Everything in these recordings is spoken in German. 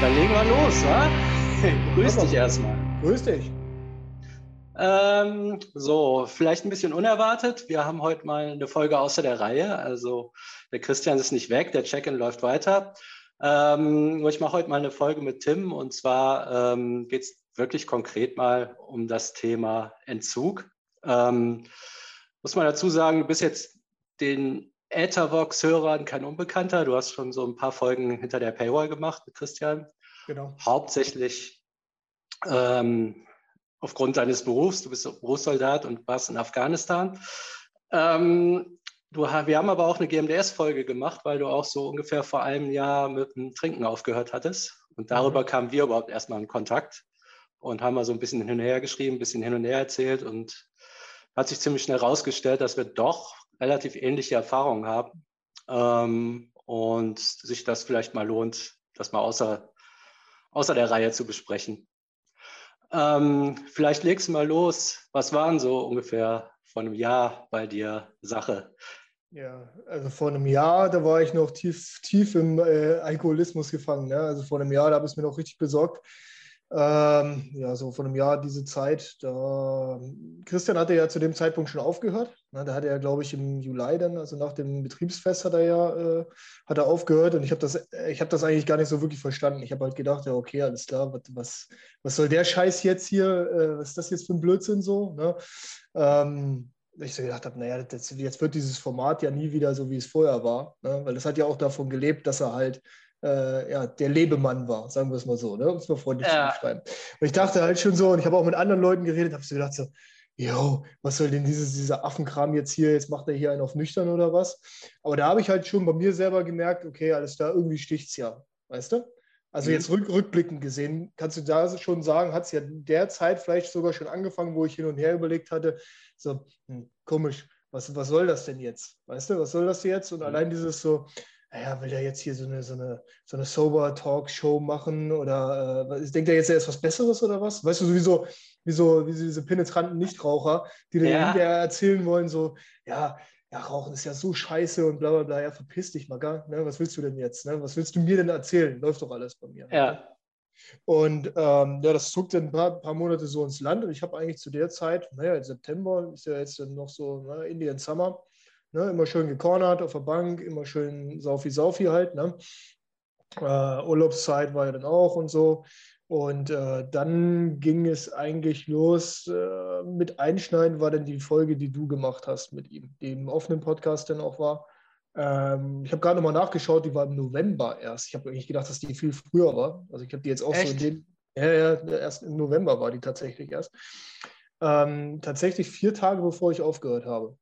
Dann legen wir los, wa? Grüß dich erstmal. Grüß dich. Ähm, so, vielleicht ein bisschen unerwartet. Wir haben heute mal eine Folge außer der Reihe. Also der Christian ist nicht weg, der Check-in läuft weiter. Ähm, ich mache heute mal eine Folge mit Tim und zwar ähm, geht es wirklich konkret mal um das Thema Entzug. Ähm, muss man dazu sagen, du bist jetzt den Ethervox-Hörern kein Unbekannter. Du hast schon so ein paar Folgen hinter der Paywall gemacht mit Christian. Genau. Hauptsächlich ähm, aufgrund deines Berufs. Du bist Berufssoldat und warst in Afghanistan. Ähm, du, wir haben aber auch eine GMDS-Folge gemacht, weil du auch so ungefähr vor einem Jahr mit dem Trinken aufgehört hattest. Und darüber mhm. kamen wir überhaupt erstmal in Kontakt und haben mal so ein bisschen hin und her geschrieben, ein bisschen hin und her erzählt und hat sich ziemlich schnell herausgestellt, dass wir doch relativ ähnliche Erfahrungen haben ähm, und sich das vielleicht mal lohnt, das mal außer, außer der Reihe zu besprechen. Ähm, vielleicht legst du mal los. Was waren so ungefähr vor einem Jahr bei dir Sache? Ja, also vor einem Jahr, da war ich noch tief, tief im äh, Alkoholismus gefangen. Ne? Also vor einem Jahr, da habe ich es mir noch richtig besorgt. Ähm, ja, so vor einem Jahr diese Zeit, da Christian hatte ja zu dem Zeitpunkt schon aufgehört. Ne, da hatte er, glaube ich, im Juli dann, also nach dem Betriebsfest hat er ja äh, hat er aufgehört und ich habe das, ich habe das eigentlich gar nicht so wirklich verstanden. Ich habe halt gedacht, ja, okay, alles klar, was, was, soll der Scheiß jetzt hier, äh, was ist das jetzt für ein Blödsinn so? Ne? Ähm, ich so gedacht habe, naja, das, jetzt wird dieses Format ja nie wieder so, wie es vorher war, ne? weil es hat ja auch davon gelebt, dass er halt äh, ja, der Lebemann war, sagen wir es mal so, ne? um es mal freundlich ja. zu beschreiben. Und ich dachte halt schon so, und ich habe auch mit anderen Leuten geredet, habe so gedacht so, jo, was soll denn dieses, dieser Affenkram jetzt hier, jetzt macht er hier einen auf nüchtern oder was? Aber da habe ich halt schon bei mir selber gemerkt, okay, alles da, irgendwie sticht es ja, weißt du? Also mhm. jetzt rück, rückblickend gesehen, kannst du da schon sagen, hat es ja derzeit vielleicht sogar schon angefangen, wo ich hin und her überlegt hatte, so, hm, komisch, was, was soll das denn jetzt? Weißt du, was soll das jetzt? Und mhm. allein dieses so, naja, will er jetzt hier so eine, so eine, so eine Sober-Talk-Show machen oder äh, denkt er jetzt, er ist was Besseres oder was? Weißt du, sowieso, wie, so, wie so diese penetranten Nichtraucher, die dir ja. erzählen wollen, so, ja, ja, Rauchen ist ja so scheiße und bla bla bla, ja, verpiss dich mal, gar, ne? was willst du denn jetzt? Ne? Was willst du mir denn erzählen? Läuft doch alles bei mir. Ja. Und ähm, ja, das zog dann ein paar, paar, Monate so ins Land und ich habe eigentlich zu der Zeit, naja, im September ist ja jetzt noch so ne, Indian Summer, Ne? Immer schön gecornert auf der Bank, immer schön Saufi-Saufi halt. Ne? Äh, Urlaubszeit war ja dann auch und so. Und äh, dann ging es eigentlich los äh, mit Einschneiden, war dann die Folge, die du gemacht hast mit ihm, die im offenen Podcast dann auch war. Ähm, ich habe gerade nochmal nachgeschaut, die war im November erst. Ich habe eigentlich gedacht, dass die viel früher war. Also ich habe die jetzt auch Echt? so in den. Ja, ja, erst im November war die tatsächlich erst. Ähm, tatsächlich vier Tage bevor ich aufgehört habe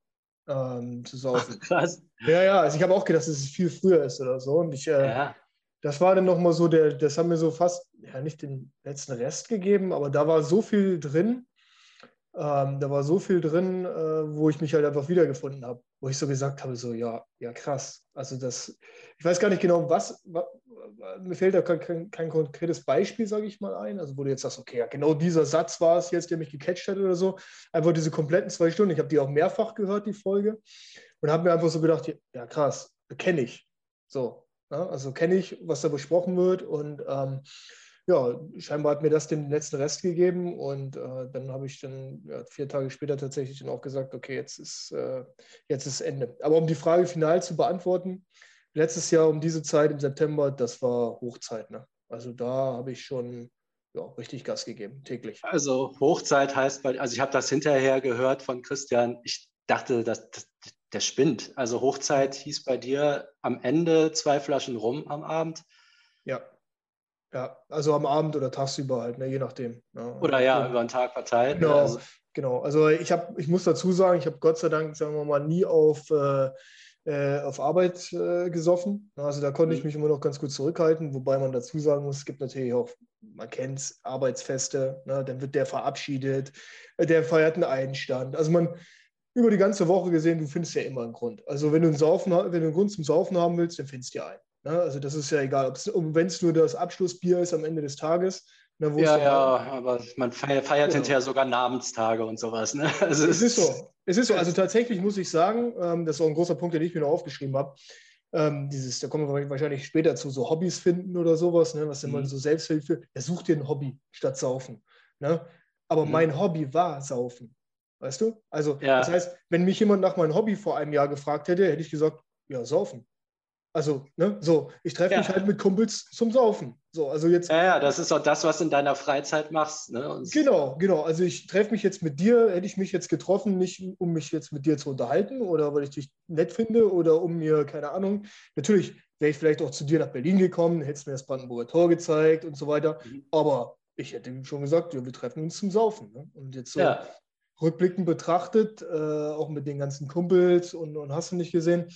ähm, zu saufen. Krass. Ja, ja, also ich habe auch gedacht, dass es viel früher ist oder so. Und ich, äh, ja. das war dann nochmal so, der, das haben mir so fast, ja, nicht den letzten Rest gegeben, aber da war so viel drin, ähm, da war so viel drin, äh, wo ich mich halt einfach wiedergefunden habe, wo ich so gesagt habe, so, ja, ja, krass. Also das, ich weiß gar nicht genau, was, was mir fällt da kein, kein, kein konkretes Beispiel, sage ich mal, ein. Also wo du jetzt sagst, okay, ja, genau dieser Satz war es jetzt, der mich gecatcht hat oder so. Einfach diese kompletten zwei Stunden. Ich habe die auch mehrfach gehört, die Folge. Und habe mir einfach so gedacht, ja krass, kenne ich. So, ja, ne? also kenne ich, was da besprochen wird. Und ähm, ja, scheinbar hat mir das den letzten Rest gegeben. Und äh, dann habe ich dann ja, vier Tage später tatsächlich dann auch gesagt, okay, jetzt ist, äh, jetzt ist Ende. Aber um die Frage final zu beantworten, letztes Jahr um diese Zeit im September, das war Hochzeit. Ne? Also da habe ich schon ja, richtig Gas gegeben, täglich. Also Hochzeit heißt, also ich habe das hinterher gehört von Christian, ich dachte, dass, dass der spinnt. Also Hochzeit hieß bei dir am Ende zwei Flaschen rum am Abend. Ja. Ja, also am Abend oder tagsüber halt, ne, je nachdem. Ja. Oder ja, ja, über den Tag verteilt. Genau, also. genau. Also ich habe, ich muss dazu sagen, ich habe Gott sei Dank, sagen wir mal, nie auf äh, äh, auf Arbeit äh, gesoffen. Also da konnte ich mhm. mich immer noch ganz gut zurückhalten, wobei man dazu sagen muss, es gibt natürlich auch, man kennt es, Arbeitsfeste, ne? dann wird der verabschiedet, äh, der feiert einen Einstand. Also man, über die ganze Woche gesehen, du findest ja immer einen Grund. Also wenn du einen, Saufen, wenn du einen Grund zum Saufen haben willst, dann findest du ja einen. Ne? Also das ist ja egal, wenn es nur das Abschlussbier ist am Ende des Tages. Ne, ja, ja, aber man feiert, feiert genau. hinterher sogar Namenstage und sowas. Ne? Also es ist so. Es ist so. Also tatsächlich muss ich sagen, ähm, das ist auch ein großer Punkt, den ich mir noch aufgeschrieben habe. ähm, dieses, da kommen wir wahrscheinlich später zu, so Hobbys finden oder sowas, ne, was immer Mhm. so Selbsthilfe, er sucht dir ein Hobby statt Saufen. Ne? Aber Mhm. mein Hobby war Saufen. Weißt du? Also, Ja. das heißt, wenn mich jemand nach meinem Hobby vor einem Jahr gefragt hätte, hätte ich gesagt, ja, saufen. Also, ne, so, ich treffe Ja. mich halt mit Kumpels zum Saufen. So, also jetzt, Ja, ja, das ist auch das, was du in deiner Freizeit machst. Ne? Genau, genau. Also ich treffe mich jetzt mit dir, hätte ich mich jetzt getroffen, nicht um mich jetzt mit dir zu unterhalten oder weil ich dich nett finde oder um mir, keine Ahnung. Natürlich wäre ich vielleicht auch zu dir nach Berlin gekommen, hättest mir das Brandenburger Tor gezeigt und so weiter. Mhm. Aber ich hätte ihm schon gesagt, ja, wir treffen uns zum Saufen. Ne? Und jetzt so Ja, rückblickend betrachtet, äh, auch mit den ganzen Kumpels und, und hast du nicht gesehen,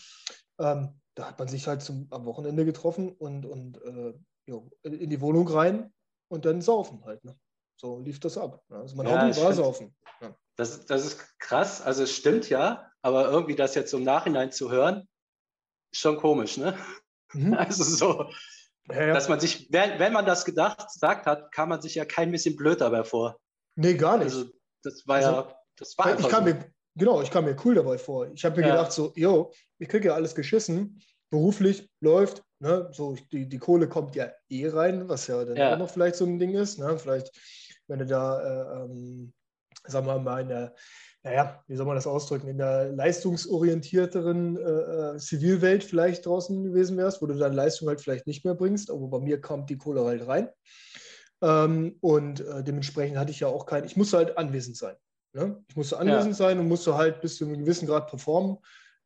ähm, da hat man sich halt zum, am Wochenende getroffen und, und äh, jo, in die Wohnung rein und dann saufen halt. Ne? So lief das ab. Ne? Also mein Ja, Hobby ich war saufen. Ja. das, das ist krass. Also es stimmt ja, aber irgendwie das jetzt im Nachhinein zu hören, schon komisch, ne? Mhm. Also so, Ja, ja. dass man sich, wenn, wenn man das gedacht, gesagt hat, kam man sich ja kein bisschen blöd dabei vor. Nee, gar nicht. Also das war Also, ja, das war ich einfach kam so. mir, genau, ich kam mir cool dabei vor. Ich habe mir Ja. gedacht, so, yo, ich kriege ja alles geschissen, beruflich läuft, ne, so die, die Kohle kommt ja eh rein, was ja dann Ja. auch noch vielleicht so ein Ding ist, ne, vielleicht, wenn du da, äh, ähm, sagen wir mal, in der, naja, wie soll man das ausdrücken, in der leistungsorientierteren äh, äh, Zivilwelt vielleicht draußen gewesen wärst, wo du deine Leistung halt vielleicht nicht mehr bringst, aber bei mir kommt die Kohle halt rein. Ähm, und äh, dementsprechend hatte ich ja auch kein, ich musste halt anwesend sein. Ne? Ich musste anwesend sein und musste halt bis zu einem gewissen Grad performen,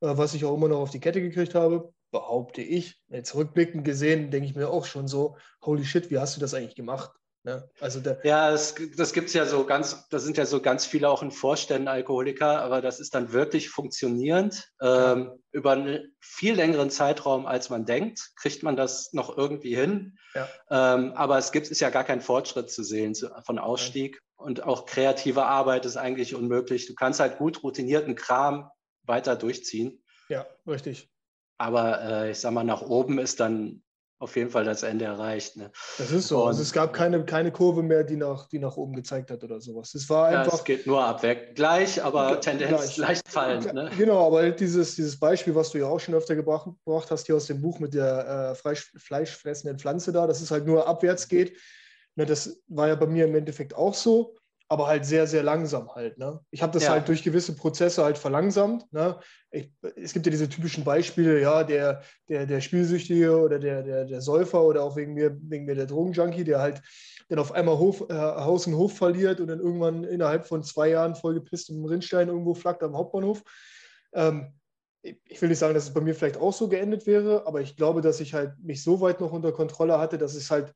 äh, was ich auch immer noch auf die Kette gekriegt habe, behaupte ich. Jetzt rückblickend gesehen, denke ich mir auch schon so, holy shit, wie hast du das eigentlich gemacht? Ne? Also der, Ja, das, das gibt es ja so ganz, da sind ja so ganz viele auch in Vorständen Alkoholiker, aber das ist dann wirklich funktionierend. Ähm, über einen viel längeren Zeitraum, als man denkt, kriegt man das noch irgendwie hin. Ja. Ähm, aber es gibt, ist ja gar kein Fortschritt zu sehen zu, von Ausstieg. Und auch kreative Arbeit ist eigentlich unmöglich. Du kannst halt gut routinierten Kram weiter durchziehen. ja, richtig. Aber äh, ich sag mal, nach oben ist dann auf jeden Fall das Ende erreicht. Ne? Das ist so. Und- also es gab keine, keine Kurve mehr, die nach, die nach oben gezeigt hat oder sowas. Es war Ja, einfach. es geht nur abweg. Gleich, aber Tendenz gleich. leicht fallend. Ne? Genau, aber dieses, dieses Beispiel, was du ja auch schon öfter gebracht, gebracht hast, hier aus dem Buch mit der äh, Fleisch, fleischfressenden Pflanze da, dass es halt nur abwärts geht. Ne, das war ja bei mir im Endeffekt auch so, aber halt sehr, sehr langsam halt. Ne? Ich habe das Ja. halt durch gewisse Prozesse halt verlangsamt. Ne? Ich, es gibt ja diese typischen Beispiele, ja, der, der, der Spielsüchtige oder der, der, der Säufer oder auch wegen mir, wegen mir der Drogenjunkie, der halt dann auf einmal Hof, äh, Haus und Hof verliert und dann irgendwann innerhalb von zwei Jahren vollgepisst im Rindstein irgendwo flackt am Hauptbahnhof. Ähm, ich ich will nicht sagen, dass es bei mir vielleicht auch so geendet wäre, aber ich glaube, dass ich halt mich so weit noch unter Kontrolle hatte, dass es halt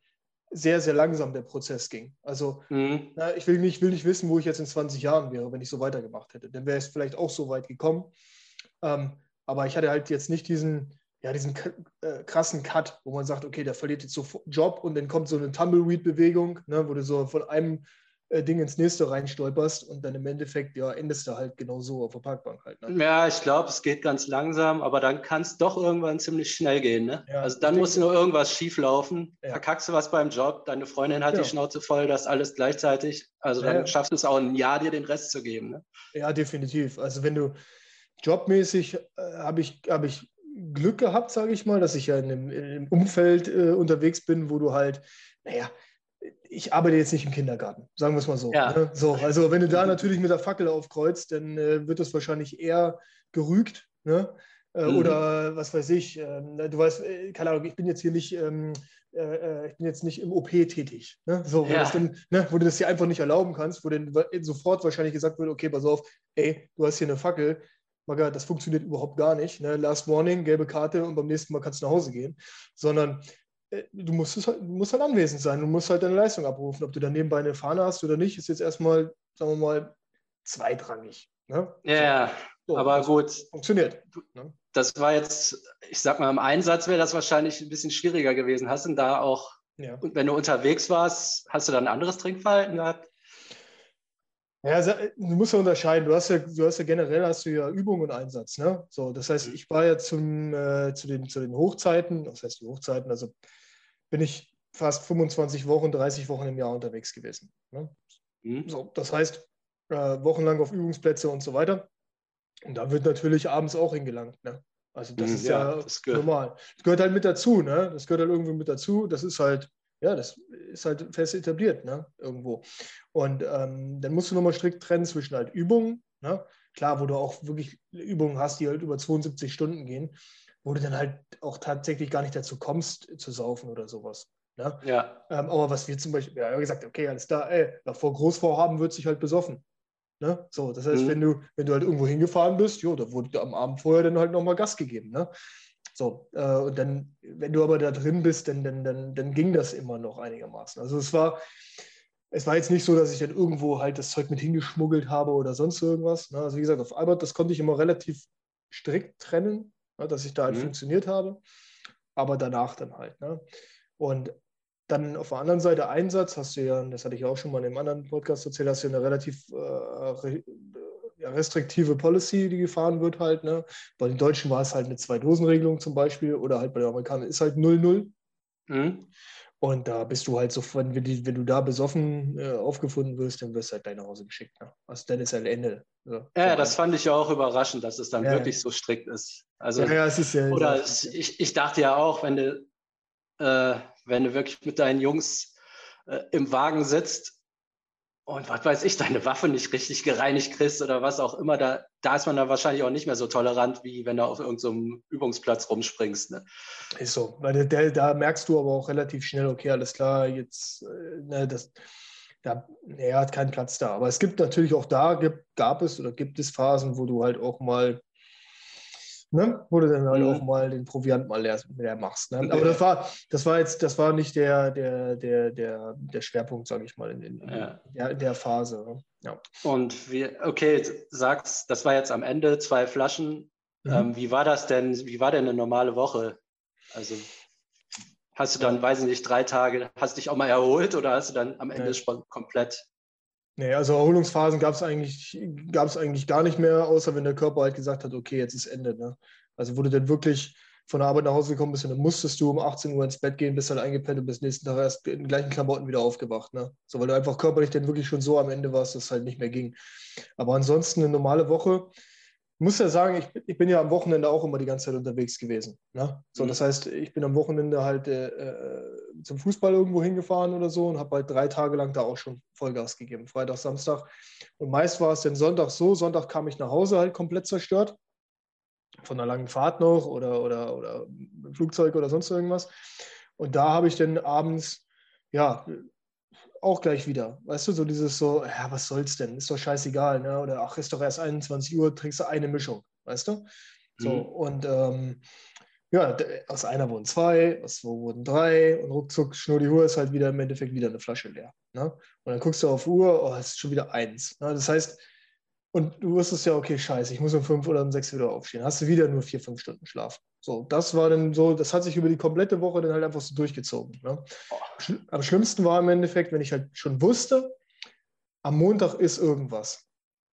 sehr, sehr langsam der Prozess ging. Also Mhm. na, ich will nicht, will nicht wissen, wo ich jetzt in 20 Jahren wäre, wenn ich so weitergemacht hätte. Dann wäre es vielleicht auch so weit gekommen. Ähm, aber ich hatte halt jetzt nicht diesen, ja, diesen äh, krassen Cut, wo man sagt, okay, der verliert jetzt so Job und dann kommt so eine Tumbleweed-Bewegung, ne, wo du so von einem äh, Ding ins nächste reinstolperst und dann im Endeffekt, ja, endest du halt genau so auf der Parkbank halt. Ne? Ja, ich glaube, es geht ganz langsam, aber dann kann es doch irgendwann ziemlich schnell gehen. Ne? Ja, also dann muss nur irgendwas schieflaufen. Ja. Verkackst du was beim Job, deine Freundin hat Genau. die Schnauze voll, das alles gleichzeitig. Also dann Ja, ja. schaffst du es auch ein Jahr, dir den Rest zu geben. Ne? Ja, definitiv. Also wenn du jobmäßig äh, habe ich, hab ich Glück gehabt, sage ich mal, dass ich ja in einem, in einem Umfeld äh, unterwegs bin, wo du halt, naja, ich arbeite jetzt nicht im Kindergarten, sagen wir es mal so. Ja. Ne? So, also wenn du da natürlich mit der Fackel aufkreuzt, dann äh, wird das wahrscheinlich eher gerügt. Ne? Äh, Mhm. Oder was weiß ich, ähm, du weißt, äh, keine Ahnung, ich bin jetzt hier nicht, ähm, äh, äh, ich bin jetzt nicht im OP tätig. Ne? So, wo, Ja. dann, ne, wo du das dir einfach nicht erlauben kannst, wo dann sofort wahrscheinlich gesagt wird, okay, pass auf, ey, du hast hier eine Fackel, Maga, das funktioniert überhaupt gar nicht. Ne? Last Warning, gelbe Karte und beim nächsten Mal kannst du nach Hause gehen. Sondern äh, du musst, es halt, du musst halt anwesend sein, du musst halt deine Leistung abrufen. Ob du dann nebenbei eine Fahne hast oder nicht, ist jetzt erstmal, sagen wir mal, zweitrangig. Ne? Ja, So, aber gut, Funktioniert. Ne? das war jetzt, ich sag mal, im Einsatz wäre das wahrscheinlich ein bisschen schwieriger gewesen. Hast du da auch, Ja. wenn du unterwegs warst, hast du da ein anderes Trinkverhalten gehabt? Ja, also, äh, du musst ja unterscheiden. Du hast ja, du hast ja generell hast du ja Übung und Einsatz. Ne? So, das heißt, ich war ja zum, äh, zu, den, zu den Hochzeiten, das heißt die Hochzeiten, also bin ich fast 25 Wochen, 30 Wochen im Jahr unterwegs gewesen. Ne? Hm? So, das heißt, äh, wochenlang auf Übungsplätze und so weiter. Und da wird natürlich abends auch hingelangt. Ne? Also das mhm, ist ja, ja das normal. Das gehört halt mit dazu, ne? Das gehört halt irgendwie mit dazu. Das ist halt, ja, das ist halt fest etabliert, ne? Irgendwo. Und ähm, dann musst du nochmal strikt trennen zwischen halt Übungen, ne? Klar, wo du auch wirklich Übungen hast, die halt über 72 Stunden gehen, wo du dann halt auch tatsächlich gar nicht dazu kommst, zu saufen oder sowas. Ne? Ja. Ähm, aber was wir zum Beispiel, ja, gesagt, okay, alles da, ey, vor Großvorhaben wird sich halt besoffen. Ne? So, das heißt, mhm. wenn, du, wenn du halt irgendwo hingefahren bist, jo, da wurde am Abend vorher dann halt nochmal Gas gegeben. Ne? So, äh, und dann, wenn du aber da drin bist, dann, dann, dann, dann ging das immer noch einigermaßen. Also es war, es war jetzt nicht so, dass ich dann irgendwo halt das Zeug mit hingeschmuggelt habe oder sonst irgendwas. Ne? Also wie gesagt, auf Albert, das konnte ich immer relativ strikt trennen, ne? dass ich da halt mhm. funktioniert habe. Aber danach dann halt. Ne? Und dann auf der anderen Seite Einsatz, hast du ja, das hatte ich auch schon mal in einem anderen Podcast erzählt, hast du ja eine relativ äh, restriktive Policy, die gefahren wird halt. Ne? Bei den Deutschen war es halt eine Zwei-Dosen-Regelung zum Beispiel oder halt bei den Amerikanern ist halt 0-0. Mhm. Und da bist du halt so, wenn, wenn du da besoffen äh, aufgefunden wirst, dann wirst du halt gleich nach Hause geschickt. Ne? Also dann ist halt Ende. So, ja, das fand ich ja auch überraschend, dass es dann ja, wirklich so strikt ist. Also, ja, ja, es ist ja. Oder es, ich, ich dachte ja auch, wenn du äh, wenn du wirklich mit deinen Jungs äh, im Wagen sitzt und was weiß ich, deine Waffe nicht richtig gereinigt kriegst oder was auch immer, da, da ist man dann wahrscheinlich auch nicht mehr so tolerant, wie wenn du auf irgendeinem so Übungsplatz rumspringst. Ne? Ist so, weil der, da merkst du aber auch relativ schnell, okay, alles klar, jetzt, äh, ne, das, da, er hat keinen Platz da. Aber es gibt natürlich auch da, gibt, gab es oder gibt es Phasen, wo du halt auch mal ne? wo du dann halt mhm. auch mal den Proviant mal leer, leer machst. Ne? Aber das war, das war jetzt, das war nicht der, der, der, der, der Schwerpunkt, sage ich mal, in, in, ja. der, der, Phase. Ne? Ja. Und wie, okay, sagst, das war jetzt am Ende zwei Flaschen. Mhm. Ähm, wie war das denn, wie war denn eine normale Woche? Also hast du dann, weiß ich nicht, drei Tage, hast dich auch mal erholt oder hast du dann am Ende ja. komplett Nee, also Erholungsphasen gab es eigentlich, gab's eigentlich gar nicht mehr, außer wenn der Körper halt gesagt hat, okay, jetzt ist Ende. Ne? Also wurde dann wirklich von der Arbeit nach Hause gekommen bist und dann musstest du um 18 Uhr ins Bett gehen, bist halt eingepennt und bis nächsten Tag erst in den gleichen Klamotten wieder aufgewacht. Ne? So, weil du einfach körperlich dann wirklich schon so am Ende warst, dass es halt nicht mehr ging. Aber ansonsten eine normale Woche, muss ja sagen, ich, ich, bin ja am Wochenende auch immer die ganze Zeit unterwegs gewesen. Ne? So, mhm. Das heißt, ich bin am Wochenende halt äh, äh, zum Fußball irgendwo hingefahren oder so und habe halt drei Tage lang da auch schon Vollgas gegeben. Freitag, Samstag. Und meist war es dann Sonntag so. Sonntag kam ich nach Hause halt komplett zerstört. Von einer langen Fahrt noch oder, oder, oder Flugzeug oder sonst irgendwas. Und da habe ich dann abends, ja, auch gleich wieder. Weißt du, so dieses so, ja, was soll's denn? Ist doch scheißegal, ne? Oder ach, ist doch erst 21 Uhr, trinkst du eine Mischung, weißt du? So, mhm. und ähm, ja, aus einer wurden zwei, aus zwei wurden drei und ruckzuck, schnur die Uhr ist halt wieder im Endeffekt wieder eine Flasche leer. Ne? Und dann guckst du auf Uhr, oh, es ist schon wieder eins. Ne? Das heißt, und du wusstest ja, okay, scheiße, ich muss um fünf oder um sechs wieder aufstehen. Hast du wieder nur vier, fünf Stunden Schlaf. So, das war dann so, das hat sich über die komplette Woche dann halt einfach so durchgezogen. Ne? Am schlimmsten war im Endeffekt, wenn ich halt schon wusste, am Montag ist irgendwas.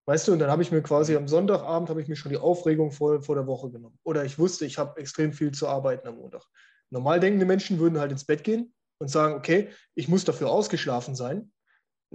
Weißt du, und dann habe ich mir quasi am Sonntagabend habe ich mir schon die Aufregung vor, vor der Woche genommen. Oder ich wusste, ich habe extrem viel zu arbeiten am Montag. Normal denkende Menschen würden halt ins Bett gehen und sagen, okay, ich muss dafür ausgeschlafen sein.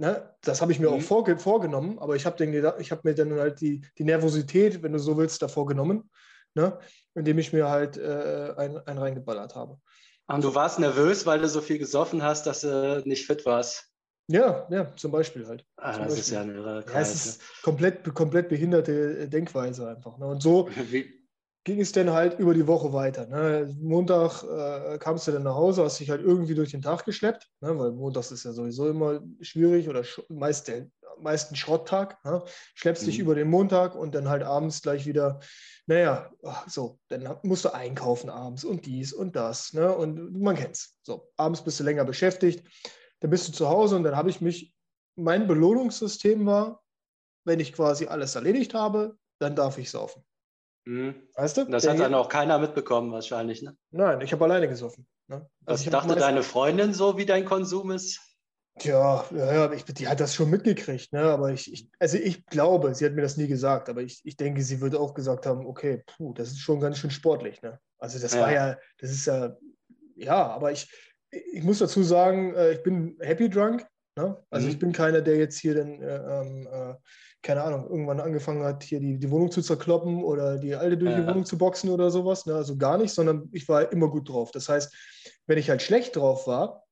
Ne? Das habe ich mir mhm. auch vorge vorgenommen, aber ich habe hab mir dann halt die, die Nervosität, wenn du so willst, davor genommen ne? indem ich mir halt äh, einen, einen reingeballert habe. Und du warst nervös, weil du so viel gesoffen hast, dass du nicht fit warst. Ja, ja, zum Beispiel halt. Ah, zum das Beispiel. ist ja eine ja, es ist komplett, komplett behinderte Denkweise einfach. Ne? Und so Wie? Ging es dann halt über die Woche weiter. Ne? Montag äh, kamst du dann nach Hause, hast dich halt irgendwie durch den Tag geschleppt, ne? weil montags ist ja sowieso immer schwierig oder meist der meisten Schrotttag. Ne? Schleppst mhm. dich über den Montag und dann halt abends gleich wieder naja, so, dann musst du einkaufen abends und dies und das. Ne? Und man kennt es. So, abends bist du länger beschäftigt, dann bist du zu Hause und dann habe ich mich, mein Belohnungssystem war, wenn ich quasi alles erledigt habe, dann darf ich saufen. Mhm. Weißt du? Das hat dann auch keiner mitbekommen, wahrscheinlich. Ne? Nein, ich habe alleine gesoffen. Ne? Also Was dachte deine Freundin so, wie dein Konsum ist? Tja, ja, ich, die hat das schon mitgekriegt, ne? aber ich, ich, also ich glaube, sie hat mir das nie gesagt, aber ich, ich denke, sie würde auch gesagt haben, okay, puh, das ist schon ganz schön sportlich. Ne? Also das ja. war ja, das ist ja, ja, aber ich, ich muss dazu sagen, äh, ich bin happy drunk. Ne? Also mhm. ich bin keiner, der jetzt hier dann äh, ähm, äh, keine Ahnung, irgendwann angefangen hat, hier die, die Wohnung zu zerkloppen oder die alte durch ja. die Wohnung zu boxen oder sowas. Ne? Also gar nicht, sondern ich war immer gut drauf. Das heißt, wenn ich halt schlecht drauf war,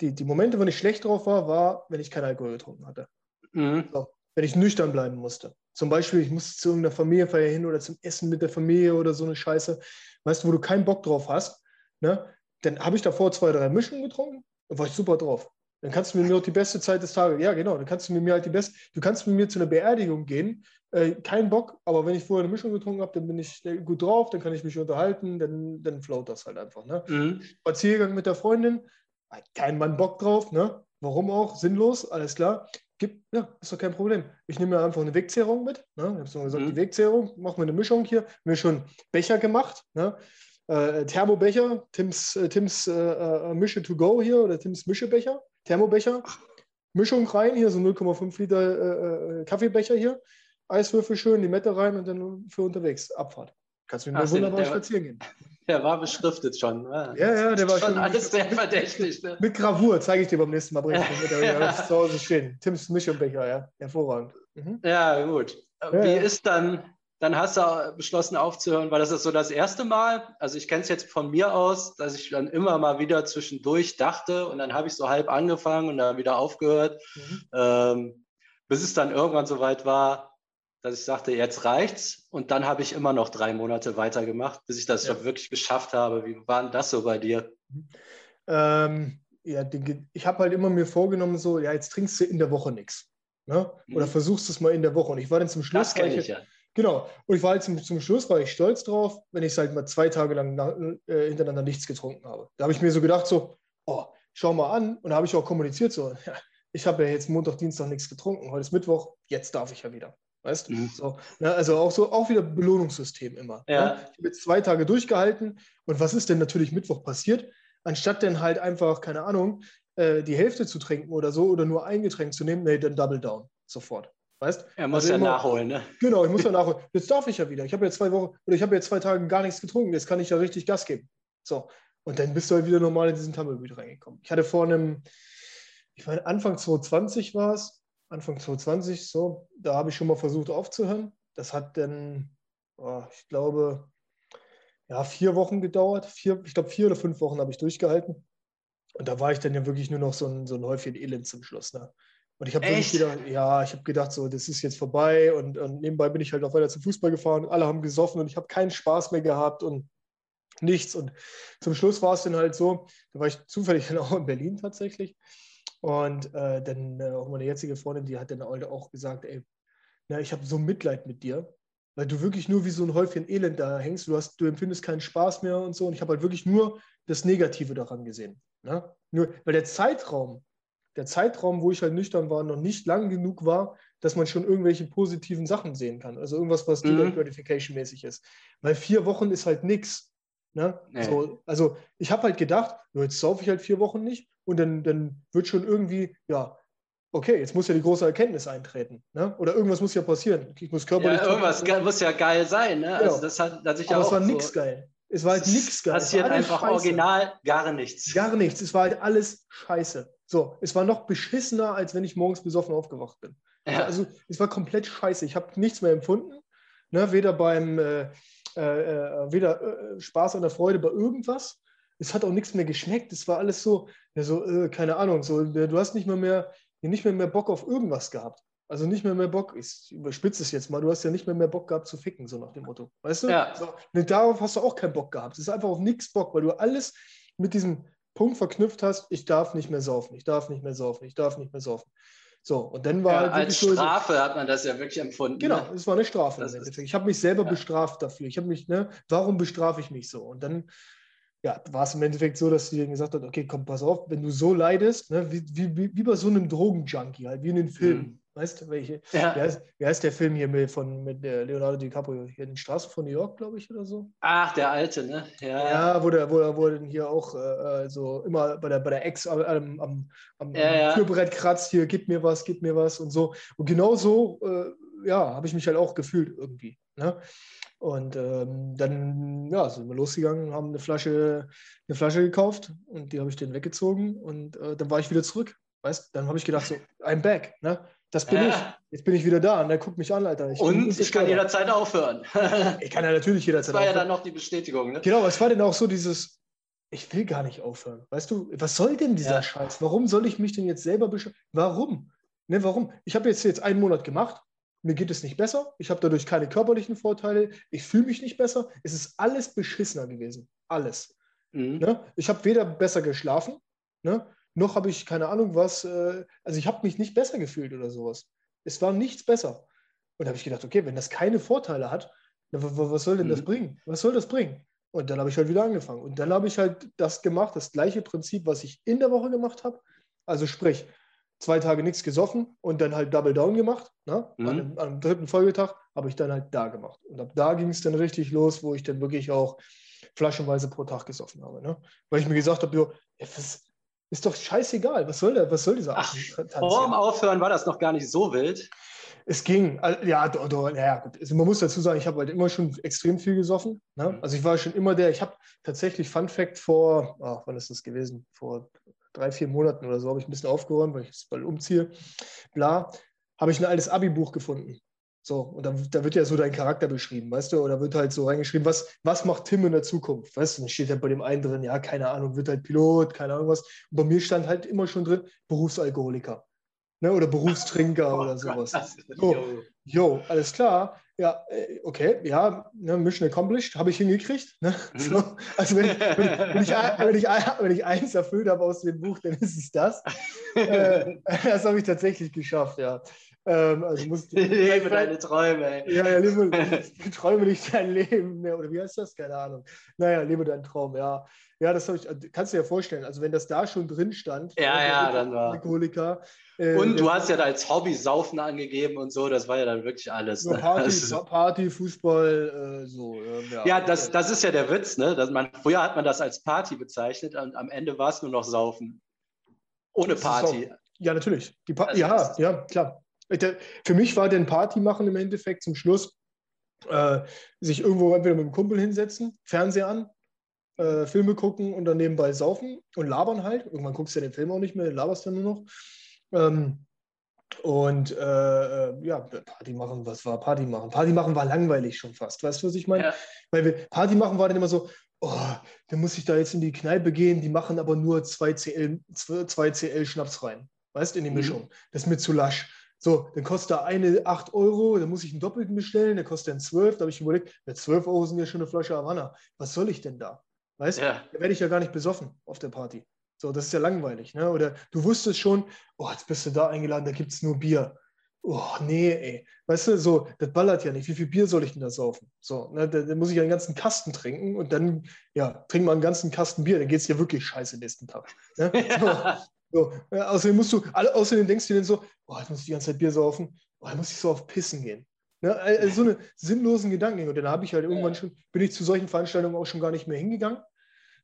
die, die Momente, wenn ich schlecht drauf war, war, wenn ich keinen Alkohol getrunken hatte. Mhm. So, wenn ich nüchtern bleiben musste. Zum Beispiel, ich musste zu irgendeiner Familienfeier hin oder zum Essen mit der Familie oder so eine Scheiße. Weißt du, wo du keinen Bock drauf hast, ne? dann habe ich davor zwei, drei Mischungen getrunken und war ich super drauf. Dann kannst du mit mir auch die beste Zeit des Tages, ja genau, dann kannst du mit mir halt die beste, du kannst mit mir zu einer Beerdigung gehen, äh, kein Bock, aber wenn ich vorher eine Mischung getrunken habe, dann bin ich gut drauf, dann kann ich mich unterhalten, dann, dann float das halt einfach. Ne? Mhm. Spaziergang mit der Freundin, kein Mann Bock drauf, ne? Warum auch? Sinnlos, alles klar. Gibt, ja, ist doch kein Problem. Ich nehme mir einfach eine Wegzehrung mit. Ne? Ich habe so gesagt, mhm. die Wegzehrung, machen wir eine Mischung hier. Mir schon Becher gemacht. Ne? Äh, Thermobecher, Tims, äh, Tims äh, äh Mische to go hier oder Tims Mischebecher, Thermobecher. Mischung rein, hier so 0,5 Liter äh, äh, Kaffeebecher hier. Eiswürfel schön, Limette rein und dann für unterwegs. Abfahrt. Kannst du mir wunderbar spazieren gehen. Der war beschriftet schon. Ja, ja, ja der war schon. Alles sehr verdächtig. Ne? Mit Gravur, zeige ich dir beim nächsten Mal. Bring ich mit, ja. zu Hause stehen. Tims Mischbecher, ja. Hervorragend. Mhm. Ja, gut. Wie ja, ist dann, dann hast du beschlossen aufzuhören, weil das ist so das erste Mal. Also ich kenne es jetzt von mir aus, dass ich dann immer mal wieder zwischendurch dachte und dann habe ich so halb angefangen und dann wieder aufgehört, mhm. ähm, bis es dann irgendwann so weit war, dass ich sagte, jetzt reicht's. Und dann habe ich immer noch drei Monate weitergemacht, bis ich das ja. wirklich geschafft habe. Wie war denn das so bei dir? Ähm, ja, ich habe halt immer mir vorgenommen, so, ja, jetzt trinkst du in der Woche nichts. Ne? Oder mhm. versuchst es mal in der Woche. Und ich war dann zum Schluss. Das kenne ich ja. Genau. Und ich war halt zum, zum Schluss, war ich stolz drauf, wenn ich halt mal zwei Tage lang nach, äh, hintereinander nichts getrunken habe. Da habe ich mir so gedacht, so, oh, schau mal an. Und da habe ich auch kommuniziert, so, ja, ich habe ja jetzt Montag, Dienstag nichts getrunken. Heute ist Mittwoch, jetzt darf ich ja wieder. Weißt du? Mhm. So, ne? Also auch so, auch wieder Belohnungssystem immer. Ne? Ja. Ne? Ich habe jetzt zwei Tage durchgehalten und was ist denn natürlich Mittwoch passiert? Anstatt dann halt einfach, keine Ahnung, äh, die Hälfte zu trinken oder so oder nur ein Getränk zu nehmen, nee, dann Double Down. Sofort. Weißt? Er muss also ja immer, nachholen, ne? Genau, ich muss ja nachholen. Jetzt darf ich ja wieder. Ich habe ja zwei Wochen oder ich habe ja zwei Tage gar nichts getrunken. Jetzt kann ich ja richtig Gas geben. So. Und dann bist du halt wieder normal in diesen Tumbleweed reingekommen. Ich hatte vor einem, ich meine, Anfang 2020 war es, Anfang 2020, so, da habe ich schon mal versucht aufzuhören. Das hat dann, oh, ich glaube, ja, vier Wochen gedauert. Vier, ich glaube, vier oder fünf Wochen habe ich durchgehalten. Und da war ich dann ja wirklich nur noch so ein, so ein Häufchen Elend zum Schluss. Ne? Und ich habe wirklich gedacht, ja, ich habe gedacht, so, das ist jetzt vorbei. Und, und, nebenbei bin ich halt auch weiter zum Fußball gefahren. Alle haben gesoffen und ich habe keinen Spaß mehr gehabt und nichts. Und zum Schluss war es dann halt so, da war ich zufällig dann auch in Berlin tatsächlich. Und äh, dann äh, auch meine jetzige Freundin, die hat dann auch gesagt, ey, na, ich habe so Mitleid mit dir, weil du wirklich nur wie so ein Häufchen Elend da hängst. Du, hast, du empfindest keinen Spaß mehr und so. Und ich habe halt wirklich nur das Negative daran gesehen. Ne? Nur, weil der Zeitraum, der Zeitraum, wo ich halt nüchtern war, noch nicht lang genug war, dass man schon irgendwelche positiven Sachen sehen kann. Also irgendwas, was mhm. Gratification-mäßig ist. Weil vier Wochen ist halt nichts. Ne? Nee. So, also ich habe halt gedacht, jetzt saufe ich halt vier Wochen nicht und dann, dann wird schon irgendwie, ja, okay, jetzt muss ja die große Erkenntnis eintreten. Ne? Oder irgendwas muss ja passieren. Ich muss körperlich. Ja, irgendwas muss ja geil sein. Ne? Genau. Also das hat, das ich Aber ja es war so nichts geil. Es war halt nichts geil. Passiert einfach scheiße. original gar nichts. Gar nichts. Es war halt alles scheiße. So, es war noch beschissener, als wenn ich morgens besoffen aufgewacht bin. Ja. Also es war komplett scheiße. Ich habe nichts mehr empfunden. Ne? Weder beim äh, äh, äh weder äh, Spaß oder Freude bei irgendwas es hat auch nichts mehr geschmeckt. Es war alles so, ja, so äh, keine Ahnung, so, du hast nicht mehr, mehr, nicht mehr, mehr Bock auf irgendwas gehabt. Also nicht mehr mehr Bock, ich überspitze es jetzt mal, du hast ja nicht mehr mehr Bock gehabt zu ficken, so nach dem Motto. Weißt du? Ja. So, darauf hast du auch keinen Bock gehabt. Es ist einfach auf nichts Bock, weil du alles mit diesem Punkt verknüpft hast, ich darf nicht mehr saufen, ich darf nicht mehr saufen, ich darf nicht mehr saufen. So, und dann war ja, halt als Strafe so, hat man das ja wirklich empfunden. Genau, ne? es war eine Strafe. Ich habe mich selber ja. bestraft dafür. Ich habe mich, ne, warum bestrafe ich mich so? Und dann ja, war es im Endeffekt so, dass sie gesagt hat, okay, komm, pass auf, wenn du so leidest, ne, wie, wie, wie bei so einem Drogenjunkie, halt, wie in den Filmen. Mhm. Weißt du, welche? Ja. Wie, heißt, wie, heißt, der Film hier mit, von, mit Leonardo DiCaprio? Hier in den Straßen von New York, glaube ich, oder so? Ach, der alte, ne? Ja, ja wo der, wo er, wo er hier auch äh, äh, so immer bei der, bei der Ex am, am, am ja, Türbrett kratzt, hier, gib mir was, gib mir was und so. Und genau so, äh, ja, habe ich mich halt auch gefühlt irgendwie. Ne? Und ähm, dann ja, sind wir losgegangen, haben eine Flasche, eine Flasche gekauft und die habe ich dann weggezogen und äh, dann war ich wieder zurück. Weißt dann habe ich gedacht, so, I'm back. Ne? Das bin ja. ich. Jetzt bin ich wieder da und der guckt mich an, Alter. Ich und ich kann jederzeit aufhören. ich kann ja natürlich jederzeit aufhören. Das war aufhören. ja dann noch die Bestätigung, ne? Genau, es war denn auch so dieses, ich will gar nicht aufhören. Weißt du, was soll denn dieser ja. Scheiß? Warum soll ich mich denn jetzt selber beschäftigen? Warum? Ne, warum? Ich habe jetzt, jetzt einen Monat gemacht, mir geht es nicht besser, ich habe dadurch keine körperlichen Vorteile, ich fühle mich nicht besser. Es ist alles beschissener gewesen. Alles. Mhm. Ne? Ich habe weder besser geschlafen, ne? Noch habe ich keine Ahnung was, äh, also ich habe mich nicht besser gefühlt oder sowas. Es war nichts besser. Und da habe ich gedacht, okay, wenn das keine Vorteile hat, was soll denn mhm. das bringen? Was soll das bringen? Und dann habe ich halt wieder angefangen. Und dann habe ich halt das gemacht, das gleiche Prinzip, was ich in der Woche gemacht habe. Also sprich, zwei Tage nichts gesoffen und dann halt Double Down gemacht. Ne? Mhm. An, am dritten Folgetag habe ich dann halt da gemacht. Und ab da ging es dann richtig los, wo ich dann wirklich auch flaschenweise pro Tag gesoffen habe. Ne? Weil ich mir gesagt habe, ja, das ist doch scheißegal. Was soll, der, was soll dieser Ach, Vor dem Aufhören war das noch gar nicht so wild. Es ging, ja, do, do, ja gut. Also man muss dazu sagen, ich habe halt immer schon extrem viel gesoffen. Ne? Mhm. Also ich war schon immer der, ich habe tatsächlich Fun Fact vor, oh, wann ist das gewesen? Vor drei, vier Monaten oder so habe ich ein bisschen aufgeräumt, weil ich es bald umziehe. Bla, habe ich ein altes Abi-Buch gefunden. So, und da, da, wird ja so dein Charakter beschrieben, weißt du? Oder wird halt so reingeschrieben, was, was macht Tim in der Zukunft? Weißt du, dann steht halt bei dem einen drin, ja, keine Ahnung, wird halt Pilot, keine Ahnung was. Und bei mir stand halt immer schon drin, Berufsalkoholiker ne, oder Berufstrinker oh, oder sowas. So, jo, alles klar. Ja, äh, okay, ja, ne, Mission accomplished, habe ich hingekriegt. Ne? Mhm. So, also wenn, wenn, wenn, ich, wenn, ich, wenn ich eins erfüllt habe aus dem Buch, dann ist es das. äh, das habe ich tatsächlich geschafft, ja. Ähm, also musst, lebe deine Träume. Ja, ja, lebe, träume nicht dein Leben mehr. Oder wie heißt das? Keine Ahnung. Naja, lebe deinen Traum, ja. Ja, das ich, äh, kannst du dir ja vorstellen. Also wenn das da schon drin stand, ja, ja, dann war. Alkoholiker. Äh, und du hast ja als Hobby Saufen angegeben und so, das war ja dann wirklich alles. Ne? Party, also, Party, Fußball, äh, so. Ja, ja das, das ist ja der Witz, ne? Dass man, früher hat man das als Party bezeichnet und am Ende war es nur noch Saufen. Ohne Party. ja, natürlich. Die pa also, ja, ja, klar. Für mich war denn Party machen im Endeffekt zum Schluss, äh, sich irgendwo entweder mit dem Kumpel hinsetzen, Fernseher an, äh, Filme gucken und dann nebenbei saufen und labern halt. Irgendwann guckst du ja den Film auch nicht mehr, laberst dann nur noch. Ähm, und äh, äh, ja, Party machen, was war Party machen? Party machen war langweilig schon fast. Weißt du, was ich meine? Ja. Weil wir, Party machen war dann immer so, oh, dann muss ich da jetzt in die Kneipe gehen, die machen aber nur 2 CL, 2 CL Schnaps rein. Weißt du, in die mhm. Mischung. Das ist mir zu lasch. So, dann kostet er eine 8 Euro, dann muss ich einen doppelten bestellen, der kostet dann 12. Da habe ich überlegt, ja, 12 Euro sind ja schon eine Flasche Havanna. Was soll ich denn da? Weißt du, ja. da werde ich ja gar nicht besoffen auf der Party. So, das ist ja langweilig. Ne? Oder du wusstest schon, oh, jetzt bist du da eingeladen, da gibt es nur Bier. Oh, nee, ey. Weißt du, so, das ballert ja nicht. Wie viel Bier soll ich denn da saufen? So, ne, da, da muss ich einen ganzen Kasten trinken und dann, ja, trink mal einen ganzen Kasten Bier, dann geht es dir wirklich scheiße nächsten Tag. Ne? So, so. Ja, außerdem musst du, außerdem denkst du dir dann so, oh, jetzt muss ich die ganze Zeit Bier saufen, oh, dann muss ich so auf Pissen gehen. Ne? Also so eine sinnlosen Gedanken. Und dann habe ich halt irgendwann schon, bin ich zu solchen Veranstaltungen auch schon gar nicht mehr hingegangen.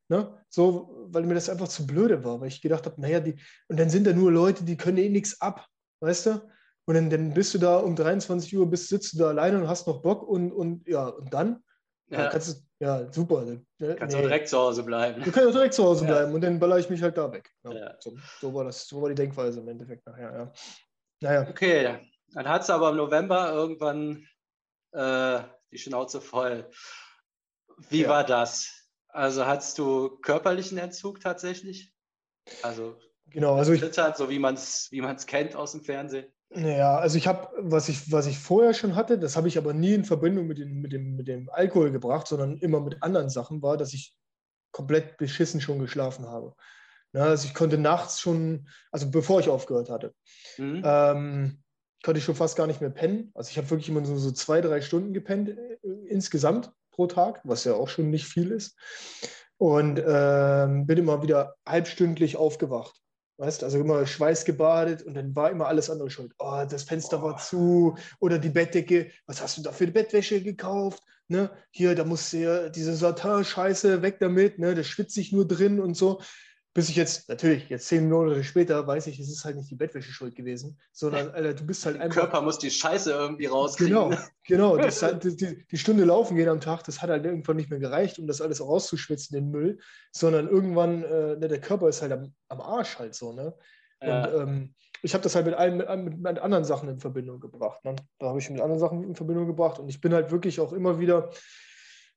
Ne? So, weil mir das einfach zu blöde war, weil ich gedacht habe, naja, die, und dann sind da nur Leute, die können eh nichts ab, weißt du? Und dann, dann bist du da um 23 Uhr, bist, sitzt du da alleine und hast noch Bock und, und ja, und dann? Ja, kannst du, ja super. Ne? Kannst nee. auch direkt zu Hause bleiben. Du kannst auch direkt zu Hause ja. bleiben und dann baller ich mich halt da weg. Ja, ja. So, so, war das, so war die Denkweise im Endeffekt nachher, ja. Naja. Okay, dann hat es aber im November irgendwann äh, die Schnauze voll. Wie war das? Also hattest du körperlichen Entzug tatsächlich? Also genau, also ich, so wie man es wie kennt aus dem Fernsehen. Naja, also ich habe, was ich, was ich vorher schon hatte, das habe ich aber nie in Verbindung mit dem, mit, dem, mit dem Alkohol gebracht, sondern immer mit anderen Sachen, war, dass ich komplett beschissen schon geschlafen habe. Na, also ich konnte nachts schon, also bevor ich aufgehört hatte, mhm. ähm, konnte ich schon fast gar nicht mehr pennen. Also ich habe wirklich immer so, so zwei, drei Stunden gepennt äh, insgesamt pro Tag, was ja auch schon nicht viel ist. Und ähm, bin immer wieder halbstündlich aufgewacht. Weißt also immer schweißgebadet und dann war immer alles andere schuld. Oh, das Fenster oh. war zu oder die Bettdecke. Was hast du da für eine Bettwäsche gekauft? Ne? Hier, da muss ja diese Satin-Scheiße weg damit. Ne? Da schwitze ich nur drin und so bis ich jetzt, natürlich, jetzt zehn Monate später, weiß ich, es ist halt nicht die Bettwäsche schuld gewesen, sondern Alter, du bist halt einfach. Der Körper muss die Scheiße irgendwie rauskriegen. Genau, genau. Das hat, die, die, Stunde laufen gehen am Tag, das hat halt irgendwann nicht mehr gereicht, um das alles rauszuschwitzen, den Müll, sondern irgendwann, äh, ne, der Körper ist halt am, am Arsch halt so, ne? Ja. Und ähm, ich habe das halt mit, allen, mit, mit, anderen Sachen in Verbindung gebracht. Ne? Da habe ich mit anderen Sachen in Verbindung gebracht. Und ich bin halt wirklich auch immer wieder,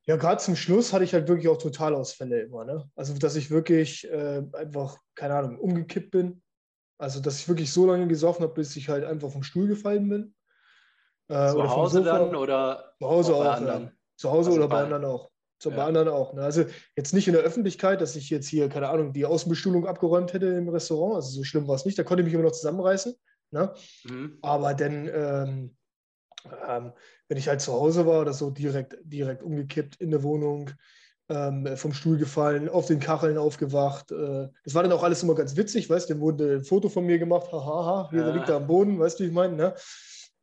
ja, gerade zum Schluss hatte ich halt wirklich auch Totalausfälle immer. Ne? Also, dass ich wirklich äh, einfach, keine Ahnung, umgekippt bin. Also, dass ich wirklich so lange gesoffen habe, bis ich halt einfach vom Stuhl gefallen bin. Äh, zu Hause dann oder zu Hause auch, ja. Zu Hause also oder bei anderen auch. So ja. bei anderen auch. Ne? Also jetzt nicht in der Öffentlichkeit, dass ich jetzt hier, keine Ahnung, die Außenbestuhlung abgeräumt hätte im Restaurant. Also so schlimm war es nicht. Da konnte ich mich immer noch zusammenreißen. Ne? Mhm. Aber dann, ähm, ähm, wenn ich halt zu Hause war oder so, direkt, direkt umgekippt in der Wohnung, ähm, vom Stuhl gefallen, auf den Kacheln aufgewacht. Äh, das war dann auch alles immer ganz witzig, weißt du, dann wurde ein Foto von mir gemacht, haha, hier ja. liegt er am Boden, weißt du, wie ich meine, ne?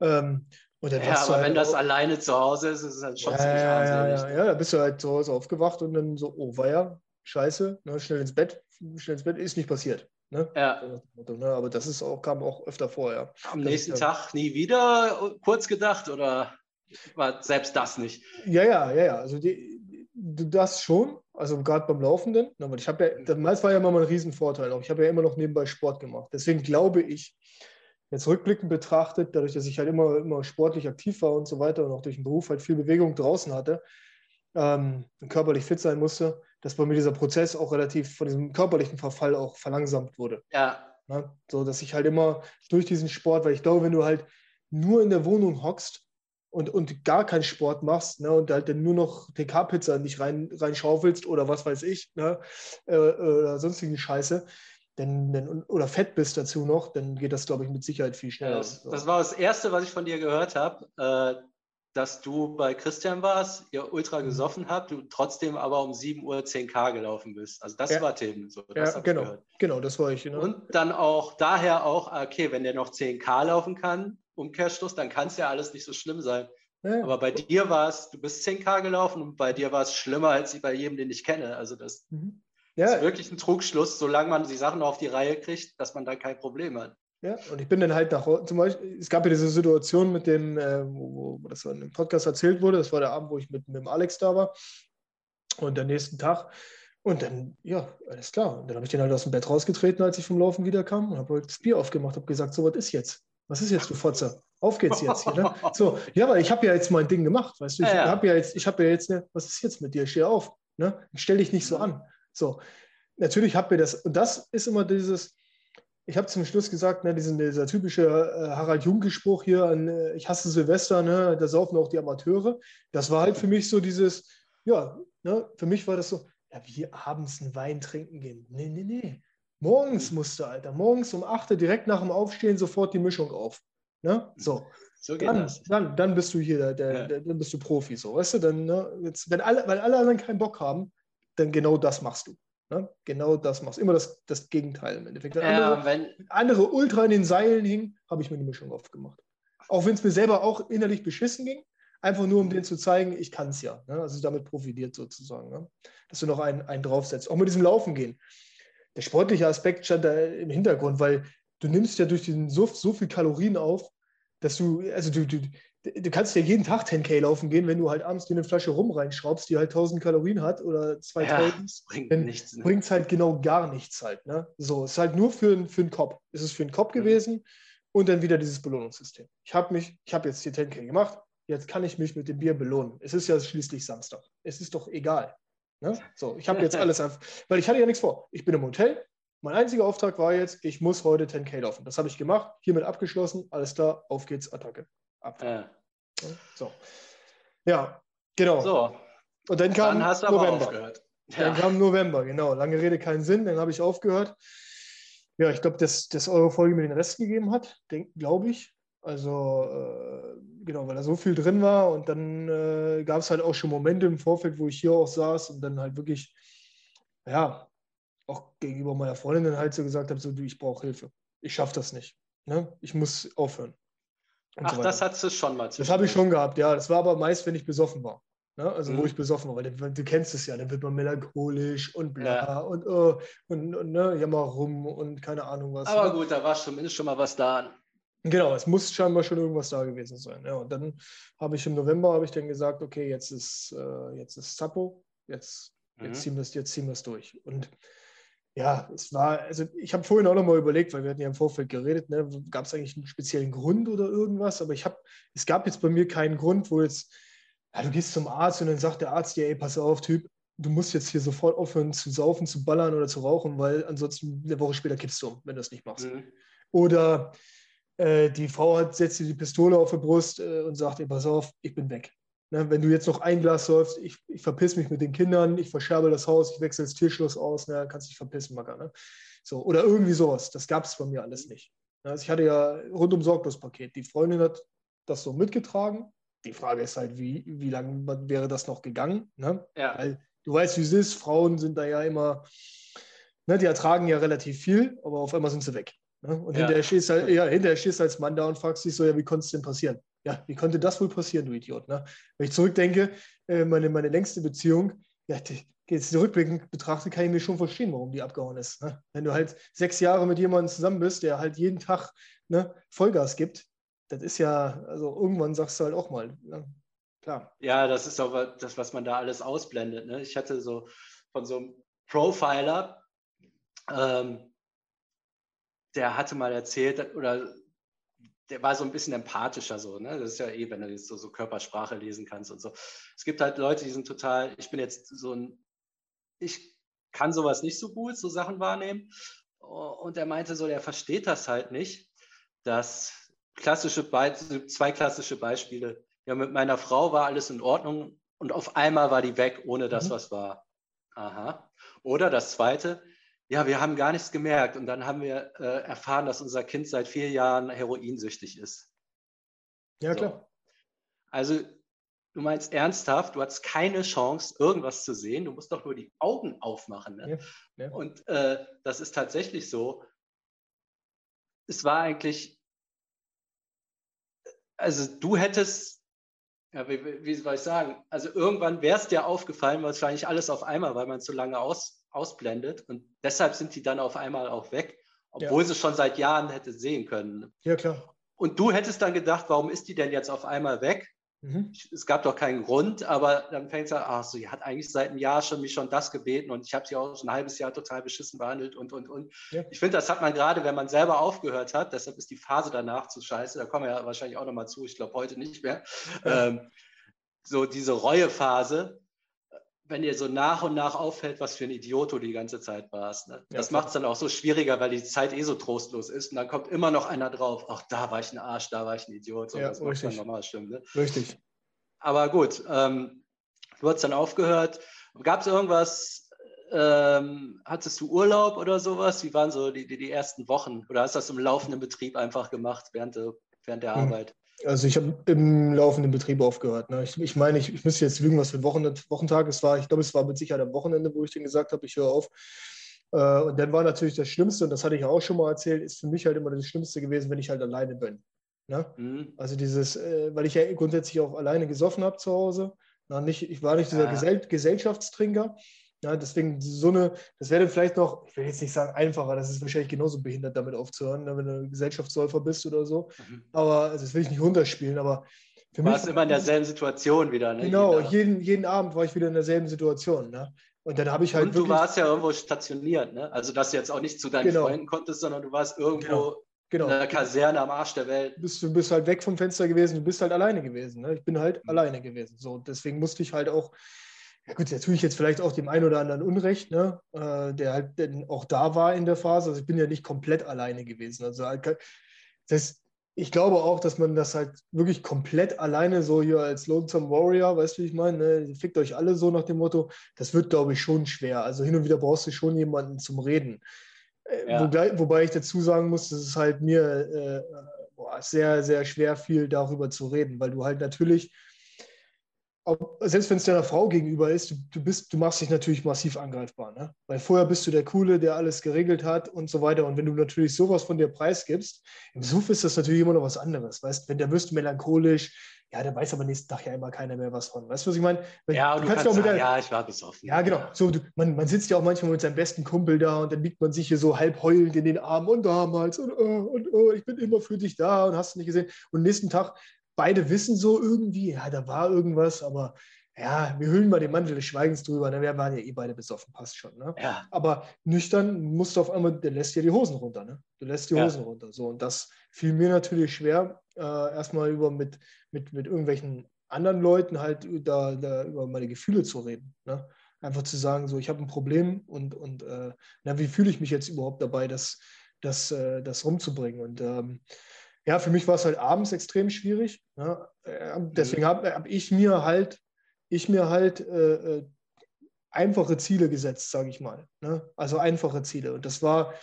Ähm, ja, aber halt wenn das alleine zu Hause ist, ist es halt schon ja, ziemlich ja, armselig. Ja, ja, da bist du halt zu Hause aufgewacht und dann so, oh, war ja, scheiße, ne, schnell ins Bett, schnell ins Bett, ist nicht passiert. Ne? Ja. Ne, aber das ist auch, kam auch öfter vor, ja. Am nächsten ist, Tag nie wieder kurz gedacht oder war selbst das nicht? Ja, ja, ja, ja. Also die, das schon, also gerade beim Laufenden. Aber ich habe ja, das war ja immer mein Riesenvorteil. Auch ich habe ja immer noch nebenbei Sport gemacht. Deswegen glaube ich, jetzt rückblickend betrachtet, dadurch, dass ich halt immer, immer sportlich aktiv war und so weiter und auch durch den Beruf halt viel Bewegung draußen hatte, ähm, körperlich fit sein musste, dass bei mir dieser Prozess auch relativ von diesem körperlichen Verfall auch verlangsamt wurde. Ja. Ne? So, dass ich halt immer durch diesen Sport, weil ich glaube, wenn du halt nur in der Wohnung hockst und, und gar keinen Sport machst ne, und halt dann nur noch TK-Pizza nicht rein, reinschaufelst oder was weiß ich, ne, äh, oder sonstigen Scheiße, denn, denn, oder fett bist dazu noch, dann geht das, glaube ich, mit Sicherheit viel schneller. Das, das war das Erste, was ich von dir gehört habe, äh, dass du bei Christian warst, ihr ultra mhm. gesoffen habt, du trotzdem aber um 7 Uhr 10K gelaufen bist. Also das ja. war Themen. So, das ja, genau, genau, das war ich. Genau. Und dann auch daher auch, okay, wenn der noch 10K laufen kann, Umkehrschluss, dann kann es ja alles nicht so schlimm sein. Ja. Aber bei dir war es, du bist 10K gelaufen und bei dir war es schlimmer als bei jedem, den ich kenne. Also das mhm. Ja. Ist wirklich ein Trugschluss, solange man die Sachen auf die Reihe kriegt, dass man da kein Problem hat. Ja, und ich bin dann halt nach, zum Beispiel, es gab ja diese Situation mit dem, äh, wo, wo, das in dem Podcast erzählt wurde, das war der Abend, wo ich mit, mit dem Alex da war und der nächsten Tag. Und dann, ja, alles klar. Und dann habe ich den halt aus dem Bett rausgetreten, als ich vom Laufen wiederkam und habe halt das Bier aufgemacht, habe gesagt, so, was ist jetzt? Was ist jetzt, du Fotze? Auf geht's jetzt hier. Ne? So, ja, weil ich habe ja jetzt mein Ding gemacht, weißt du? Ich ja, ja. habe ja jetzt, ich habe ja jetzt, eine, was ist jetzt mit dir? Steh auf. Ne? Stell dich nicht so an. So, natürlich hat mir das, und das ist immer dieses, ich habe zum Schluss gesagt, ne, diesen, dieser typische äh, Harald Junke-Spruch hier, an, äh, ich hasse Silvester, ne, da saufen auch die Amateure. Das war halt für mich so dieses, ja, ne, für mich war das so, ja, wie abends einen Wein trinken gehen. Nee, nee, nee. Morgens musste, Alter, morgens um 8 Uhr direkt nach dem Aufstehen sofort die Mischung auf. Ne? So. So geht dann, das. Dann, dann bist du hier, der, der, ja. der, dann bist du Profi, so, weißt du, dann, ne, jetzt, wenn alle, weil alle anderen keinen Bock haben, dann genau das machst du. Ne? Genau das machst du. Immer das, das Gegenteil im Endeffekt. Wenn ja, andere, wenn andere ultra in den Seilen hingen, habe ich mir die Mischung aufgemacht. Auch wenn es mir selber auch innerlich beschissen ging, einfach nur um denen zu zeigen, ich kann es ja. Ne? Also damit profitiert sozusagen. Ne? Dass du noch einen, einen draufsetzt. Auch mit diesem Laufen gehen. Der sportliche Aspekt stand da im Hintergrund, weil du nimmst ja durch den Suff so viel Kalorien auf, dass du, also du, du, du kannst ja jeden Tag 10K laufen gehen, wenn du halt abends dir eine Flasche rum reinschraubst, die halt 1000 Kalorien hat oder 2000, ja, bringt dann nichts. Ne? Bringt es halt genau gar nichts halt. Ne? So, es ist halt nur für, für den Kopf. Es ist für den Kopf mhm. gewesen und dann wieder dieses Belohnungssystem. Ich habe mich, ich habe jetzt die 10K gemacht, jetzt kann ich mich mit dem Bier belohnen. Es ist ja schließlich Samstag. Es ist doch egal. Ne? So, ich habe jetzt alles, weil ich hatte ja nichts vor. Ich bin im Hotel. Mein einziger Auftrag war jetzt, ich muss heute 10K laufen. Das habe ich gemacht, hiermit abgeschlossen. Alles klar, auf geht's, Attacke ab. Ja. So. Ja, genau. So. Und dann kam dann November. Dann kam November, genau. Lange Rede, keinen Sinn. Dann habe ich aufgehört. Ja, ich glaube, dass, dass eure Folge mir den Rest gegeben hat, glaube ich. Also, äh, genau, weil da so viel drin war. Und dann äh, gab es halt auch schon Momente im Vorfeld, wo ich hier auch saß und dann halt wirklich, ja, auch gegenüber meiner Freundin dann halt so gesagt habe: so, du, ich brauche Hilfe. Ich schaffe das nicht. Ne? Ich muss aufhören. Ach, so das hattest du schon mal. Das habe ich schon gehabt, ja. Das war aber meist, wenn ich besoffen war. Ne? Also, mhm. wo ich besoffen war. Weil du, du, kennst es ja, dann wird man melancholisch und bla ja. und, uh, und, und ne, jammer rum und keine Ahnung was. Aber ne? gut, da war zumindest schon mal was da. Genau, es muss scheinbar schon irgendwas da gewesen sein. Ja, und dann habe ich im November habe ich dann gesagt, okay, jetzt ist, äh, jetzt ist Zappo, jetzt, mhm. jetzt, ziehen wir es, jetzt ziehen durch. Und ja, es war, also ich habe vorhin auch noch mal überlegt, weil wir hatten ja im Vorfeld geredet, ne, gab es eigentlich einen speziellen Grund oder irgendwas, aber ich habe, es gab jetzt bei mir keinen Grund, wo jetzt, ja, du gehst zum Arzt und dann sagt der Arzt dir, ey, pass auf, Typ, du musst jetzt hier sofort aufhören zu saufen, zu ballern oder zu rauchen, weil ansonsten eine Woche später kippst du um, wenn du das nicht machst. Mhm. Oder äh, die Frau hat, setzt dir die Pistole auf die Brust äh, und sagt, ey, pass auf, ich bin weg. Ne, wenn du jetzt noch ein Glas säufst, ich, ich verpiss mich mit den Kindern, ich verscherbe das Haus, ich wechsle das Türschloss aus, ne, kannst dich verpissen, Macker. Ne? So, oder irgendwie sowas. Das gab es bei mir alles nicht. Also ich hatte ja rundum Sorglospaket. Die Freundin hat das so mitgetragen. Die Frage ist halt, wie, wie lange wäre das noch gegangen? Ne? Ja. Weil du weißt, wie es ist. Frauen sind da ja immer, ne, die ertragen ja relativ viel, aber auf einmal sind sie weg. Ne? Und ja. hinterher, stehst halt, ja, hinterher stehst du als Mann da und fragst dich so, ja, wie konnte es denn passieren? Ja, wie konnte das wohl passieren, du Idiot? Ne? Wenn ich zurückdenke, äh, meine, meine längste Beziehung, ja, die, jetzt rückblickend betrachte, kann ich mir schon verstehen, warum die abgehauen ist. Ne? Wenn du halt sechs Jahre mit jemandem zusammen bist, der halt jeden Tag ne, Vollgas gibt, das ist ja, also irgendwann sagst du halt auch mal, ne? klar. Ja, das ist auch das, was man da alles ausblendet. Ne? Ich hatte so von so einem Profiler, ähm, der hatte mal erzählt, oder der war so ein bisschen empathischer so, ne? Das ist ja eh, wenn du jetzt so, so Körpersprache lesen kannst und so. Es gibt halt Leute, die sind total, ich bin jetzt so ein, ich kann sowas nicht so gut, so Sachen wahrnehmen. Und er meinte so, der versteht das halt nicht, dass klassische, Be zwei klassische Beispiele. Ja, mit meiner Frau war alles in Ordnung und auf einmal war die weg, ohne dass mhm. was war. Aha. Oder das zweite, ja, wir haben gar nichts gemerkt und dann haben wir äh, erfahren, dass unser Kind seit vier Jahren heroinsüchtig ist. Ja, klar. So. Also du meinst ernsthaft, du hast keine Chance, irgendwas zu sehen. Du musst doch nur die Augen aufmachen. Ne? Ja, ja. Und äh, das ist tatsächlich so. Es war eigentlich, also du hättest, ja, wie, wie soll ich sagen, also irgendwann wäre es dir aufgefallen, wahrscheinlich alles auf einmal, weil man zu lange aus, ausblendet. Und deshalb sind die dann auf einmal auch weg, obwohl ja. sie schon seit Jahren hätte sehen können. Ja, klar. Und du hättest dann gedacht, warum ist die denn jetzt auf einmal weg? Mhm. Es gab doch keinen Grund, aber dann fängt es an, ach so, sie hat eigentlich seit einem Jahr schon mich schon das gebeten und ich habe sie auch schon ein halbes Jahr total beschissen behandelt und, und, und. Ja. Ich finde, das hat man gerade, wenn man selber aufgehört hat, deshalb ist die Phase danach zu scheiße, da kommen wir ja wahrscheinlich auch nochmal zu, ich glaube heute nicht mehr. Ja. Ähm, so diese Reuephase, wenn dir so nach und nach auffällt, was für ein Idiot du die ganze Zeit warst. Ne? Das ja, macht es dann auch so schwieriger, weil die Zeit eh so trostlos ist. Und dann kommt immer noch einer drauf, ach, da war ich ein Arsch, da war ich ein Idiot. So, ja, das macht dann normal stimmen. Ne? Richtig. Aber gut, ähm, du hast dann aufgehört. Gab es irgendwas, ähm, hattest du Urlaub oder sowas? Wie waren so die, die, die, ersten Wochen? Oder hast du das im laufenden Betrieb einfach gemacht während, de, während der hm. Arbeit? Also ich habe im laufenden Betrieb aufgehört. Ne? Ich, ich, meine, ich, ich müsste jetzt lügen, was für ein Wochen, Wochentag es war. Ich glaube, es war mit Sicherheit am Wochenende, wo ich denen gesagt habe, ich höre auf. Äh, und dann war natürlich das Schlimmste, und das hatte ich auch schon mal erzählt, ist für mich halt immer das Schlimmste gewesen, wenn ich halt alleine bin. Ne? Mhm. Also dieses, äh, weil ich ja grundsätzlich auch alleine gesoffen habe zu Hause. Na, nicht, ich war nicht dieser ja. Gesell Gesellschaftstrinker. Ja, deswegen so eine, das wäre vielleicht noch, ich will jetzt nicht sagen einfacher, das ist wahrscheinlich genauso behindert, damit aufzuhören, ne, wenn du Gesellschaftssäufer bist oder so. Mhm. Aber also das will ich nicht runterspielen, aber für mich. Du warst immer in derselben Situation wieder, ne? Genau, jeden, jeden Abend war ich wieder in derselben Situation. Ne? Und dann habe ich halt. Und du warst ja irgendwo stationiert, ne? Also dass du jetzt auch nicht zu deinen genau. Freunden konntest, sondern du warst irgendwo genau. Genau. in der Kaserne am Arsch der Welt. Du bist, du bist halt weg vom Fenster gewesen, du bist halt alleine gewesen. Ne? Ich bin halt mhm. alleine gewesen. So, deswegen musste ich halt auch ja gut, jetzt tue ich jetzt vielleicht auch dem einen oder anderen Unrecht, ne? Äh, der halt auch da war in der Phase. Also ich bin ja nicht komplett alleine gewesen. Also halt das, ich glaube auch, dass man das halt wirklich komplett alleine so hier als Lonesome Warrior, weißt du, wie ich meine, ne? fickt euch alle so nach dem Motto, das wird, glaube ich, schon schwer. Also hin und wieder brauchst du schon jemanden zum Reden. Äh, ja. Wobei, wobei, ich dazu sagen muss, dass es halt mir äh, boah, sehr, sehr schwer fiel, darüber zu reden, weil du halt natürlich selbst wenn es deiner Frau gegenüber ist, du, du, bist, du machst dich natürlich massiv angreifbar. Ne? Weil vorher bist du der Coole, der alles geregelt hat und so weiter. Und wenn du natürlich sowas von dir preisgibst, im Suff ist das natürlich immer noch was anderes. Weißt, wenn der wirst melancholisch, ja, der weiß aber nächsten Tag ja immer keiner mehr was von. Weißt du, was ich meine? Ja, du, du kannst, kannst sagen, der, ja, ich war besoffen. Ja, genau. So, du, man, man sitzt ja auch manchmal mit seinem besten Kumpel da und dann liegt man sich hier so halb heulend in den Armen und damals und, oh, und oh, ich bin immer für dich da und hast du nicht gesehen. Und nächsten Tag beide wissen so irgendwie, ja, da war irgendwas, aber ja, wir hüllen mal den Mantel des Schweigens drüber, ne? wir waren ja eh beide besoffen, passt schon. Ne? Ja. Aber nüchtern musst du auf einmal, der lässt dir die Hosen runter. Ne? Du lässt die Ja. Hosen runter. So, und das fiel mir natürlich schwer, äh, erstmal über mit, mit, mit irgendwelchen anderen Leuten halt da, da über meine Gefühle zu reden. Ne? Einfach zu sagen, so, ich habe ein Problem und, und äh, na, wie fühle ich mich jetzt überhaupt dabei, das, das, äh, das rumzubringen. Und ähm, ja, für mich war es halt abends extrem schwierig. Ne? Äh, deswegen habe hab ich mir halt, ich mir halt äh, äh, einfache Ziele gesetzt, sage ich mal. Ne? Also einfache Ziele. Und das war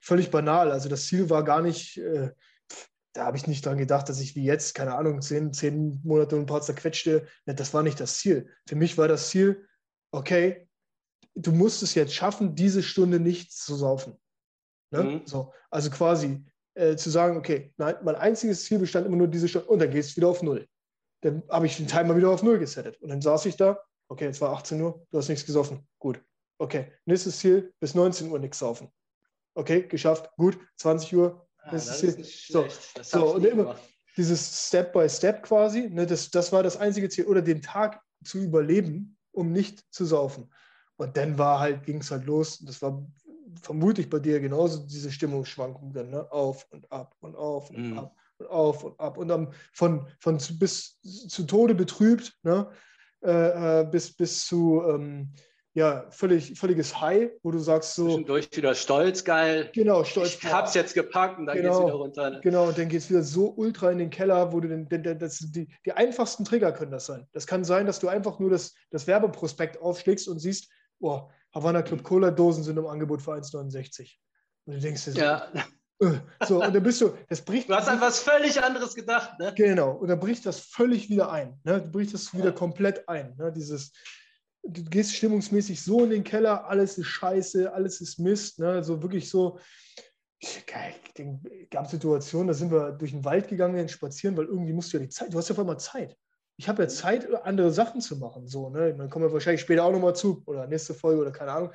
völlig banal. Also das Ziel war gar nicht, äh, da habe ich nicht dran gedacht, dass ich wie jetzt, keine Ahnung, zehn, zehn Monate und ein paar zerquetschte, ne, das war nicht das Ziel. Für mich war das Ziel, okay, du musst es jetzt schaffen, diese Stunde nicht zu saufen. Ne? Mhm. So, also quasi äh, zu sagen, okay, nein, mein einziges Ziel bestand immer nur diese Stunde und dann gehst du wieder auf Null. Dann habe ich den Timer wieder auf Null gesettet. Und dann saß ich da, okay, jetzt war 18 Uhr, du hast nichts gesoffen. Gut. Okay, nächstes Ziel, bis 19 Uhr nichts saufen. Okay, geschafft, gut, 20 Uhr, Ah, ist ist nicht so, so, und immer- gemacht. dieses Step by Step quasi, ne, das, das war das einzige Ziel, oder den Tag zu überleben, um nicht zu saufen. Und dann war halt, ging es halt los. Das war vermutlich bei dir genauso diese Stimmungsschwankung dann, ne? Auf und ab und auf und Mhm. ab und auf und ab. Und dann von, von zu, bis zu Tode betrübt, ne? Äh, äh, bis, bis zu ähm, ja, völlig, völliges High, wo du sagst so, Zwischendurch wieder stolz, geil. genau, stolz. Ich hab's jetzt gepackt und dann Genau. geht's wieder runter. ne? Genau, und dann geht es wieder so ultra in den Keller, wo du den, den, den, das, die, die einfachsten Trigger können das sein. Das kann sein, dass du einfach nur das, das Werbeprospekt aufschlägst und siehst, boah, Havana Club Cola Dosen sind im Angebot für 1,69. Und du denkst dir so, Ja, äh, so, und dann bist du, das bricht. du hast an was völlig anderes gedacht, ne? Genau, und dann bricht das völlig wieder ein. Ne? Du brichst das wieder komplett ein. Ne? Dieses, du gehst stimmungsmäßig so in den Keller, alles ist scheiße, alles ist Mist. Ne? So wirklich so. Geil, gab Situationen, da sind wir durch den Wald gegangen, spazieren, weil irgendwie musst du ja die Zeit, du hast ja auf einmal Zeit. Ich habe ja Zeit, andere Sachen zu machen. So, ne? Dann kommen wir wahrscheinlich später auch nochmal zu oder nächste Folge oder keine Ahnung.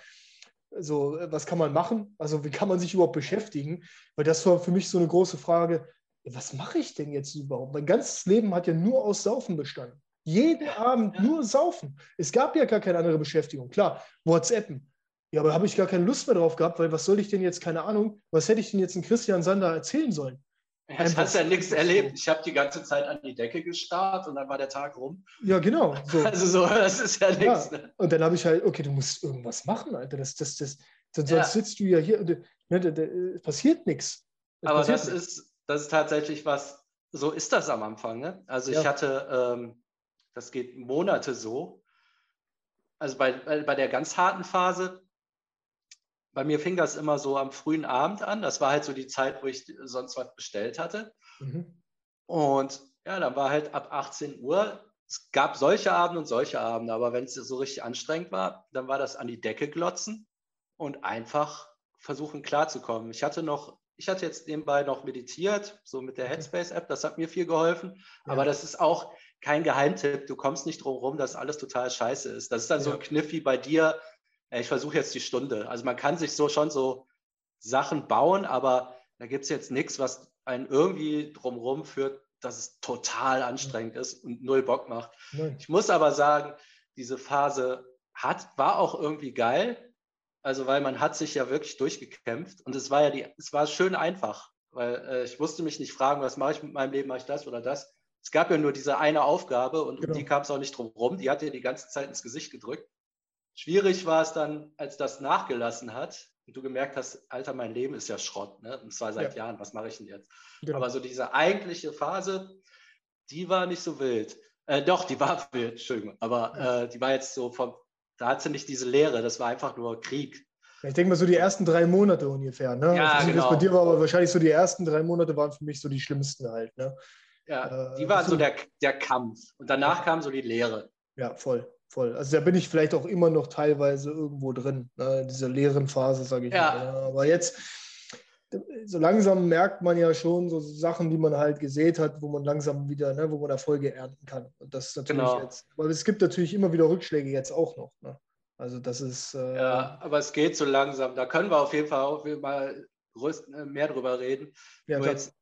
So, was kann man machen? Also, wie kann man sich überhaupt beschäftigen? Weil das war für mich so eine große Frage was mache ich denn jetzt überhaupt? Mein ganzes Leben hat ja nur aus Saufen bestanden. Jeden Abend ja. nur Saufen. Es gab ja gar keine andere Beschäftigung. Klar, WhatsAppen. Ja, aber habe ich gar keine Lust mehr drauf gehabt, weil was soll ich denn jetzt, keine Ahnung, was hätte ich denn jetzt in Christian Sander erzählen sollen? Du Einfach hast ja nichts erlebt. Ich habe die ganze Zeit an die Decke gestarrt und dann war der Tag rum. Ja, genau. So. Also so, das ist ja Ja, nichts. Ne? und dann habe ich halt, okay, du musst irgendwas machen, Alter. Das, das, das, sonst Ja. sitzt du ja hier und ne, da, da, es passiert nichts. Aber passiert das nichts. ist, das ist tatsächlich was, so ist das am Anfang. Ne? Also ich Ja. hatte, ähm, das geht Monate so. Also bei, bei der ganz harten Phase, bei mir fing das immer so am frühen Abend an. Das war halt so die Zeit, wo ich sonst was bestellt hatte. Mhm. Und ja, dann war halt ab 18 Uhr. Es gab solche Abende und solche Abende, aber wenn es so richtig anstrengend war, dann war das an die Decke glotzen und einfach versuchen klarzukommen. Ich hatte noch, ich hatte jetzt nebenbei noch meditiert, so mit der. Headspace-App, das hat mir viel geholfen. Ja. Aber das ist auch kein Geheimtipp. Du kommst nicht drum rum, dass alles total scheiße ist. Das ist dann so Ja. ein Kniff wie bei dir. Ja, Ich versuche jetzt die Stunde. Also man kann sich so schon so Sachen bauen, aber da gibt es jetzt nichts, was einen irgendwie drumherum führt, dass es total anstrengend ist und null Bock macht. Nein. Ich muss aber sagen, diese Phase hat, war auch irgendwie geil. Also, weil man hat sich ja wirklich durchgekämpft und es war ja die, es war schön einfach, weil äh, ich musste mich nicht fragen, was mache ich mit meinem Leben, mache ich das oder das. Es gab ja nur diese eine Aufgabe und Genau. um die kam es auch nicht drum rum. Die hat dir die ganze Zeit ins Gesicht gedrückt. Schwierig war es dann, als das nachgelassen hat und du gemerkt hast, Alter, mein Leben ist ja Schrott, ne? Und zwar seit Jahren, was mache ich denn jetzt? Genau. Aber so diese eigentliche Phase, die war nicht so wild. Äh, doch, die war wild, Entschuldigung. Aber äh, die war jetzt so vom, da hat sie nicht diese Leere, das war einfach nur Krieg. Ich denke mal so die ersten drei Monate ungefähr. Ne? Ja, es genau. bei dir war, aber wahrscheinlich so die ersten drei Monate waren für mich so die schlimmsten halt. Ne? Ja, Äh, die war so- so der, der Kampf. Und danach kam so die Leere. Ja, voll, voll. Also da bin ich vielleicht auch immer noch teilweise irgendwo drin, ne? in dieser leeren Phase, sage ich Ja. mal. Ja. Aber jetzt, so langsam merkt man ja schon so Sachen, die man halt gesät hat, wo man langsam wieder, ne, wo man Erfolge ernten kann. Und das ist natürlich Genau. jetzt, weil es gibt natürlich immer wieder Rückschläge jetzt auch noch. Ne? Also das ist, äh, Ja, aber es geht so langsam. Da können wir auf jeden Fall auch mal äh, mehr drüber reden. ja, jetzt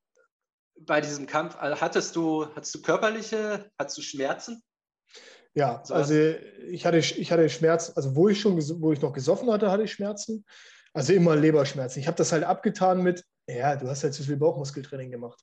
bei diesem Kampf, also hattest du, hattest du körperliche, hattest du Schmerzen? Ja, so also ich hatte, ich hatte Schmerzen, also wo ich schon, wo ich noch gesoffen hatte, hatte ich Schmerzen. Also immer Leberschmerzen. Ich habe das halt abgetan mit, ja, du hast halt zu viel Bauchmuskeltraining gemacht.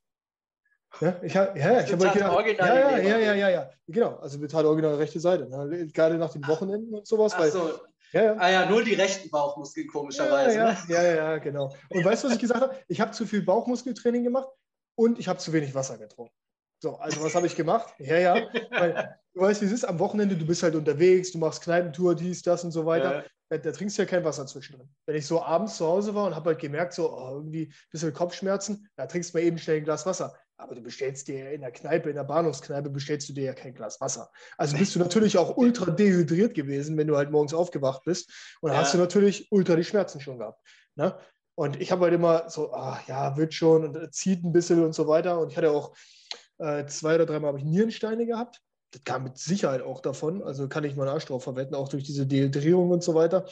Ja, ich, ja, ja, ich habe halt gedacht, ja, ja, ja, ja, ja, genau. Also mit halt original rechte Seite. Ne? Gerade nach den Wochenenden und sowas. Ach weil, so. Ja, ja. Ah ja, nur die rechten Bauchmuskeln komischerweise. Ja, ne? ja, ja, ja, genau. Und weißt du, was ich gesagt habe? Ich habe zu viel Bauchmuskeltraining gemacht und ich habe zu wenig Wasser getrunken. So, also was habe ich gemacht? Ja, ja. Weil, du weißt, wie es ist, am Wochenende, du bist halt unterwegs, du machst Kneipentour, dies, das und so weiter. Ja. Da, da, trinkst du ja kein Wasser zwischendrin. Wenn ich so abends zu Hause war und habe halt gemerkt, so oh, irgendwie ein bisschen Kopfschmerzen, da trinkst du mal eben schnell ein Glas Wasser. Aber du bestellst dir in der Kneipe, in der Bahnhofskneipe, bestellst du dir ja kein Glas Wasser. Also bist du natürlich auch ultra dehydriert gewesen, wenn du halt morgens aufgewacht bist. Und ja. hast du natürlich ultra die Schmerzen schon gehabt. Ne? Und ich habe halt immer so, ach ja, wird schon und zieht ein bisschen und so weiter. Und ich hatte auch äh, zwei oder dreimal habe ich Nierensteine gehabt. Das kam mit Sicherheit auch davon. Also kann ich meinen Arsch drauf verwetten, auch durch diese Dehydrierung und so weiter.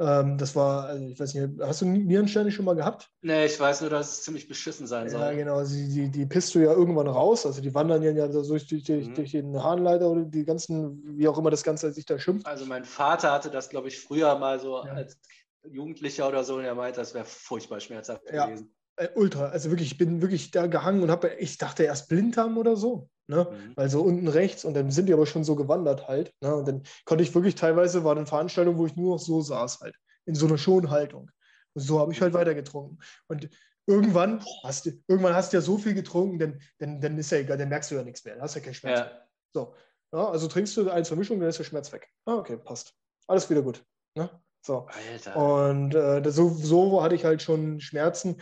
Ähm, das war, also ich weiß nicht, hast du Nierensteine schon mal gehabt? Nee, ich weiß nur, dass es ziemlich beschissen sein soll. Ja, genau. Die, die, die pisst du ja irgendwann raus. Also die wandern ja so durch, durch, mhm. durch den Harnleiter oder die ganzen, wie auch immer das Ganze sich da schimpft. Also mein Vater hatte das, glaube ich, früher mal so ja. als Jugendlicher oder so und er meinte, das wäre furchtbar schmerzhaft ja. gewesen. Äh, ultra. Also wirklich, ich bin wirklich da gehangen und habe, ich dachte erst Blinddarm oder so. Ne? Mhm. Weil so unten rechts und dann sind die aber schon so gewandert halt. Ne? Und dann konnte ich wirklich teilweise, war eine Veranstaltung, wo ich nur noch so saß halt. In so einer Schonhaltung. Und so habe ich halt weiter getrunken. Und irgendwann hast du, irgendwann hast du ja so viel getrunken, dann, dann, dann ist ja egal, dann merkst du ja nichts mehr. Dann hast ja keinen Schmerz. Ja. So. Ja, also trinkst du eine Vermischung, dann ist der Schmerz weg. Ah, okay, passt. Alles wieder gut. Ne? So. Alter. Und äh, so, so hatte ich halt schon Schmerzen.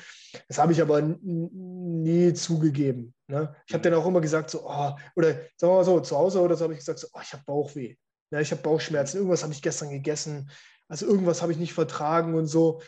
Das habe ich aber nie zugegeben. Ne? Ich habe mhm. dann auch immer gesagt, so, oh, oder sagen wir mal so, zu Hause oder so habe ich gesagt, so, oh, ich habe Bauchweh. Ja, ich habe Bauchschmerzen. Irgendwas habe ich gestern gegessen. Also irgendwas habe ich nicht vertragen und so.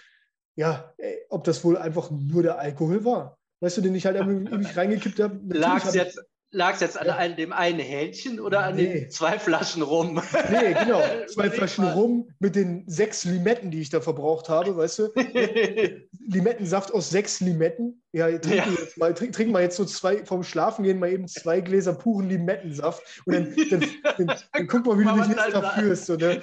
Ja, ey, ob das wohl einfach nur der Alkohol war. Weißt du, den ich halt irgendwie reingekippt habe. Lag es jetzt Lag es jetzt an ja. dem einen Hähnchen oder an nee. den zwei Flaschen rum? Nee, genau. Zwei Flaschen rum mit den sechs Limetten, die ich da verbraucht habe, weißt du? Limettensaft aus sechs Limetten. Ja, trink, ja. Jetzt mal, trink, trink, mal jetzt so zwei, vom Schlafen gehen mal eben zwei Gläser puren Limettensaft und dann, dann, dann, dann guck mal, wie du dich jetzt da fühlst. So, ne?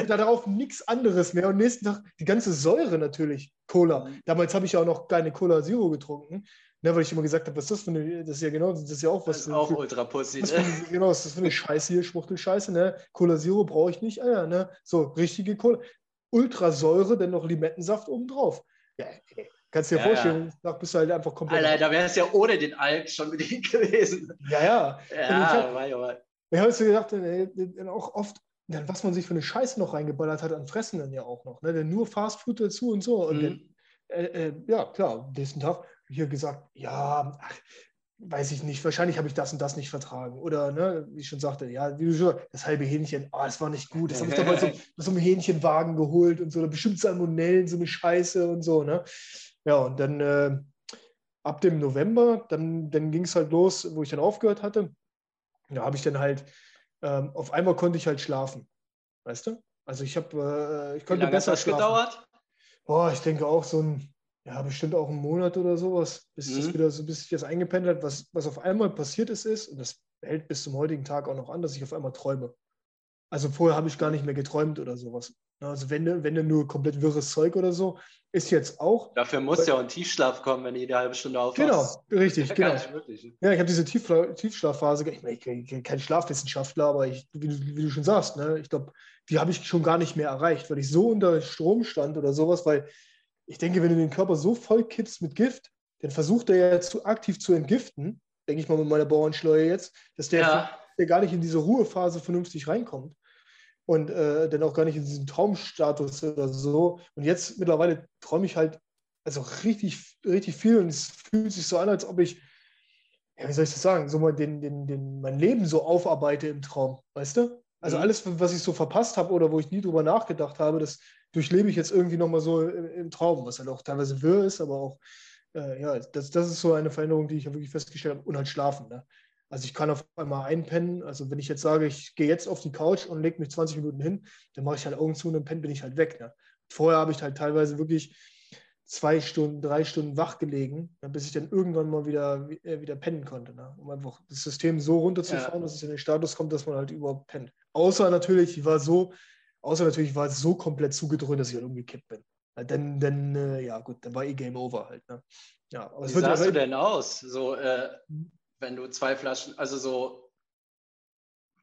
Und darauf nichts anderes mehr. Und nächsten Tag die ganze Säure natürlich. Cola. Damals habe ich ja auch noch keine Cola Zero getrunken. Ne, weil ich immer gesagt habe, was ist das für eine, das ist ja genau, das ist ja auch was. Das ist auch für, ultra pussy, ne? Für, genau, was ist das für eine Scheiße hier, Schwuchtelscheiße, ne? Cola Zero brauche ich nicht, ah, ja, ne? So, richtige Cola. Ultrasäure, dann noch Limettensaft obendrauf. Ja, ey, kannst dir ja, vorstellen, ja. bist du halt einfach komplett. Alter, da wäre es ja ohne den Alk schon bedingt gewesen. Ja, ja. Ja, ich habe hab so gedacht, ey, auch oft, was man sich für eine Scheiße noch reingeballert hat an Fressen dann ja auch noch, ne? Denn nur Fastfood dazu und so. Und mhm. dann, äh, äh, ja, klar, nächsten Tag hier gesagt, ja, ach, weiß ich nicht, wahrscheinlich habe ich das und das nicht vertragen. Oder, ne, wie ich schon sagte, ja, wie du schon, das halbe Hähnchen, oh, das war nicht gut. Das habe ich doch mal so, so einem Hähnchenwagen geholt und so, bestimmt Salmonellen, so eine Scheiße und so, ne? Ja, und dann äh, ab dem November, dann, dann ging es halt los, wo ich dann aufgehört hatte. Da habe ich dann halt, ähm, auf einmal konnte ich halt schlafen. Weißt du? Also ich habe, äh, ich konnte Wie lange besser hat das schlafen. gedauert? Boah, ich denke auch so ein, ja, bestimmt auch einen Monat oder sowas, bis mhm. das wieder so, bis sich das eingependelt hat. Was, was auf einmal passiert ist, ist, und das hält bis zum heutigen Tag auch noch an, dass ich auf einmal träume. Also vorher habe ich gar nicht mehr geträumt oder sowas. Also wenn, wenn nur komplett wirres Zeug oder so, ist jetzt auch. Dafür muss ja auch ein Tiefschlaf kommen, wenn du jede halbe Stunde aufwachst. Genau, richtig, genau. Ja, ich habe diese Tiefschla Tiefschlafphase, ich, ich bin kein Schlafwissenschaftler, aber ich, wie, du, wie, du, schon sagst, ne, ich glaube, die habe ich schon gar nicht mehr erreicht, weil ich so unter Strom stand oder sowas, weil ich denke, wenn du den Körper so voll kippst mit Gift, dann versucht er ja zu aktiv zu entgiften, denke ich mal mit meiner Bauernschleue jetzt, dass der, ja. der gar nicht in diese Ruhephase vernünftig reinkommt und äh, dann auch gar nicht in diesen Traumstatus oder so. Und jetzt mittlerweile träume ich halt also richtig, richtig viel und es fühlt sich so an, als ob ich, ja, wie soll ich das sagen, so mal den, den, den, mein Leben so aufarbeite im Traum, weißt du? Also mhm. alles, was ich so verpasst habe oder wo ich nie drüber nachgedacht habe, das durchlebe ich jetzt irgendwie nochmal so im, im, Traum, was halt auch teilweise wirr ist, aber auch, äh, ja, das, das ist so eine Veränderung, die ich ja wirklich festgestellt habe. Und halt schlafen. Ne? Also ich kann auf einmal einpennen. Also wenn ich jetzt sage, ich gehe jetzt auf die Couch und lege mich 20 Minuten hin, dann mache ich halt Augen zu und dann pennen bin ich halt weg. Ne? Vorher habe ich halt teilweise wirklich zwei Stunden, drei Stunden wach gelegen, bis ich dann irgendwann mal wieder, äh, wieder pennen konnte. Ne? Um einfach das System so runterzufahren, ja. dass es in den Status kommt, dass man halt überhaupt pennt. Außer natürlich, ich war so, außer natürlich war es so komplett zugedröhnt, dass ich halt umgekippt bin. Dann, dann äh, ja gut, dann war eh Game Over halt. Ne? Ja, Wie sahst du denn aus? So, äh, hm? wenn du zwei Flaschen, also so,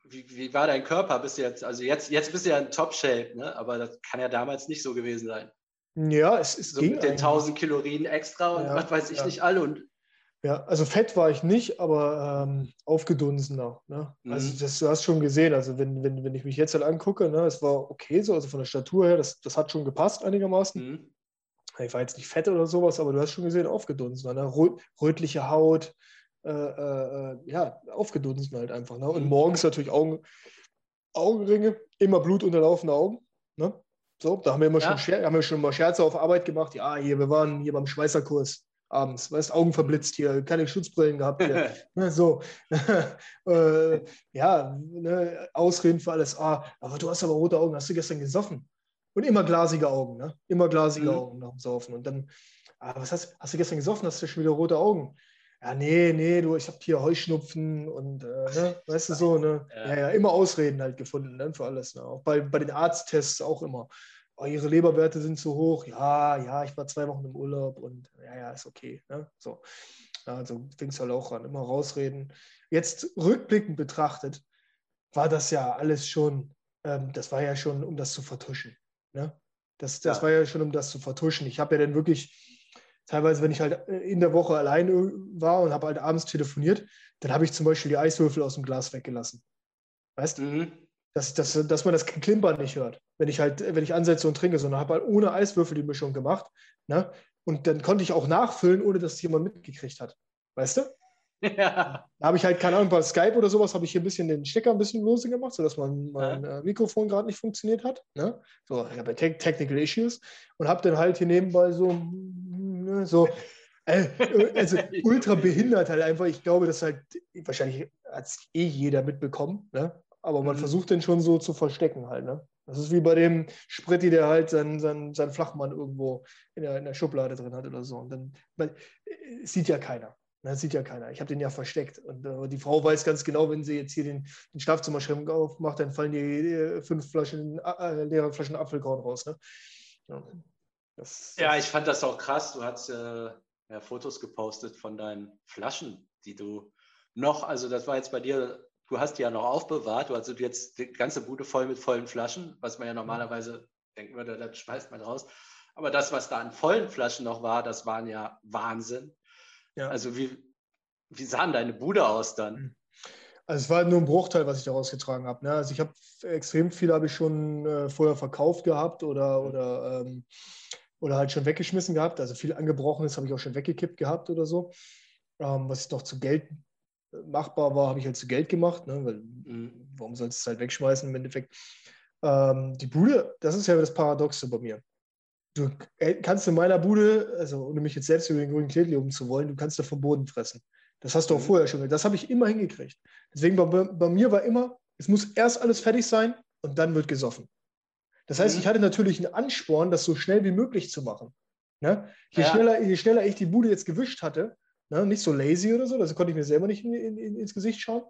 wie, wie war dein Körper bis jetzt? Also jetzt, jetzt bist du ja in Top-Shape, ne? aber das kann ja damals nicht so gewesen sein. Ja, es, es so ging mit den 1000 Kalorien extra und ja, was weiß ich ja. nicht alle. Und ja, also fett war ich nicht, aber ähm, aufgedunsener. Ne? Mhm. Also das, du hast schon gesehen, also wenn, wenn, wenn ich mich jetzt halt angucke, ne, es war okay so, also von der Statur her, das, das hat schon gepasst einigermaßen. Mhm. Ich war jetzt nicht fett oder sowas, aber du hast schon gesehen, aufgedunsen. Ne? Rötliche Haut, äh, äh, äh, ja, aufgedunsen halt einfach. Ne? Und mhm. morgens natürlich Augen, Augenringe, immer blutunterlaufene Augen. Ne? So, da haben wir immer ja. schon, haben wir schon mal Scherze auf Arbeit gemacht. Ja, hier, wir waren hier beim Schweißerkurs abends, weißt Augen verblitzt hier, keine Schutzbrillen gehabt hier. ne, so. äh, ja, ne, Ausreden für alles. Ah, aber du hast aber rote Augen, hast du gestern gesoffen? Und immer glasige Augen, ne? Immer glasige mhm. Augen nach dem Saufen. Und dann, ah, was hast, hast du gestern gesoffen? Hast du schon wieder rote Augen? Ja, nee, nee, du, ich habe hier Heuschnupfen und, äh, ne, weißt du so, ne? Ja. ja, ja, immer Ausreden halt gefunden, ne, für alles. Ne? Auch bei, bei den Arzttests auch immer. Oh, ihre Leberwerte sind zu hoch. Ja, ja, ich war zwei Wochen im Urlaub und ja, ja, ist okay. Ne? So. Also fing es halt auch an, immer rausreden. Jetzt rückblickend betrachtet, war das ja alles schon, ähm, das war ja schon, um das zu vertuschen. Ne? Das, das ja. war ja schon, um das zu vertuschen. Ich habe ja dann wirklich, teilweise, wenn ich halt äh, in der Woche allein war und habe halt abends telefoniert, dann habe ich zum Beispiel die Eiswürfel aus dem Glas weggelassen. Weißt du? Mhm. Dass, dass, dass man das Klimpern nicht hört, wenn ich halt, wenn ich ansetze und trinke, sondern habe halt ohne Eiswürfel die Mischung gemacht. Ne? Und dann konnte ich auch nachfüllen, ohne dass es jemand mitgekriegt hat. Weißt du? Ja. Da habe ich halt, keine Ahnung, bei Skype oder sowas, habe ich hier ein bisschen den Stecker ein bisschen lose gemacht, sodass mein, mein ja. Äh, Mikrofon gerade nicht funktioniert hat. Ne? So, ich habe Te Technical Issues und habe dann halt hier nebenbei so, ne, so äh, also ultra behindert halt einfach. Ich glaube, das halt, wahrscheinlich hat es eh jeder mitbekommen, ne? aber man mhm. versucht den schon so zu verstecken halt. Ne? Das ist wie bei dem Spritti, der halt seinen, seinen, seinen Flachmann irgendwo in der, in der Schublade drin hat oder so. Und dann weil, äh, sieht ja keiner. Das sieht ja keiner. Ich habe den ja versteckt. Und äh, die Frau weiß ganz genau, wenn sie jetzt hier den, den Schlafzimmerschrank aufmacht, dann fallen die äh, fünf Flaschen, äh, leere Flaschen Apfelkorn raus. Ne? Ja, das, ja, ich fand das auch krass. Du hast äh, ja, Fotos gepostet von deinen Flaschen, die du noch, also das war jetzt bei dir, du hast die ja noch aufbewahrt. Du hast jetzt die ganze Bude voll mit vollen Flaschen, was man ja normalerweise denken würde, das schmeißt man raus. Aber das, was da an vollen Flaschen noch war, das waren ja Wahnsinn. Ja. Also wie, wie sah deine Bude aus dann? Hm. Also es war nur ein Bruchteil, was ich da rausgetragen habe. Ne? Also ich habe extrem viel habe ich schon äh, vorher verkauft gehabt oder, oder, ähm, oder halt schon weggeschmissen gehabt. Also viel angebrochenes habe ich auch schon weggekippt gehabt oder so. Ähm, was noch zu Geld machbar war, habe ich halt zu Geld gemacht. Ne? Weil, mhm. Warum sollst du es halt wegschmeißen im Endeffekt? Ähm, die Bude, das ist ja das Paradoxe bei mir du äh, kannst in meiner Bude, also ohne mich jetzt selbst über den grünen Klee loben zu wollen, du kannst da vom Boden fressen. Das hast du auch mhm. vorher schon. Das habe ich immer hingekriegt. Deswegen bei, bei, mir war immer, es muss erst alles fertig sein und dann wird gesoffen. Das heißt, mhm. ich hatte natürlich einen Ansporn, das so schnell wie möglich zu machen. Ne? Je, ja. schneller, je schneller ich die Bude jetzt gewischt hatte, ne? nicht so lazy oder so, das konnte ich mir selber nicht in, in, in, ins Gesicht schauen.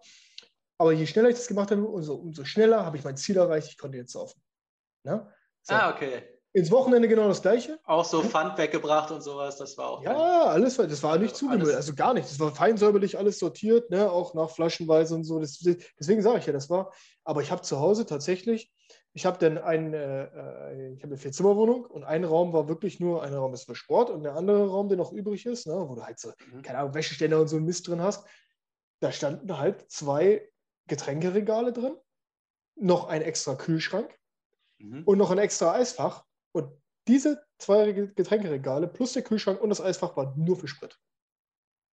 Aber je schneller ich das gemacht habe, umso, umso schneller habe ich mein Ziel erreicht, ich konnte jetzt saufen. Ne? So. Ah, okay. Ins Wochenende genau das gleiche. Auch so Pfand weggebracht und sowas, das war auch. Ja, alles, das war nicht zugemüllt, also gar nicht. Das war fein säuberlich alles sortiert, ne? auch nach Flaschenweise und so. Das, deswegen sage ich ja, das war. Aber ich habe zu Hause tatsächlich, ich habe dann ein, äh, äh ich habe eine Vierzimmerwohnung und ein Raum war wirklich nur, ein Raum ist für Sport und der andere Raum, der noch übrig ist, ne? wo du halt so, mhm. keine Ahnung, Wäscheständer und so ein Mist drin hast. Da standen halt zwei Getränkeregale drin, noch ein extra Kühlschrank mhm. und noch ein extra Eisfach und diese zwei Getränkeregale plus der Kühlschrank und das Eisfach waren nur für Sprit.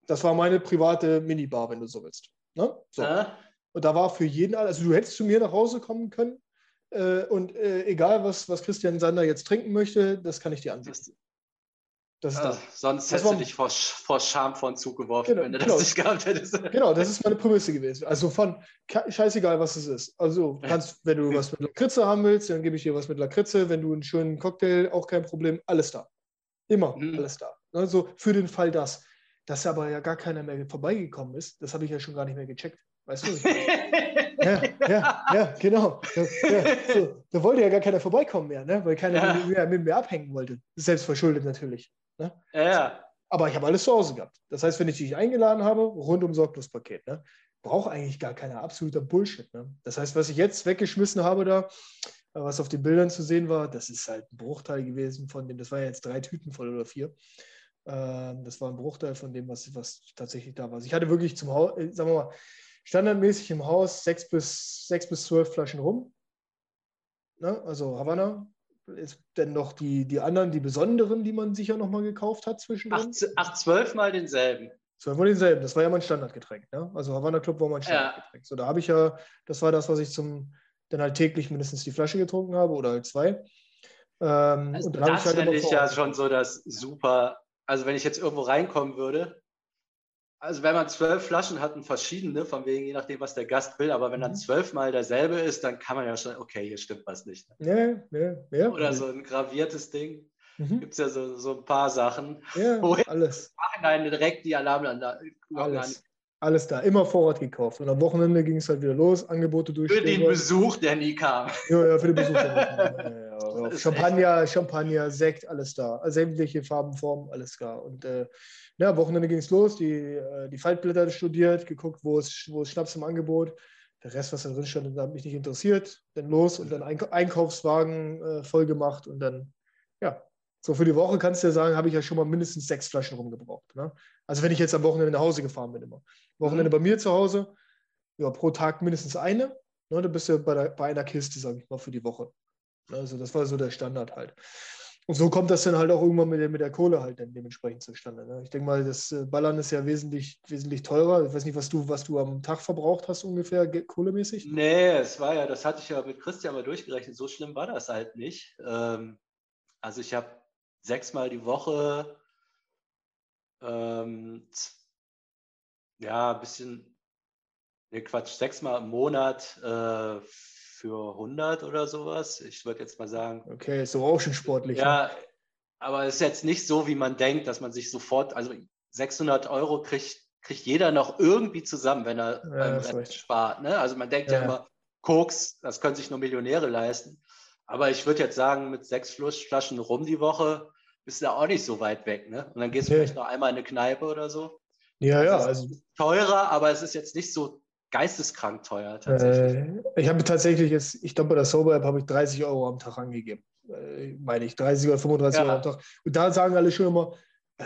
Das war meine private Minibar, wenn du so willst. Ne? So. Äh. Und da war für jeden, also du hättest zu mir nach Hause kommen können äh, und äh, egal, was, was Christian Sander jetzt trinken möchte, das kann ich dir anbieten. Das ist das. Sonst hättest du dich vor, vor Scham vor den Zug geworfen, genau, wenn du genau. das nicht gehabt hättest. Genau, das ist meine Prämisse gewesen. Also von scheißegal, was es ist. Also kannst, wenn du was mit Lakritze haben willst, dann gebe ich dir was mit Lakritze. Wenn du einen schönen Cocktail, auch kein Problem, alles da. Immer mhm. alles da. Also für den Fall, dass, dass aber ja gar keiner mehr vorbeigekommen ist, das habe ich ja schon gar nicht mehr gecheckt. Weißt du? ja, ja, ja, genau. Ja, so, da wollte ja gar keiner vorbeikommen mehr, ne? weil keiner ja. mit, mir, abhängen wollte. Selbstverschuldet natürlich. Ne? Ja. Aber ich habe alles zu Hause gehabt. Das heißt, wenn ich dich eingeladen habe, rundum Sorglospaket, ne? braucht eigentlich gar keiner absoluter Bullshit. Ne? Das heißt, was ich jetzt weggeschmissen habe da, was auf den Bildern zu sehen war, das ist halt ein Bruchteil gewesen von dem, das war ja jetzt drei Tüten voll oder vier. Ähm, das war ein Bruchteil von dem, was, was tatsächlich da war. Also ich hatte wirklich zum Haus, äh, sagen wir mal, standardmäßig im Haus sechs bis, sechs bis zwölf Flaschen rum. Ne? Also Havanna. Ist denn noch die, die anderen, die besonderen, die man sicher nochmal gekauft hat zwischendrin? Acht, acht, zwölf Mal denselben. Zwölf Mal denselben. Das war ja mein Standardgetränk. Ne? Also Havanna Club war mein Standardgetränk. Ja. So, da habe ich ja, das war das, was ich zum, dann halt täglich mindestens die Flasche getrunken habe oder halt zwei. Ähm, also das halt finde ich ja schon so das super. Also wenn ich jetzt irgendwo reinkommen würde, also wenn man zwölf Flaschen hat und verschiedene, von wegen, je nachdem, was der Gast will, aber wenn dann mhm. zwölfmal derselbe ist, dann kann man ja schon, okay, hier stimmt was nicht. Ne? Ja, ja, ja. Oder so ein graviertes Ding. Mhm. Gibt es ja so, so ein paar Sachen. Ja, wo alles. Nachhinein direkt die Alarmglocke alles. Alles da, immer Vorrat gekauft. Und am Wochenende ging es halt wieder los, Angebote durch. Für den Besuch, der nie kam. Ja, ja, für den Besuch, der nie kam. Ja, Champagner, Champagner, Sekt, alles da. Sämtliche Farben, Formen, alles da. Und äh, ja, Wochenende ging es los, die, äh, die Faltblätter studiert, geguckt, wo ist, wo ist Schnaps im Angebot. Der Rest, was da drin stand, hat mich nicht interessiert. Dann los und dann Einkaufswagen äh, voll gemacht und dann, ja, so für die Woche kannst du ja sagen, habe ich ja schon mal mindestens sechs Flaschen rumgebraucht. Ne? Also wenn ich jetzt am Wochenende nach Hause gefahren bin immer. Wochenende mhm. bei mir zu Hause, ja, pro Tag mindestens eine. Ne? Da bist du bei, der, bei einer Kiste, sage ich mal, für die Woche. Also das war so der Standard halt. Und so kommt das dann halt auch irgendwann mit der, mit der Kohle halt dann dementsprechend zustande. Ne? Ich denke mal, das äh, Ballern ist ja wesentlich, wesentlich teurer. Ich weiß nicht, was du, was du am Tag verbraucht hast ungefähr, kohlemäßig? Nee, es war ja, das hatte ich ja mit Christian mal durchgerechnet. So schlimm war das halt nicht. Ähm, also ich habe sechsmal die Woche ähm, ja, ein bisschen, ne Quatsch, sechsmal im Monat äh, für 100 oder sowas. Ich würde jetzt mal sagen. Okay, ist doch auch schon sportlich. Ja, ne? aber es ist jetzt nicht so, wie man denkt, dass man sich sofort, also 600 Euro kriegt, kriegt jeder noch irgendwie zusammen, wenn er ja, beim spart. Ne? Also man denkt ja. ja immer, Koks, das können sich nur Millionäre leisten. Aber ich würde jetzt sagen, mit sechs Flaschen rum die Woche bist du da auch nicht so weit weg. Ne? Und dann gehst du nee. vielleicht noch einmal in eine Kneipe oder so. Ja, ja. Also teurer, aber es ist jetzt nicht so geisteskrank teuer tatsächlich. Äh, ich habe tatsächlich jetzt, ich glaube, bei der Sober App habe ich 30 Euro am Tag angegeben. Äh, meine ich, 30 oder 35 ja. Euro am Tag. Und da sagen alle schon immer, äh,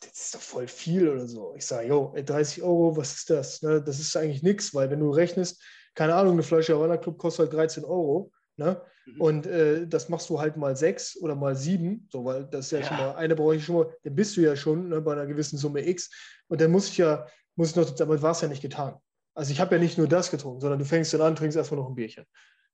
das ist doch voll viel oder so. Ich sage, jo, 30 Euro, was ist das? Ne, das ist eigentlich nichts, weil wenn du rechnest, keine Ahnung, eine Flasche Havana Club kostet halt 13 Euro. Ne? Mhm. Und äh, das machst du halt mal sechs oder mal sieben, so, weil das ist ja, ja. schon mal, eine brauche ich schon mal, dann bist du ja schon ne, bei einer gewissen Summe X. Und dann muss ich ja, muss ich noch, damit war es ja nicht getan. Also ich habe ja nicht nur das getrunken, sondern du fängst dann an, trinkst erstmal noch ein Bierchen.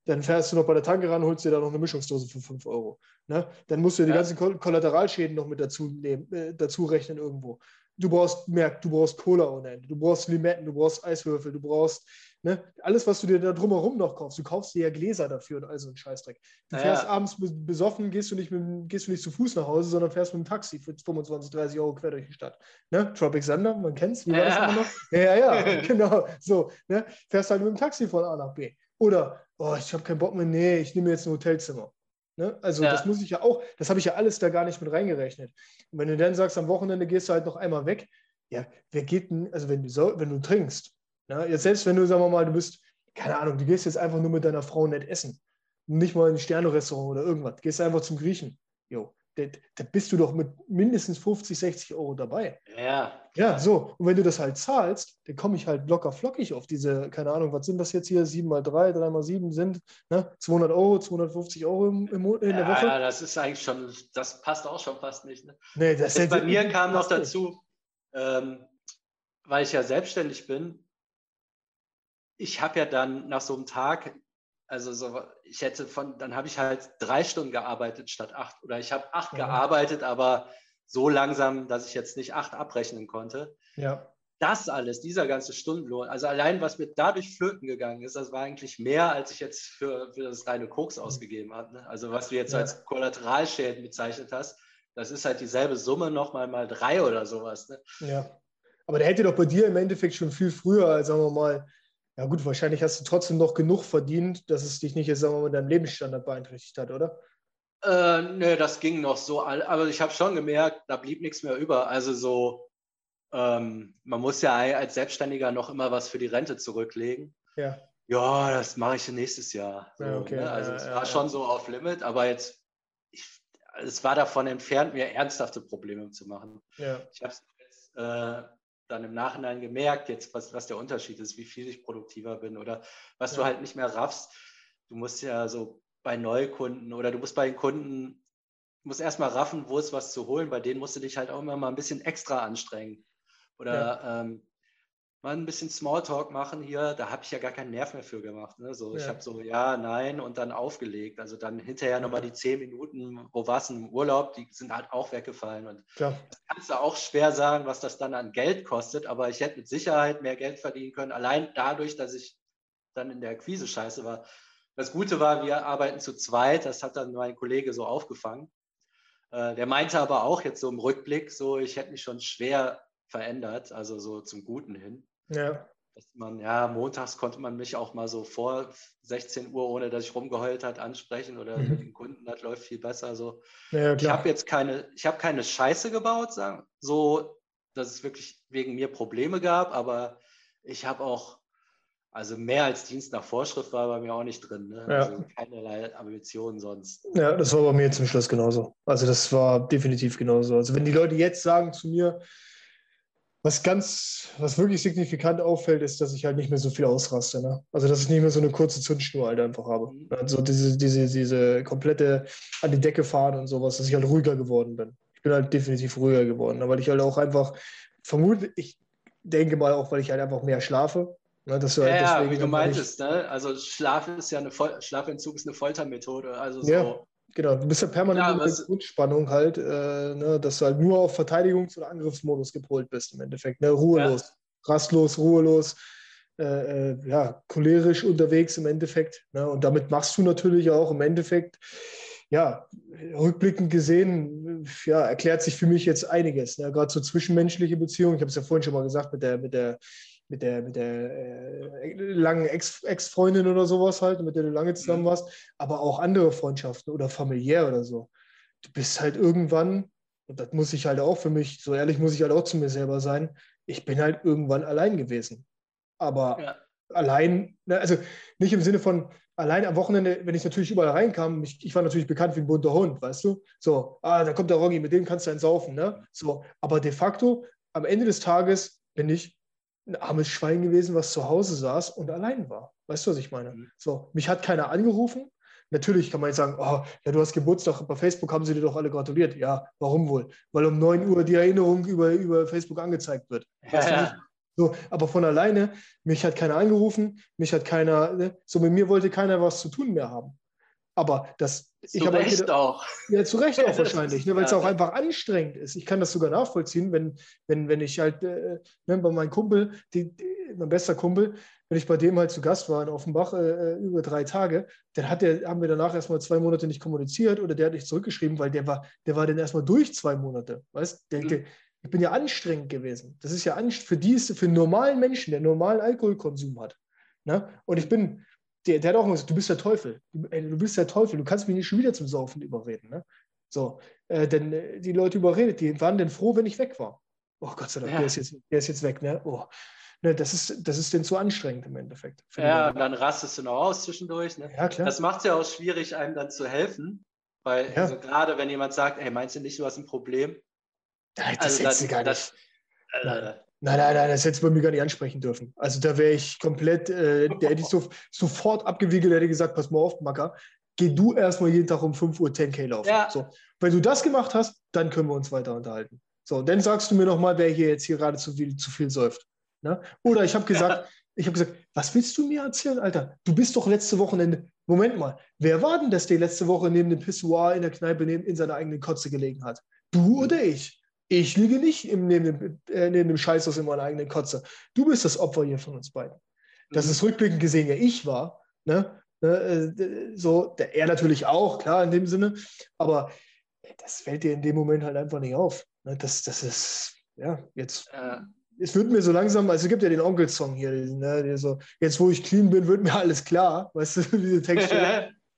Dann fährst du noch bei der Tanke ran, holst dir da noch eine Mischungsdose für 5 Euro. Ne? Dann musst du ja die ganzen Kollateralschäden noch mit dazu, nehmen, äh, dazu rechnen irgendwo. Du brauchst Merk, du brauchst Cola ohne Ende, du brauchst Limetten, du brauchst Eiswürfel, du brauchst ne, alles, was du dir da drumherum noch kaufst. Du kaufst dir ja Gläser dafür und all so ein Scheißdreck. Du fährst ja. abends besoffen, gehst du, nicht mit, gehst du nicht zu Fuß nach Hause, sondern fährst mit dem Taxi für 25, 30 Euro quer durch die Stadt. Ne? Tropic Thunder, man kennt es, wie war das immer noch? Ja, ja, ja, genau. So, ne? fährst halt mit dem Taxi von A nach B. Oder, oh, ich habe keinen Bock mehr, nee, ich nehme jetzt ein Hotelzimmer. Ne? Also ja. das muss ich ja auch, das habe ich ja alles da gar nicht mit reingerechnet. Und wenn du dann sagst, am Wochenende gehst du halt noch einmal weg, ja, wer geht denn, also wenn du, wenn du trinkst, ja, jetzt selbst wenn du, sagen wir mal, du bist, keine Ahnung, du gehst jetzt einfach nur mit deiner Frau nett essen, nicht mal in ein Sterne-Restaurant oder irgendwas, gehst einfach zum Griechen, jo, da, bist du doch mit mindestens 50, 60 Euro dabei. Ja. Ja, so. Und wenn du das halt zahlst, dann komme ich halt locker flockig auf diese, keine Ahnung, was sind das jetzt hier? 7 mal 3, 3 mal 7 sind ne? 200 Euro, 250 Euro im, im, in der Woche. Ja, das ist eigentlich schon, das passt auch schon fast nicht. Ne? Nee, das das bei mir kam noch dazu, ähm, weil ich ja selbstständig bin, ich habe ja dann nach so einem Tag, also so, ich hätte von, dann habe ich halt drei Stunden gearbeitet statt acht. Oder ich habe acht ja. gearbeitet, aber so langsam, dass ich jetzt nicht acht abrechnen konnte. Ja. Das alles, dieser ganze Stundenlohn, also allein was mir dadurch flöten gegangen ist, das war eigentlich mehr, als ich jetzt für, für das reine Koks mhm. ausgegeben habe. Ne? Also was du jetzt ja. als Kollateralschäden bezeichnet hast, das ist halt dieselbe Summe nochmal mal drei oder sowas. Ne? Ja. Aber der hätte doch bei dir im Endeffekt schon viel früher, sagen wir mal, ja gut, wahrscheinlich hast du trotzdem noch genug verdient, dass es dich nicht jetzt, sagen wir mal, deinem Lebensstandard beeinträchtigt hat, oder? Äh, nee, das ging noch so. Aber ich habe schon gemerkt, da blieb nichts mehr über. Also so, ähm, man muss ja als Selbstständiger noch immer was für die Rente zurücklegen. Ja. Ja, das mache ich nächstes Jahr. So, ja, okay. ne? Also ja, es ja, war schon so auf Limit, aber jetzt, ich, es war davon entfernt, mir ernsthafte Probleme zu machen. Ja. Ich habe es jetzt äh, dann im Nachhinein gemerkt, jetzt was, was der Unterschied ist, wie viel ich produktiver bin oder was du halt nicht mehr raffst. Du musst ja so bei Neukunden oder du musst bei den Kunden, du musst erstmal raffen, wo ist was zu holen. Bei denen musst du dich halt auch immer mal ein bisschen extra anstrengen. Oder ähm, mal ein bisschen Smalltalk machen hier, da habe ich ja gar keinen Nerv mehr für gemacht. Ne? So, Ich Ja. habe so ja, nein und dann aufgelegt. Also dann hinterher nochmal die zehn Minuten, wo war es im Urlaub, die sind halt auch weggefallen. Und Klar. das kannst du auch schwer sagen, was das dann an Geld kostet, aber ich hätte mit Sicherheit mehr Geld verdienen können, allein dadurch, dass ich dann in der Akquise scheiße war. Das Gute war, wir arbeiten zu zweit, das hat dann mein Kollege so aufgefangen. Äh, der meinte aber auch jetzt so im Rückblick, so ich hätte mich schon schwer verändert, also so zum Guten hin. Ja. Dass man, ja, montags konnte man mich auch mal so vor 16 Uhr, ohne dass ich rumgeheult hat, ansprechen oder Mhm. mit den Kunden, das läuft viel besser. So. Ja, Ich habe jetzt keine, ich habe keine Scheiße gebaut, sagen, so, dass es wirklich wegen mir Probleme gab, aber ich habe auch, also mehr als Dienst nach Vorschrift war bei mir auch nicht drin. Ne? Ja. Also keinerlei Ambitionen sonst. Ja, das war bei mir zum Schluss genauso. Also das war definitiv genauso. Also wenn die Leute jetzt sagen zu mir, was ganz, was wirklich signifikant auffällt, ist, dass ich halt nicht mehr so viel ausraste. Ne? Also dass ich nicht mehr so eine kurze Zündschnur halt einfach habe. Also diese, diese, diese komplette an die Decke fahren und sowas, dass ich halt ruhiger geworden bin. Ich bin halt definitiv ruhiger geworden, ne? weil ich halt auch einfach vermute, ich denke mal auch, weil ich halt einfach mehr schlafe. Ne? Ja, halt ja, deswegen wie du meintest, ne? Also Schlaf ist ja eine Fol Schlafentzug ist eine Foltermethode. Also Ja. Genau, du bist ja permanent Ja, in der Grundspannung halt, äh, ne, dass du halt nur auf Verteidigungs- oder Angriffsmodus gepolt bist im Endeffekt. Ne? Ruhelos, rastlos, ruhelos, äh, äh, ja, cholerisch unterwegs im Endeffekt. Ne? Und damit machst du natürlich auch im Endeffekt, ja, rückblickend gesehen, ja, erklärt sich für mich jetzt einiges. Ne? Gerade so zwischenmenschliche Beziehungen, ich habe es ja vorhin schon mal gesagt, mit der, mit der mit der, mit der äh, langen Ex- Ex-Freundin oder sowas halt, mit der du lange zusammen Mhm. warst, aber auch andere Freundschaften oder familiär oder so. Du bist halt irgendwann, und das muss ich halt auch für mich, so ehrlich muss ich halt auch zu mir selber sein, ich bin halt irgendwann allein gewesen. Aber ja. allein, ne, also nicht im Sinne von allein am Wochenende, wenn ich natürlich überall reinkam, ich, ich war natürlich bekannt wie ein bunter Hund, weißt du? So, ah, da kommt der Roggi, mit dem kannst du einen saufen, ne? So, aber de facto, am Ende des Tages bin ich ein armes Schwein gewesen, was zu Hause saß und allein war. Weißt du, was ich meine? Mhm. So, mich hat keiner angerufen. Natürlich kann man jetzt sagen, oh, ja, du hast Geburtstag, bei Facebook haben sie dir doch alle gratuliert. Ja, warum wohl? Weil um 9 Uhr die Erinnerung über, über Facebook angezeigt wird. Weißt Ja, nicht? So, aber von alleine, mich hat keiner angerufen, mich hat keiner, ne? so mit mir wollte keiner was zu tun mehr haben. Aber das, ich Zu habe halt Recht gedacht- auch. ja, zu Recht auch wahrscheinlich, ne, weil es ja. auch einfach anstrengend ist. Ich kann das sogar nachvollziehen, wenn, wenn, wenn ich halt äh, ne, bei meinem Kumpel, die, die, mein bester Kumpel, wenn ich bei dem halt zu Gast war in Offenbach äh, über drei Tage, dann hat der, haben wir danach erstmal zwei Monate nicht kommuniziert oder der hat nicht zurückgeschrieben, weil der war, der war dann erstmal durch zwei Monate. Weißt der, Mhm. der, ich bin ja anstrengend gewesen. Das ist ja für die ist für einen normalen Menschen, der normalen Alkoholkonsum hat. Ne? Und ich bin, der, der hat auch gesagt, du bist der Teufel. Du, ey, du bist der Teufel, du kannst mich nicht schon wieder zum Saufen überreden. Ne? So, äh, denn äh, die Leute überredet, die waren denn froh, wenn ich weg war. Oh Gott sei Dank, Ja. der, ist jetzt, der ist jetzt weg. Ne? Oh. Ne, das, ist, das ist denn zu anstrengend im Endeffekt. Ja, und dann rastest du noch aus zwischendurch. Ne? ja klar. Das macht es ja auch schwierig, einem dann zu helfen. Weil, Ja. also gerade wenn jemand sagt, ey, meinst du nicht, du hast ein Problem? Nein, das also du das- gar nicht. das- Äh, Nein. Nein, nein, das hättest du bei mir gar nicht ansprechen dürfen. Also da wäre ich komplett, äh, der hätte ich so, sofort abgewiegelt, hätte gesagt, pass mal auf, Macker, geh du erstmal jeden Tag um 5 Uhr 10K laufen. Ja. So. Wenn du das gemacht hast, dann können wir uns weiter unterhalten. So, und dann sagst du mir nochmal, wer hier jetzt hier gerade zu viel, zu viel säuft. Ne? Oder ich habe gesagt, ich habe gesagt, was willst du mir erzählen, Alter? Du bist doch letzte Wochenende. Moment mal, wer war denn das, der letzte Woche neben dem Pissoir in der Kneipe neben, in seiner eigenen Kotze gelegen hat? Du oder ich? Ich liege nicht im, neben, dem, äh, neben dem Scheißhaus in meiner eigenen Kotze. Du bist das Opfer hier von uns beiden. Dass Mhm. es rückblickend gesehen ja ich war. Ne? Ne, äh, so, der, er natürlich auch, klar, in dem Sinne. Aber das fällt dir in dem Moment halt einfach nicht auf. Ne? Das, das ist, ja, jetzt. Äh. Es wird mir so langsam, also es gibt ja den Onkel-Song hier, ne, so, jetzt wo ich clean bin, wird mir alles klar, weißt du, wie der Text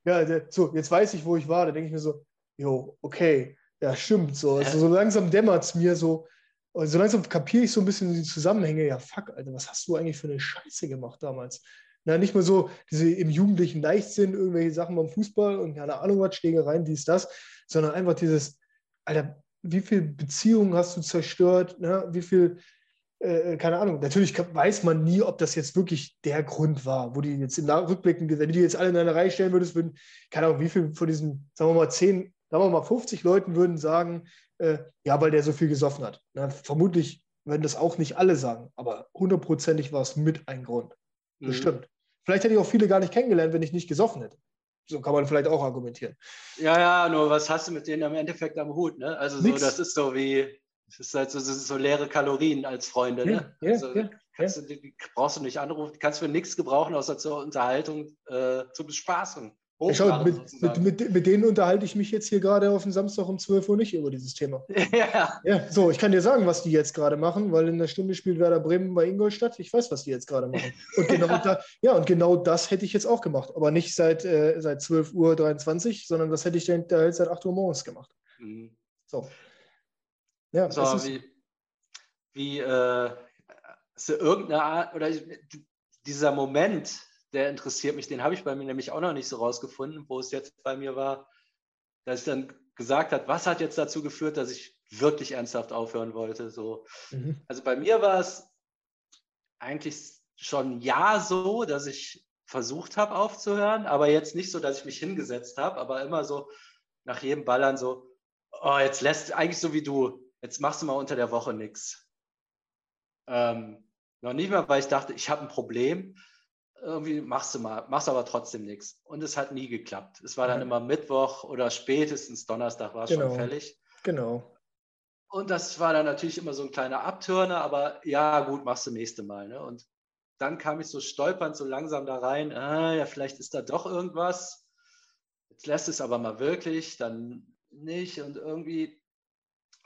Ja, so, jetzt weiß ich, wo ich war, da denke ich mir so, jo, okay, ja, stimmt, so, also, so langsam dämmert es mir so, und so langsam kapiere ich so ein bisschen die Zusammenhänge, ja, fuck, Alter, was hast du eigentlich für eine Scheiße gemacht damals? Na, nicht mehr so diese im jugendlichen Leichtsinn, irgendwelche Sachen beim Fußball und keine Ahnung was, Schlägereien, dies, das, sondern einfach dieses, Alter, wie viele Beziehungen hast du zerstört, ne? wie viel, äh, keine Ahnung, natürlich weiß man nie, ob das jetzt wirklich der Grund war, wo die jetzt im Rückblicken, wenn du die jetzt alle in eine Reihe stellen würdest, würden, keine Ahnung, wie viel von diesen, sagen wir mal, zehn, sagen wir mal, 50 Leuten würden sagen, äh, ja, weil der so viel gesoffen hat. Na, vermutlich werden das auch nicht alle sagen, aber hundertprozentig war es mit ein Grund. Mhm. Bestimmt. Vielleicht hätte ich auch viele gar nicht kennengelernt, wenn ich nicht gesoffen hätte. So kann man vielleicht auch argumentieren. Ja, ja, nur was hast du mit denen im Endeffekt am Hut? Ne? Also so, das ist so wie, es ist halt so, so, leere Kalorien als Freunde. Ne? Ja, also, ja. Du, die brauchst du nicht anrufen, kannst für nichts gebrauchen, außer zur Unterhaltung, äh, zur Bespaßung. Schau, mit, mit, mit, mit, denen unterhalte ich mich jetzt hier gerade auf dem Samstag um 12 Uhr nicht über dieses Thema. Ja. ja. So, ich kann dir sagen, was die jetzt gerade machen, weil in der Stunde spielt Werder Bremen bei Ingolstadt. Ich weiß, was die jetzt gerade machen. Und genau, da, ja, und genau das hätte ich jetzt auch gemacht. Aber nicht seit, äh, seit 12 Uhr 23, sondern das hätte ich dann halt seit 8 Uhr morgens gemacht. Mhm. So. Ja, so, ist, wie, wie äh, ist irgendeine Art, oder dieser Moment, der interessiert mich. Den habe ich bei mir nämlich auch noch nicht so rausgefunden, wo es jetzt bei mir war, dass ich dann gesagt habe, was hat jetzt dazu geführt, dass ich wirklich ernsthaft aufhören wollte. So. Mhm. Also bei mir war es eigentlich schon ein Jahr so, dass ich versucht habe aufzuhören, aber jetzt nicht so, dass ich mich hingesetzt habe, aber immer so nach jedem Ballern so, oh, jetzt lässt eigentlich so wie du, jetzt machst du mal unter der Woche nichts. Ähm, noch nicht mal, weil ich dachte, ich habe ein Problem, irgendwie machst du mal, machst aber trotzdem nichts. Und es hat nie geklappt. Es war dann ja. immer Mittwoch oder spätestens Donnerstag war es genau. schon fällig. Genau. Und das war dann natürlich immer so ein kleiner Abtörner, aber ja, gut, machst du nächste Mal. Ne? Und dann kam ich so stolpernd so langsam da rein, ah, ja, vielleicht ist da doch irgendwas. Jetzt lässt es aber mal wirklich, dann nicht. Und irgendwie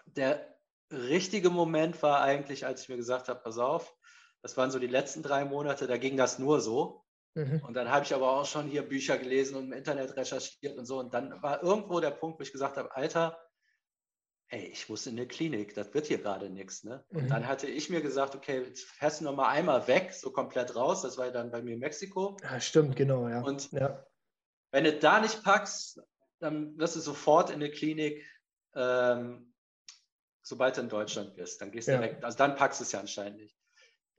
der richtige Moment war eigentlich, als ich mir gesagt habe, pass auf, das waren so die letzten drei Monate, da ging das nur so. Mhm. Und dann habe ich aber auch schon hier Bücher gelesen und im Internet recherchiert und so. Und dann war irgendwo der Punkt, wo ich gesagt habe, Alter, ey, ich muss in eine Klinik, das wird hier gerade nichts. Ne? Mhm. Und dann hatte ich mir gesagt, okay, jetzt fährst du noch mal einmal weg, so komplett raus. Das war dann bei mir in Mexiko. Ja, stimmt, genau, ja. Und ja. wenn du da nicht packst, dann wirst du sofort in eine Klinik, ähm, sobald du in Deutschland bist. Dann gehst du ja. direkt, also dann packst du es ja anscheinend nicht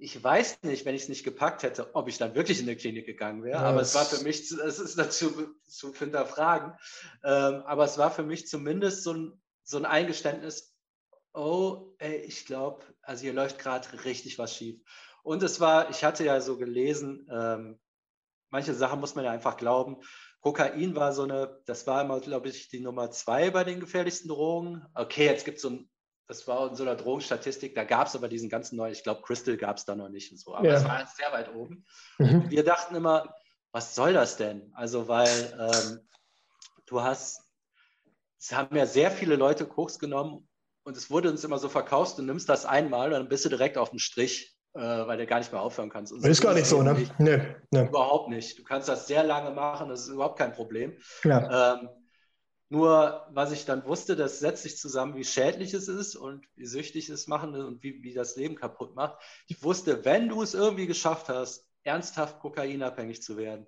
ich weiß nicht, wenn ich es nicht gepackt hätte, ob ich dann wirklich in die Klinik gegangen wäre. Ja, aber es war für mich, es ist dazu zu hinterfragen, ähm, aber es war für mich zumindest so ein, so ein Eingeständnis, oh, ey, ich glaube, also hier läuft gerade richtig was schief. Und es war, ich hatte ja so gelesen, ähm, manche Sachen muss man ja einfach glauben. Kokain war so eine, das war immer, glaube ich, die Nummer zwei bei den gefährlichsten Drogen. Okay, jetzt gibt es so ein das war in so einer Drogenstatistik, da gab es aber diesen ganzen neuen, ich glaube, Crystal gab es da noch nicht und so, aber es war sehr weit oben. Mhm. Wir dachten immer, was soll das denn? Also, weil ähm, du hast, es haben ja sehr viele Leute Koks genommen und es wurde uns immer so verkauft, du nimmst das einmal und dann bist du direkt auf dem Strich, äh, weil du gar nicht mehr aufhören kannst. Das ist gar nicht so, ne? Nicht, nee, nee. Überhaupt nicht. Du kannst das sehr lange machen, das ist überhaupt kein Problem. Ja. Ähm, nur, was ich dann wusste, das setzt sich zusammen, wie schädlich es ist und wie süchtig es machen und wie, wie das Leben kaputt macht. Ich wusste, wenn du es irgendwie geschafft hast, ernsthaft kokainabhängig zu werden,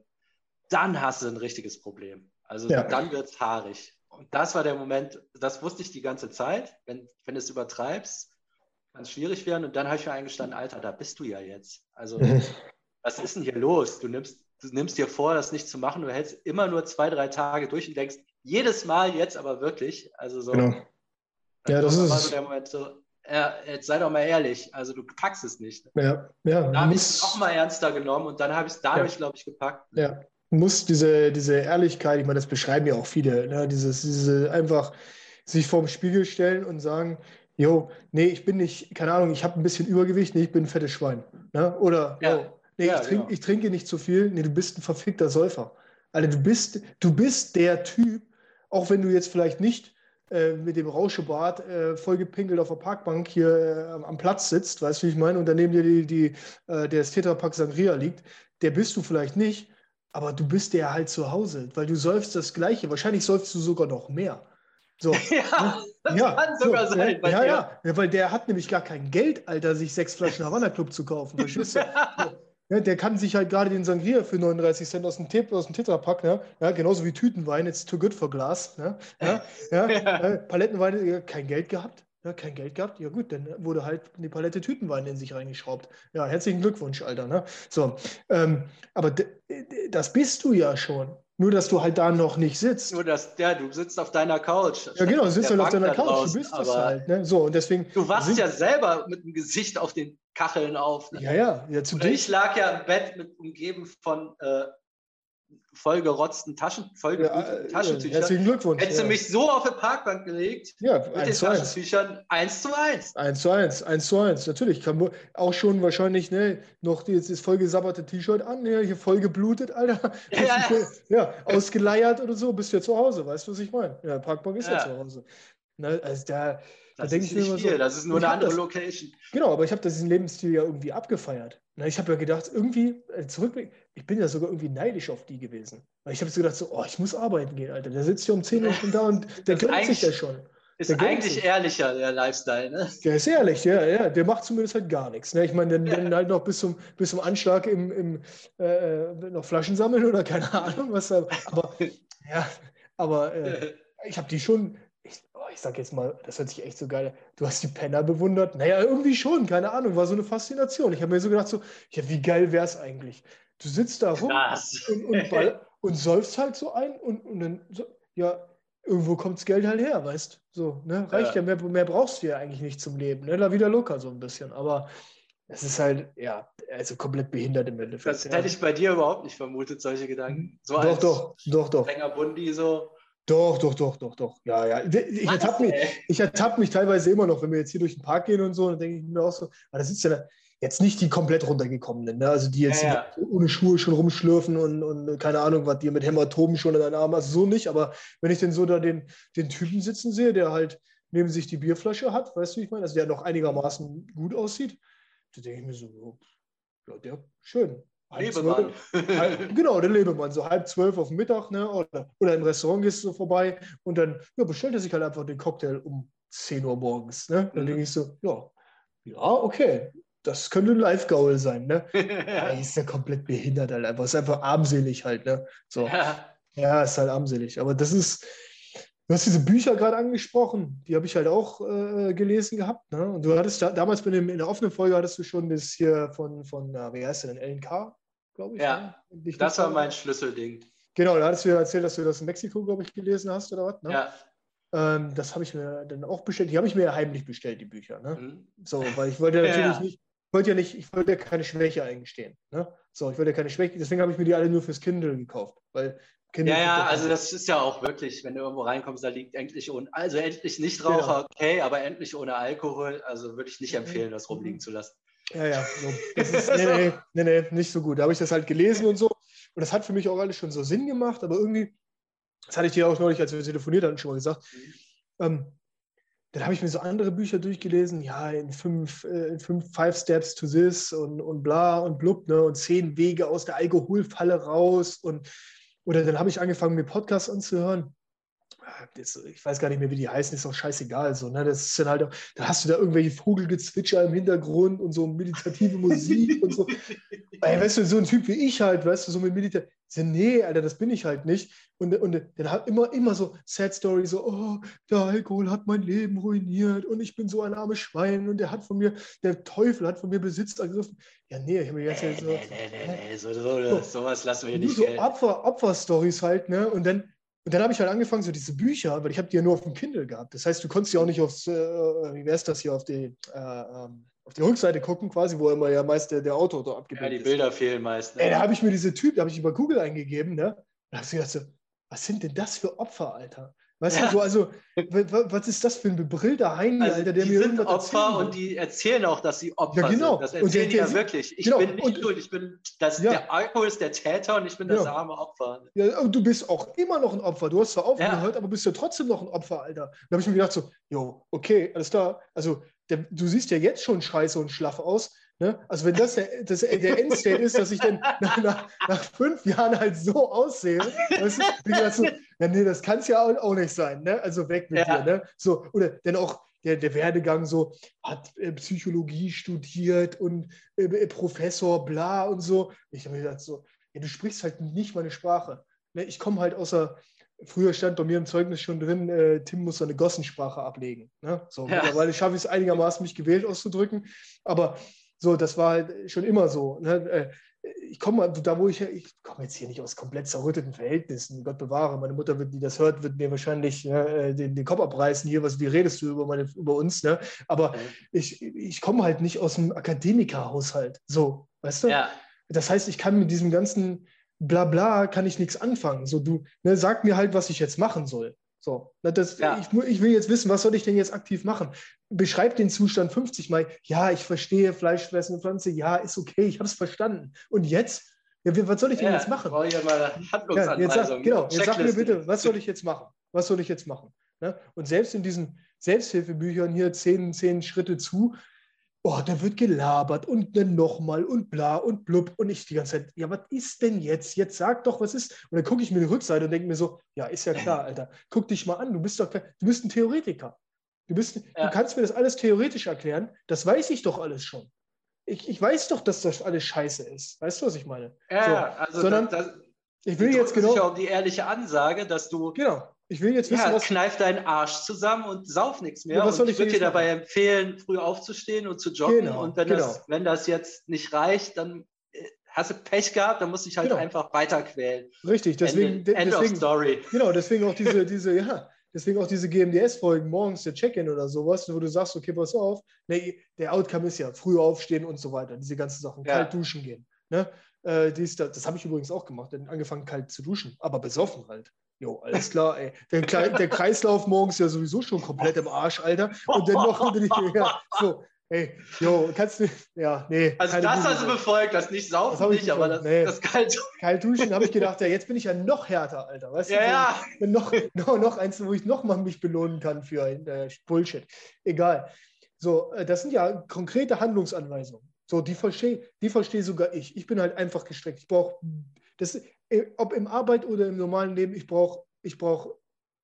dann hast du ein richtiges Problem. Also ja. dann wird es haarig. Und das war der Moment, das wusste ich die ganze Zeit. Wenn, wenn du es übertreibst, kann es schwierig werden. Und dann habe ich mir eingestanden, Alter, da bist du ja jetzt. Also, was ist denn hier los? Du nimmst, du nimmst dir vor, das nicht zu machen. Du hältst immer nur zwei, drei Tage durch und denkst, jedes Mal jetzt aber wirklich. Also so. Genau. Ja, das ist. So der Moment so, ja, jetzt sei doch mal ehrlich, also du packst es nicht. Ja, ja. Da habe ich es noch mal ernster genommen und dann habe ich es dadurch, ja. glaube ich, gepackt. Ja, muss diese, diese Ehrlichkeit, ich meine, das beschreiben ja auch viele, ne? Dieses, diese einfach sich vorm Spiegel stellen und sagen, jo, nee, ich bin nicht, keine Ahnung, ich habe ein bisschen Übergewicht, nee, ich bin ein fettes Schwein. Ne? Oder, ja. yo, nee, ja, ich, trink, genau. ich trinke nicht zu viel, nee, du bist ein verfickter Säufer. Also du bist, du bist der Typ, auch wenn du jetzt vielleicht nicht äh, mit dem Rauschebart äh, vollgepinkelt auf der Parkbank hier äh, am Platz sitzt, weißt du, wie ich meine, und daneben dir die, die, äh, der Tetrapack Sangria liegt, der bist du vielleicht nicht, aber du bist der halt zu Hause, weil du säufst das Gleiche. Wahrscheinlich säufst du sogar noch mehr. So, ja, das ja, kann sogar so, sein. Ja, ja, ja, weil der hat nämlich gar kein Geld, Alter, sich sechs Flaschen Havana Club zu kaufen. Verstehst du? Ja, der kann sich halt gerade den Sangria für 39 Cent aus dem, Tep aus dem Tetrapack, ne? ja, genauso wie Tütenwein, jetzt too good for glass. Ne? Ja, ja, ja. Palettenwein, kein Geld gehabt. Ja, kein Geld gehabt? Ja gut, dann wurde halt eine Palette Tütenwein in sich reingeschraubt. Ja, herzlichen Glückwunsch, Alter. Ne? So, ähm, aber das bist du ja schon. Nur, dass du halt da noch nicht sitzt. Nur, dass, ja, du sitzt auf deiner Couch. Ja, genau, du sitzt halt auf deiner Couch, draußen, du bist das halt. Ne? So, und deswegen, du wachst ja selber mit dem Gesicht auf den Kacheln auf. Ne? Ja, ja. ja zu Oder ich lag ja im Bett mit, umgeben von äh, vollgerotzten Taschen, vollgerotzten ja, Taschentüchern. Herzlichen Glückwunsch. Hättest ja. du mich so auf die Parkbank gelegt, ja, mit den Taschentüchern, eins zu eins. Eins zu eins, eins zu eins, natürlich. Kann auch schon wahrscheinlich ne, noch jetzt das vollgesabberte T-Shirt an, ne, hier voll geblutet, Alter. Ja. ja, ausgeleiert oder so, bist du ja zu Hause, weißt du, was ich meine? Ja, Parkbank ist ja, zu Hause. Ne, also da, das da ist nicht viel, so, das ist nur eine andere das, Location. Genau, aber ich habe diesen Lebensstil ja irgendwie abgefeiert. Na, ich habe ja gedacht, irgendwie, äh, zurück, ich bin ja sogar irgendwie neidisch auf die gewesen. Weil ich habe so gedacht, so, oh, ich muss arbeiten gehen, Alter. Der sitzt hier um 10 Uhr schon da und der gönnt sich ja schon. Ist eigentlich sich. ehrlicher, der Lifestyle, ne? Der ist ehrlich, ja, ja. Der macht zumindest halt gar nichts. Ne? Ich meine, dann, ja. dann halt noch bis zum, bis zum Anschlag im, im äh, äh noch Flaschen sammeln oder keine Ahnung, was da. Aber ja, aber äh, ich habe die schon, ich sag jetzt mal, das hört sich echt so geil. Du hast die Penner bewundert? Naja, irgendwie schon, keine Ahnung, war so eine Faszination. Ich habe mir so gedacht, so, ja, wie geil wäre es eigentlich? Du sitzt da rum und, und, ball, und säufst halt so ein und, und dann, so, ja, irgendwo kommt das Geld halt her, weißt So, ne? Reicht ja, ja mehr, mehr brauchst du ja eigentlich nicht zum Leben. Ne? Da wieder locker so ein bisschen. Aber es ist halt, ja, also komplett behindert im Endeffekt. Das hätte ich bei dir überhaupt nicht vermutet, solche Gedanken. So doch, doch, doch, doch. Länger Bundi so. Doch, doch, doch, doch, doch. Ja, ja. Ich ertappe mich, ertapp mich teilweise immer noch, wenn wir jetzt hier durch den Park gehen und so, dann denke ich mir auch so, aber das ist ja jetzt nicht die komplett runtergekommenen, ne? also die jetzt ja, ja. ohne Schuhe schon rumschlürfen und, und keine Ahnung, was die mit Hämatomen schon in den Armen, also so nicht, aber wenn ich denn so da den, den Typen sitzen sehe, der halt neben sich die Bierflasche hat, weißt du, wie ich meine, also der noch einigermaßen gut aussieht, da denke ich mir so, ja, der, schön, Lebemann. Halb, genau, der Lebemann, so halb zwölf auf dem Mittag, ne? Oder, oder im Restaurant gehst du so vorbei und dann ja, bestellt er sich halt einfach den Cocktail um 10 Uhr morgens. Ne? Dann mhm. denke ich so, ja, ja, okay. Das könnte ein Live-Gaul sein, ne? ja, ist ja komplett behindert halt einfach. Ist einfach armselig halt, ne? So. Ja. ja, ist halt armselig. Aber das ist, Du hast diese Bücher gerade angesprochen, die habe ich halt auch äh, gelesen gehabt. Ne? Und du hattest da, damals dem, in der offenen Folge hattest du schon das hier von, von uh, wie heißt der denn, LNK? Glaube ich. Ja, ne? das war mein Schlüsselding. Genau, da hattest du ja erzählt, dass du das in Mexiko, glaube ich, gelesen hast oder was? Ne? Ja. Ähm, das habe ich mir dann auch bestellt. Die habe ich mir ja heimlich bestellt, die Bücher. Ne? Mhm. So, weil ich wollte ja natürlich ja. nicht, ich wollte ja nicht, ich wollte ja keine Schwäche eingestehen. Ne? So, ich wollte ja keine Schwäche, deswegen habe ich mir die alle nur fürs Kindle gekauft. Weil Kindle ja, ja, also das ist ja auch wirklich, wenn du irgendwo reinkommst, da liegt endlich ohne, also endlich Nichtraucher, genau. okay, aber endlich ohne Alkohol, also würde ich nicht empfehlen, das rumliegen zu lassen. Ja, ja. So. Das ist, nee, nee, nee, nee, nicht so gut. Da habe ich das halt gelesen und so. Und das hat für mich auch alles schon so Sinn gemacht, aber irgendwie, das hatte ich dir auch neulich, als wir telefoniert hatten, schon mal gesagt. Ähm, dann habe ich mir so andere Bücher durchgelesen, ja, in fünf, äh, in fünf Five Steps to This und, und bla und blub, ne, und zehn Wege aus der Alkoholfalle raus. Und, oder dann habe ich angefangen, mir Podcasts anzuhören ich weiß gar nicht mehr, wie die heißen, ist auch scheißegal. So, ne? Das ist dann halt, da hast du da irgendwelche Vogelgezwitscher im Hintergrund und so meditative Musik und so. Ey, weißt du, so ein Typ wie ich halt, weißt du, so mit Meditation. Nee, Alter, das bin ich halt nicht. Und, und dann hat immer, immer so Sad Story, so, oh, der Alkohol hat mein Leben ruiniert und ich bin so ein armes Schwein und der hat von mir, der Teufel hat von mir Besitz ergriffen. Ja, nee, ich habe mir jetzt nee, so. Nee, nee, nee, nee, so, so, so, sowas lassen wir nicht. So Opfer, Opfer-Stories halt, ne? Und dann, und dann habe ich halt angefangen, so diese Bücher, weil ich habe die ja nur auf dem Kindle gehabt. Das heißt, du konntest ja auch nicht aufs, äh, wie wäre es das hier, auf die, äh, ähm, auf die Rückseite gucken, quasi, wo immer ja meist der, der Autor da abgebildet ist. Ja, die Bilder ist. fehlen meist. Ne? Ey, da habe ich mir diese Typen, da habe ich über Google eingegeben, ne? Da habe ich gedacht so, was sind denn das für Opfer, Alter? Weißt ja. du, so, also, was ist das für ein bebrillter Heini, also Alter, der die mir sind Opfer und die erzählen auch, dass sie Opfer ja, genau. sind. Das erzählen die ja wirklich. Ich genau. bin nicht und, schuld, ich bin, das, ja. der Alkohol ist der Täter und ich bin das arme Opfer. Ja, und du bist auch immer noch ein Opfer. Du hast zwar aufgehört, aber bist ja trotzdem noch ein Opfer, Alter. Da habe ich mir gedacht so, jo, okay, alles klar. Also, der, du siehst ja jetzt schon scheiße und schlaff aus. Ne? Also wenn das der, das, der Endstate ist, dass ich dann nach, nach, nach, fünf Jahren halt so aussehe, weißt du, wie gesagt, so, ja, nee, das kann es ja auch, nicht sein. Ne? Also weg mit ja. dir. Ne? So, oder dann auch der, der Werdegang so, hat äh, Psychologie studiert und äh, äh Professor, bla und so. Ich habe mir gedacht, so, ja, du sprichst halt nicht meine Sprache. Ne? Ich komme halt außer, früher stand bei mir im Zeugnis schon drin, äh, Tim muss seine Gossensprache ablegen. Ne? So, ja. Mittlerweile schaffe ich es einigermaßen, mich gewählt auszudrücken. Aber so, das war halt schon immer so. Ne? Äh, ich komme da, wo ich, ich komme jetzt hier nicht aus komplett zerrütteten Verhältnissen. Gott bewahre, meine Mutter, die das hört, wird mir wahrscheinlich ne, den, den, Kopf abreißen hier, was, wie redest du über, meine, über uns, ne? Aber ich, ich komme halt nicht aus dem Akademikerhaushalt. So, weißt du? Ja. Das heißt, ich kann mit diesem ganzen Blabla kann ich nichts anfangen. So, du, ne, sag mir halt, was ich jetzt machen soll. So, das, ja. ich, ich, will jetzt wissen, was soll ich denn jetzt aktiv machen? Beschreib den Zustand 50 Mal. Ja, ich verstehe fleischfressende Pflanze. Ja, ist okay, ich habe es verstanden. Und jetzt? Ja, was soll ich denn ja, jetzt machen? Ich ja mal ja, jetzt sag, genau, jetzt sag mir bitte, was soll ich jetzt machen? Was soll ich jetzt machen? Ne? Und selbst in diesen Selbsthilfebüchern hier zehn, zehn Schritte zu, oh, da wird gelabert und dann nochmal und bla und blub und ich die ganze Zeit, ja, was ist denn jetzt? Jetzt sag doch, was ist? Und dann gucke ich mir die Rückseite und denke mir so, ja, ist ja klar, Alter, guck dich mal an, du bist doch, du bist ein Theoretiker. Du, bist, ja. du kannst mir das alles theoretisch erklären, das weiß ich doch alles schon. Ich, ich weiß doch, dass das alles scheiße ist. Weißt du, was ich meine? Ja, so, also sondern, das, das, ich will jetzt genau. auch die ehrliche Ansage, dass du genau. Ich will jetzt wissen, ja, was. Kneif deinen Arsch zusammen und sauf nichts mehr. Ja, was soll ich, ich würde dir dabei empfehlen, früh aufzustehen und zu joggen. Genau, und wenn, genau. das, wenn das jetzt nicht reicht, dann äh, hast du Pech gehabt, dann musst du dich halt genau. einfach weiterquälen. Richtig, deswegen. End, End deswegen, of Story. Genau, deswegen auch diese, diese, ja, deswegen auch diese GMDS-Folgen morgens, der Check-in oder sowas, wo du sagst, okay, pass auf, nee, der Outcome ist ja früh aufstehen und so weiter, diese ganzen Sachen, ja. kalt duschen gehen. Ne? Äh, dies, das, das habe ich übrigens auch gemacht, dann angefangen kalt zu duschen, aber besoffen halt. Jo, alles klar, ey. Der, der, Kreislauf morgens ja sowieso schon komplett im Arsch, Alter. Und dann noch unter die, ja, so, ey, jo, kannst du, ja, nee. Also das hast du befolgt, das nicht saufen das nicht, aber das, nee. das kalt, kalt duschen habe ich gedacht, ja, jetzt bin ich ja noch härter, Alter, weißt ja, du? Ja. Noch, noch, noch eins, wo ich noch mal mich belohnen kann für äh, Bullshit. Egal. So, äh, das sind ja konkrete Handlungsanweisungen. So, die verstehe die versteh sogar ich. Ich bin halt einfach gestreckt. Ich brauche das, äh, ob im Arbeit oder im normalen Leben, ich brauche, ich brauche,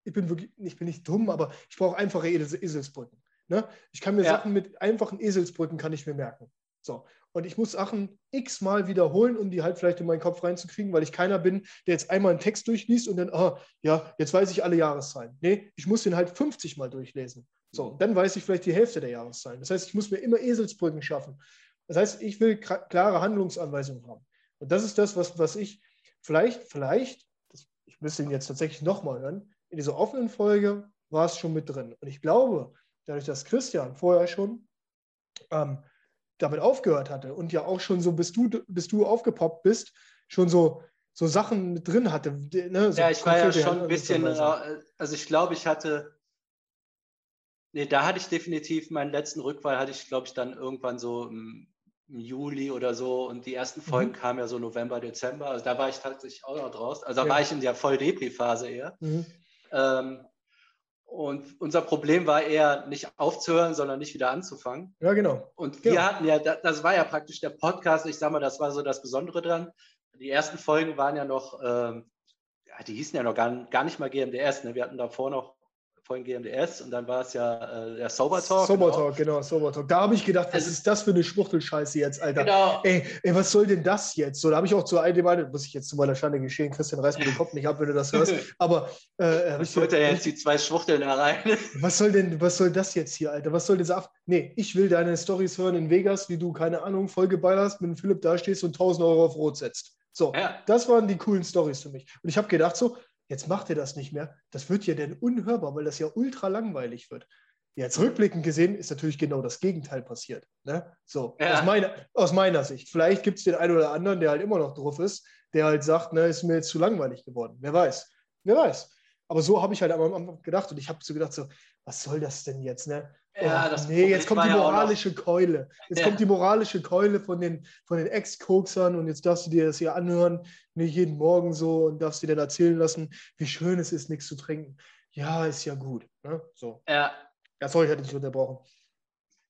ich bin wirklich, ich bin nicht dumm, aber ich brauche einfache Eselsbrücken. Ne? Ich kann mir ja. Sachen mit einfachen Eselsbrücken kann ich mir merken. So. Und ich muss Sachen x-mal wiederholen, um die halt vielleicht in meinen Kopf reinzukriegen, weil ich keiner bin, der jetzt einmal einen Text durchliest und dann, ah, ja, jetzt weiß ich alle Jahreszahlen. Nee, ich muss den halt 50 Mal durchlesen. So, dann weiß ich vielleicht die Hälfte der Jahreszahlen. Das heißt, ich muss mir immer Eselsbrücken schaffen. Das heißt, ich will klare Handlungsanweisungen haben. Und das ist das, was, was ich vielleicht, vielleicht, das, ich müsste ihn jetzt tatsächlich nochmal hören, in dieser offenen Folge war es schon mit drin. Und ich glaube, dadurch, dass Christian vorher schon ähm, damit aufgehört hatte und ja auch schon so, bis du, bis du aufgepoppt bist, schon so, so Sachen mit drin hatte. Ne? So ja, ich war ja schon ein bisschen, äh, also ich glaube, ich hatte, nee, da hatte ich definitiv meinen letzten Rückfall, hatte ich, glaube ich, dann irgendwann so im im Juli oder so und die ersten Folgen mhm. kamen ja so November, Dezember. Also da war ich tatsächlich auch noch draußen. Also da ja. war ich in der Voll-Depri-Phase eher. Mhm. Ähm, und unser Problem war eher nicht aufzuhören, sondern nicht wieder anzufangen. Ja, genau. Und wir genau. hatten ja, das war ja praktisch der Podcast, ich sag mal, das war so das Besondere dran. Die ersten Folgen waren ja noch, ähm, ja, die hießen ja noch gar, gar nicht mal GMDS. Ne? Wir hatten davor noch vorhin GMDS und dann war es ja äh, der Sober Talk. Sober genau. Talk, genau, Sober Talk. Da habe ich gedacht, was also, ist das für eine Schwuchtelscheiße jetzt, Alter? Genau. Ey, ey, was soll denn das jetzt? So, da habe ich auch zu einem, muss ich jetzt zu meiner Schande geschehen, Christian, reiß mir den Kopf nicht ab, wenn du das hörst. Aber äh, was holt er jetzt die zwei Schwuchteln da rein? Was soll denn, was soll das jetzt hier, Alter? Was soll dieser Af Nee, ich will deine Stories hören in Vegas, wie du, keine Ahnung, vollgeballert mit Philipp da stehst und 1000 Euro auf Rot setzt. So, ja. das waren die coolen Stories für mich. Und ich habe gedacht so, Jetzt macht er das nicht mehr. Das wird ja dann unhörbar, weil das ja ultra langweilig wird. Jetzt rückblickend gesehen ist natürlich genau das Gegenteil passiert. Ne? So, ja. aus, meiner, aus meiner Sicht. Vielleicht gibt es den einen oder anderen, der halt immer noch drauf ist, der halt sagt, ne, ist mir jetzt zu langweilig geworden. Wer weiß. Wer weiß. Aber so habe ich halt am Anfang gedacht und ich habe so gedacht, so, was soll das denn jetzt? Ne? Ja, das nee, jetzt kommt die ja moralische Keule. Jetzt Ja. kommt die moralische Keule von den, von den Ex-Koksern und jetzt darfst du dir das hier anhören, nicht jeden Morgen so und darfst dir dann erzählen lassen, wie schön es ist, nichts zu trinken. Ja, ist ja gut. Ne? So. Ja, Ja, sorry, ich hatte dich unterbrochen.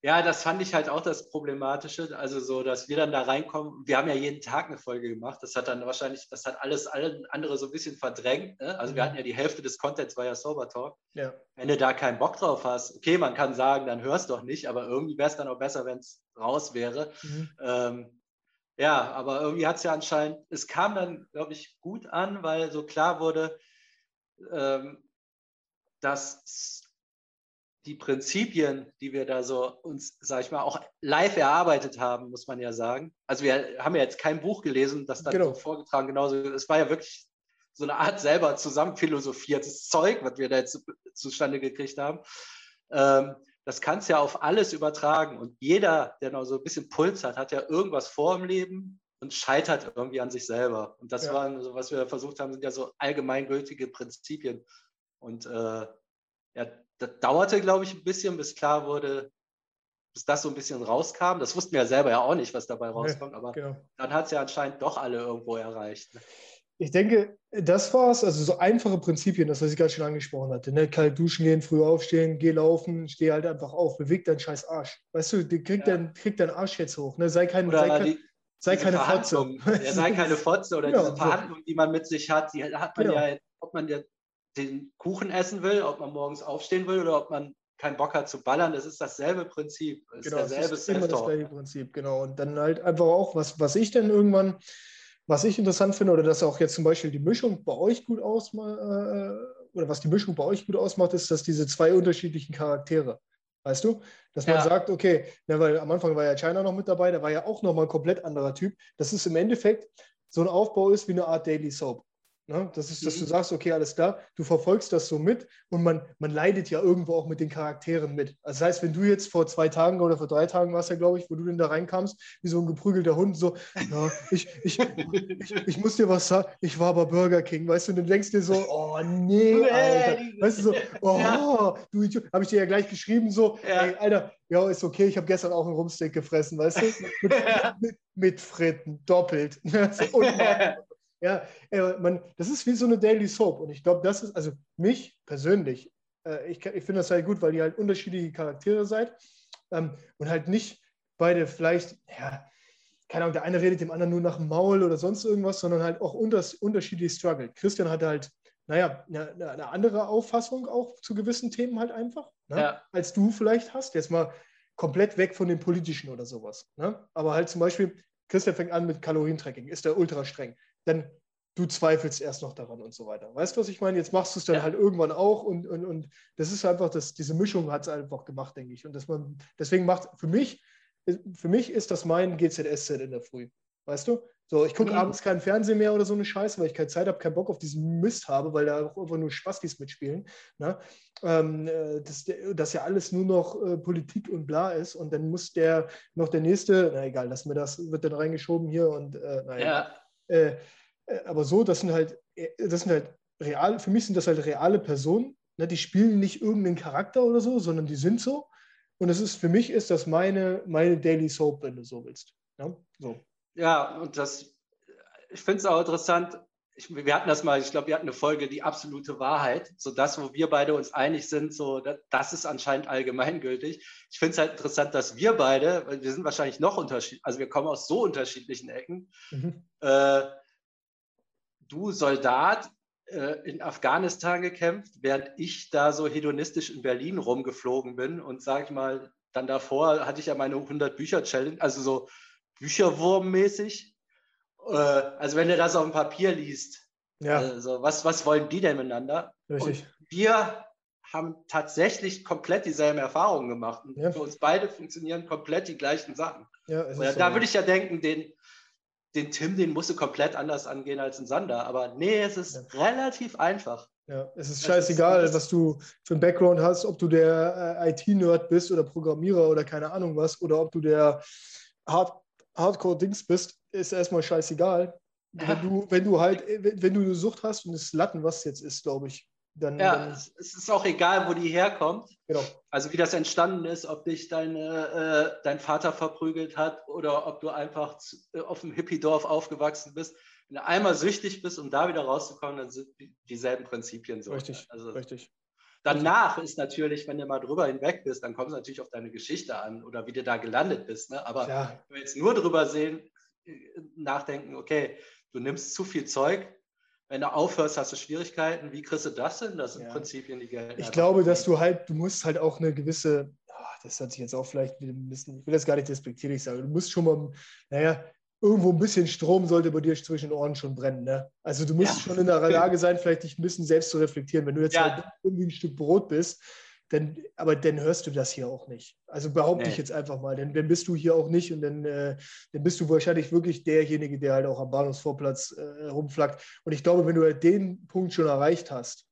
Ja, das fand ich halt auch das Problematische. Also so, dass wir dann da reinkommen. Wir haben ja jeden Tag eine Folge gemacht. Das hat dann wahrscheinlich, das hat alles alle andere so ein bisschen verdrängt. Ne? Also wir Mhm. hatten ja die Hälfte des Contents war ja Sober Talk. Ja. Wenn du da keinen Bock drauf hast, okay, man kann sagen, dann hörst doch nicht, aber irgendwie wäre es dann auch besser, wenn es raus wäre. Mhm. Ähm, ja, aber irgendwie hat es ja anscheinend, es kam dann, glaube ich, gut an, weil so klar wurde, ähm, dass die Prinzipien, die wir da so uns, sag ich mal, auch live erarbeitet haben, muss man ja sagen. Also wir haben ja jetzt kein Buch gelesen, das dann Genau. so vorgetragen, genauso. Es war ja wirklich so eine Art selber zusammen philosophiertes Zeug, was wir da jetzt zustande gekriegt haben. Ähm, das kannst du ja auf alles übertragen. Und jeder, der noch so ein bisschen Puls hat, hat ja irgendwas vor im Leben und scheitert irgendwie an sich selber. Und das Ja. waren so, was wir versucht haben, sind ja so allgemeingültige Prinzipien. Und äh, ja, das dauerte, glaube ich, ein bisschen, bis klar wurde, bis das so ein bisschen rauskam. Das wussten wir ja selber ja auch nicht, was dabei rauskommt, aber Genau. dann hat es ja anscheinend doch alle irgendwo erreicht. ne? Ich denke, das war's. Also so einfache Prinzipien, das, was ich gerade schon angesprochen hatte. Ne? Kalt duschen gehen, früh aufstehen, geh laufen, steh halt einfach auf, beweg deinen scheiß Arsch. Weißt du, krieg, Ja. dein, krieg deinen Arsch jetzt hoch. Ne? Sei, kein, sei, kein, die, sei keine Fotze. Ja, sei keine Fotze oder Genau, diese so. Verhandlungen, die man mit sich hat, die hat man Genau. ja, ob man ja den Kuchen essen will, ob man morgens aufstehen will oder ob man keinen Bock hat zu ballern, das ist dasselbe Prinzip. Das Genau, ist derselbe ist immer das gleiche Prinzip, genau. Und dann halt einfach auch, was, was ich dann irgendwann, was ich interessant finde, oder dass auch jetzt zum Beispiel die Mischung bei euch gut ausmacht, äh, oder was die Mischung bei euch gut ausmacht, ist, dass diese zwei unterschiedlichen Charaktere, weißt du? Dass man Ja. sagt, okay, ne, weil am Anfang war ja China noch mit dabei, der war ja auch nochmal ein komplett anderer Typ. Das ist im Endeffekt so ein Aufbau ist wie eine Art Daily Soap. Ne? Das ist, dass Mhm. du sagst, okay, alles klar, du verfolgst das so mit und man, man leidet ja irgendwo auch mit den Charakteren mit. Also das heißt, wenn du jetzt vor zwei Tagen oder vor drei Tagen warst ja, glaube ich, wo du denn da reinkamst, wie so ein geprügelter Hund, so, ja, ich, ich, ich, ich muss dir was sagen, ich war bei Burger King, weißt du, und dann denkst du dir so, oh nee, Alter. Weißt du, so, oh, Ja. du Idiot, habe ich dir ja gleich geschrieben, so, Ja. ey, Alter, ja, ist okay, ich habe gestern auch einen Rumsteak gefressen, weißt du, mit, mit, mit Fritten, doppelt. und ja, äh, man, das ist wie so eine Daily Soap. Und ich glaube, das ist, also mich persönlich, äh, ich, ich finde das halt gut, weil ihr halt unterschiedliche Charaktere seid ähm, und halt nicht beide vielleicht, ja, keine Ahnung, der eine redet dem anderen nur nach dem Maul oder sonst irgendwas, sondern halt auch unters, unterschiedlich struggelt. Christian hatte halt, naja, eine, eine andere Auffassung auch zu gewissen Themen halt einfach, ne? Ja. als du vielleicht hast. Jetzt mal komplett weg von dem Politischen oder sowas. Ne? Aber halt zum Beispiel, Christian fängt an mit Kalorientracking, ist der ultra streng. Dann du zweifelst erst noch daran und so weiter. Weißt du, was ich meine? Jetzt machst du es dann Ja. halt irgendwann auch und, und, und das ist einfach, das, diese Mischung hat es einfach gemacht, denke ich. Und dass man, deswegen macht für mich, für mich ist das mein GZSZ in der Früh. Weißt du? So, ich gucke Mhm. abends keinen Fernsehen mehr oder so eine Scheiße, weil ich keine Zeit habe, keinen Bock auf diesen Mist habe, weil da auch einfach nur Spastis mitspielen. Ne? Ähm, äh, dass, dass ja alles nur noch äh, Politik und bla ist und dann muss der noch der nächste, na egal, lass mir das, wird dann reingeschoben hier und äh, naja. Ja, Äh, äh, aber so, das sind halt, äh, das sind halt real, für mich sind das halt reale Personen. Ne? Die spielen nicht irgendeinen Charakter oder so, sondern die sind so. Und es ist, für mich ist das meine, meine Daily Soap, wenn du so willst. Ja? So. ja, und das, ich finde es auch interessant. Ich, wir hatten das mal, ich glaube, wir hatten eine Folge, die absolute Wahrheit. So das, wo wir beide uns einig sind, so das, ist anscheinend allgemeingültig. Ich finde es halt interessant, dass wir beide, weil wir sind wahrscheinlich noch unterschiedlich, also wir kommen aus so unterschiedlichen Ecken. Mhm. Äh, du Soldat äh, in Afghanistan gekämpft, während ich da so hedonistisch in Berlin rumgeflogen bin und sag ich mal, dann davor hatte ich ja meine 100 Bücher Challenge, also so Bücherwurm-mäßig. Äh, also wenn du das auf dem Papier liest, Ja, also was, was wollen die denn miteinander? richtig. Und wir haben tatsächlich komplett dieselben Erfahrungen gemacht. Und Ja. für uns beide funktionieren komplett die gleichen Sachen. Ja, Ja, da so. würde ich ja denken, den, den Tim, den musst du komplett anders angehen als ein Sander. Aber nee, es ist relativ einfach. Ja, es ist scheißegal, ist- was du für einen Background hast, ob du der äh, IT-Nerd bist oder Programmierer oder keine Ahnung was, oder ob du der Hard Hardcore-Dings bist, ist erstmal scheißegal. Ja. Wenn, du, wenn du halt, wenn wenn du eine Sucht hast und es Latten, was jetzt ist, glaube ich, Dann, ja, dann, es ist auch egal, wo die herkommt. Genau. Also wie das entstanden ist, ob dich deine, äh, dein Vater verprügelt hat oder ob du einfach zu, äh, auf dem Hippie-Dorf aufgewachsen bist. Wenn du einmal süchtig bist, um da wieder rauszukommen, dann sind dieselben Prinzipien so. Richtig, also, richtig. Danach ist natürlich, wenn du mal drüber hinweg bist, dann kommt es natürlich auf deine Geschichte an oder wie du da gelandet bist. Ne? Aber ja. wenn wir jetzt nur drüber sehen, nachdenken, okay, du nimmst zu viel Zeug, wenn du aufhörst, hast du Schwierigkeiten. Wie kriegst du das hin? Das sind ja. Prinzipien, die gelten. Ich glaube, dass du halt, du musst halt auch eine gewisse, ach, das hat sich jetzt auch vielleicht ein bisschen, ich will das gar nicht despektierlich sagen, du musst schon mal, naja, irgendwo ein bisschen Strom sollte bei dir zwischen den Ohren schon brennen. Ne? Also du musst ja. schon in der Lage sein, vielleicht dich ein bisschen selbst zu reflektieren. Wenn du jetzt ja. halt irgendwie ein Stück Brot bist, dann, aber dann hörst du das hier auch nicht. Also behaupte nee. ich jetzt einfach mal, denn dann bist du hier auch nicht und dann, äh, dann bist du wahrscheinlich wirklich derjenige, der halt auch am Bahnhofsvorplatz äh, rumflackt. Und ich glaube, wenn du halt den Punkt schon erreicht hast,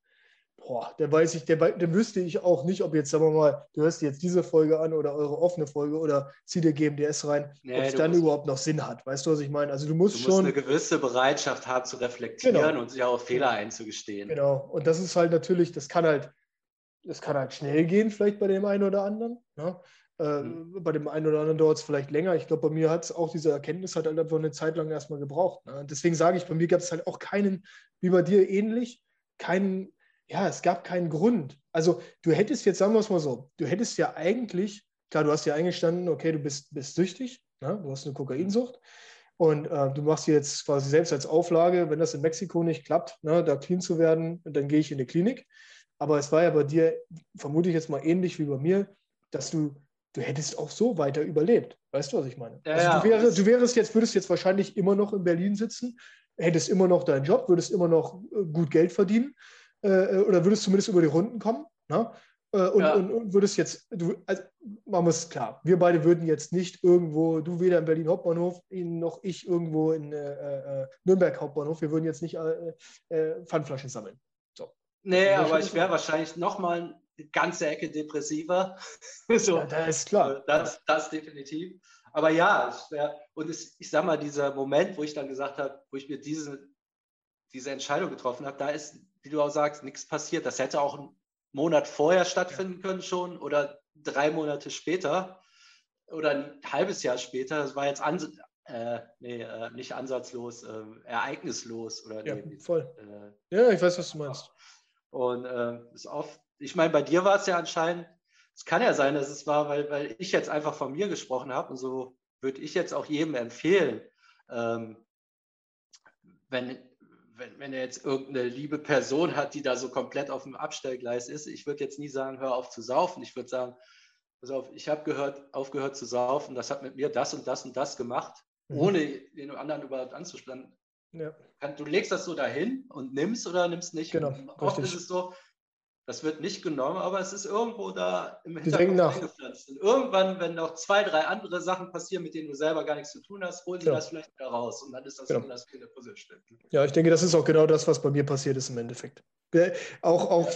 boah, dann weiß ich, dann, dann wüsste ich auch nicht, ob jetzt, sagen wir mal, du hörst jetzt diese Folge an oder eure offene Folge oder zieh dir GMDS rein, nee, ob es dann überhaupt noch Sinn hat. Weißt du, was ich meine? Also du musst du schon. Musst eine gewisse Bereitschaft haben zu reflektieren genau. und sich auch Fehler einzugestehen. Genau. Und das ist halt natürlich, das kann halt es kann halt schnell gehen, vielleicht bei dem einen oder anderen. Ne? Mhm. Bei dem einen oder anderen dauert es vielleicht länger. Ich glaube, bei mir hat es auch diese Erkenntnis halt einfach eine Zeit lang erstmal gebraucht. Ne? Deswegen sage ich, bei mir gab es halt auch keinen, wie bei dir ähnlich, keinen, ja, es gab keinen Grund. Also du hättest jetzt, sagen wir es mal so, du hättest ja eigentlich, klar, du hast ja eingestanden, okay, du bist, bist süchtig, ne? du hast eine Kokainsucht. Und äh, du machst jetzt quasi selbst als Auflage, wenn das in Mexiko nicht klappt, ne, da clean zu werden, dann gehe ich in die Klinik. Aber es war ja bei dir, vermute ich jetzt mal ähnlich wie bei mir, dass du, du hättest auch so weiter überlebt. Weißt du, was ich meine? Ja, also du, wär, du wärst jetzt, würdest jetzt wahrscheinlich immer noch in Berlin sitzen, hättest immer noch deinen Job, würdest immer noch äh, gut Geld verdienen äh, äh, oder würdest zumindest über die Runden kommen. Ne? Äh, und, ja. und, und, würdest jetzt, du, also, machen wir es klar, wir beide würden jetzt nicht irgendwo, du weder in Berlin Hauptbahnhof, noch ich irgendwo in äh, äh, Nürnberg Hauptbahnhof, wir würden jetzt nicht Pfandflaschen sammeln. Nee, aber ich wäre wahrscheinlich nochmal eine ganze Ecke depressiver. so, ja, das ist klar. Das, das definitiv. Aber ja, es wär, und es, ich sag mal, dieser Moment, wo ich dann gesagt habe, wo ich mir diese, diese Entscheidung getroffen habe, da ist, wie du auch sagst, nichts passiert. Das hätte auch einen Monat vorher stattfinden können schon oder drei Monate später oder ein halbes Jahr später. Das war jetzt ans äh, nee, äh, nicht ansatzlos, äh, ereignislos oder ja, nee, voll. Äh, ja, ich weiß, was du meinst. Und äh, ist oft, ich meine, bei dir war es ja anscheinend, es kann ja sein, dass es war, weil, weil ich jetzt einfach von mir gesprochen habe und so würde ich jetzt auch jedem empfehlen, ähm, wenn, wenn, wenn er jetzt irgendeine liebe Person hat, die da so komplett auf dem Abstellgleis ist, ich würde jetzt nie sagen, hör auf zu saufen. Ich würde sagen, pass auf, ich habe gehört, aufgehört zu saufen, das hat mit mir das und das und das gemacht, mhm. ohne den anderen überhaupt anzuspannen. Ja. Du legst das so dahin und nimmst oder nimmst nicht. Genau. Oft ist es so, das wird nicht genommen, aber es ist irgendwo da im Hintergrund eingepflanzt. Und irgendwann, wenn noch zwei, drei andere Sachen passieren, mit denen du selber gar nichts zu tun hast, holen sie genau. das vielleicht wieder raus und dann ist das genau. das Puzzlestück. Ja, ich denke, das ist auch genau das, was bei mir passiert ist im Endeffekt. Auch, auch,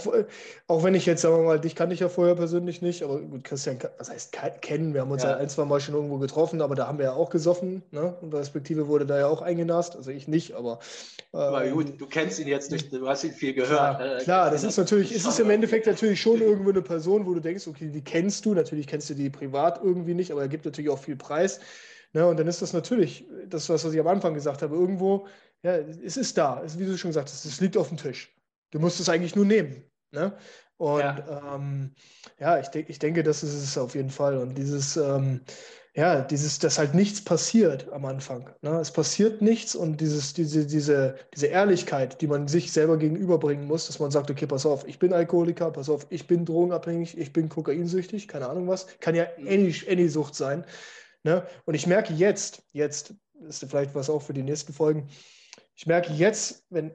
auch wenn ich jetzt, sagen wir mal, dich kannte ich ja vorher persönlich nicht, aber gut, Christian, was heißt kennen? Wir haben uns ja. ja ein, zwei Mal schon irgendwo getroffen, aber da haben wir ja auch gesoffen. Ne? Und respektive wurde da ja auch eingenast. Also ich nicht, aber. aber ähm, gut, du kennst ihn jetzt nicht, du hast ihn viel gehört. Klar, äh, klar das ist natürlich, ist es im Endeffekt natürlich schon irgendwo eine Person, wo du denkst, okay, die kennst du, natürlich kennst du die privat irgendwie nicht, aber er gibt natürlich auch viel Preis. Ne? Und dann ist das natürlich, das, was ich am Anfang gesagt habe, irgendwo, ja, es ist da, wie du schon gesagt hast, es liegt auf dem Tisch. Du musst es eigentlich nur nehmen. Ne? Und ja, ähm, ja ich, de ich denke, das ist es auf jeden Fall. Und dieses, ähm, ja, dieses, dass halt nichts passiert am Anfang. Ne? Es passiert nichts und dieses, diese, diese, diese Ehrlichkeit, die man sich selber gegenüberbringen muss, dass man sagt, okay, pass auf, ich bin Alkoholiker, pass auf, ich bin drogenabhängig, ich bin kokainsüchtig, keine Ahnung was. Kann ja mhm. any, any Sucht sein. Ne? Und ich merke jetzt, jetzt ist vielleicht was auch für die nächsten Folgen, ich merke jetzt, wenn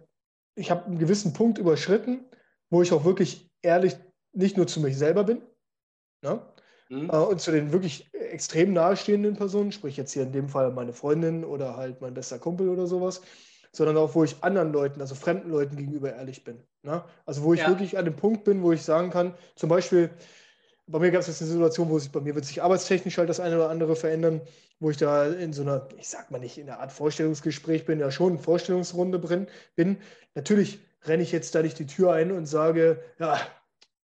ich habe einen gewissen Punkt überschritten, wo ich auch wirklich ehrlich nicht nur zu mich selber bin ne? mhm. äh, und zu den wirklich extrem nahestehenden Personen, sprich jetzt hier in dem Fall meine Freundin oder halt mein bester Kumpel oder sowas, sondern auch, wo ich anderen Leuten, also fremden Leuten gegenüber ehrlich bin. Ne? Also wo ich ja. wirklich an dem Punkt bin, wo ich sagen kann, zum Beispiel, bei mir gab es jetzt eine Situation, wo sich bei mir wird sich arbeitstechnisch halt das eine oder andere verändern, wo ich da in so einer, ich sag mal nicht in einer Art Vorstellungsgespräch bin, ja schon Vorstellungsrunde bin. Natürlich renne ich jetzt da nicht die Tür ein und sage, ja,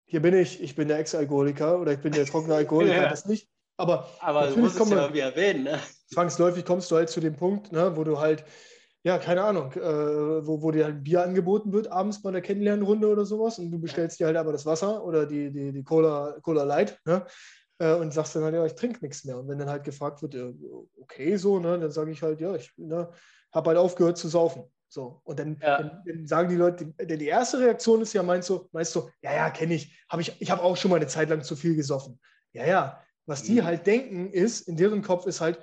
hier bin ich, ich bin der Ex-Alkoholiker oder ich bin der trockene Alkoholiker, ja. das nicht. Aber, Aber du musst es ja irgendwie erwähnen. Ne? Zwangsläufig kommst du halt zu dem Punkt, ne, wo du halt, ja, keine Ahnung, äh, wo, wo dir halt ein Bier angeboten wird, abends bei einer Kennenlernrunde oder sowas und du bestellst dir halt aber das Wasser oder die, die, die Cola, Cola Light ne, äh, und sagst dann halt, ja, ich trinke nichts mehr. Und wenn dann halt gefragt wird, äh, okay, so, ne, dann sage ich halt, ja, ich ne, habe halt aufgehört zu saufen. So, und dann, ja. dann, dann, sagen die Leute, die, die erste Reaktion ist ja, meinst du, meinst du, ja, ja, kenne ich, habe ich, ich habe auch schon mal eine Zeit lang zu viel gesoffen. Ja, ja, was die mhm. halt denken ist, in deren Kopf ist halt,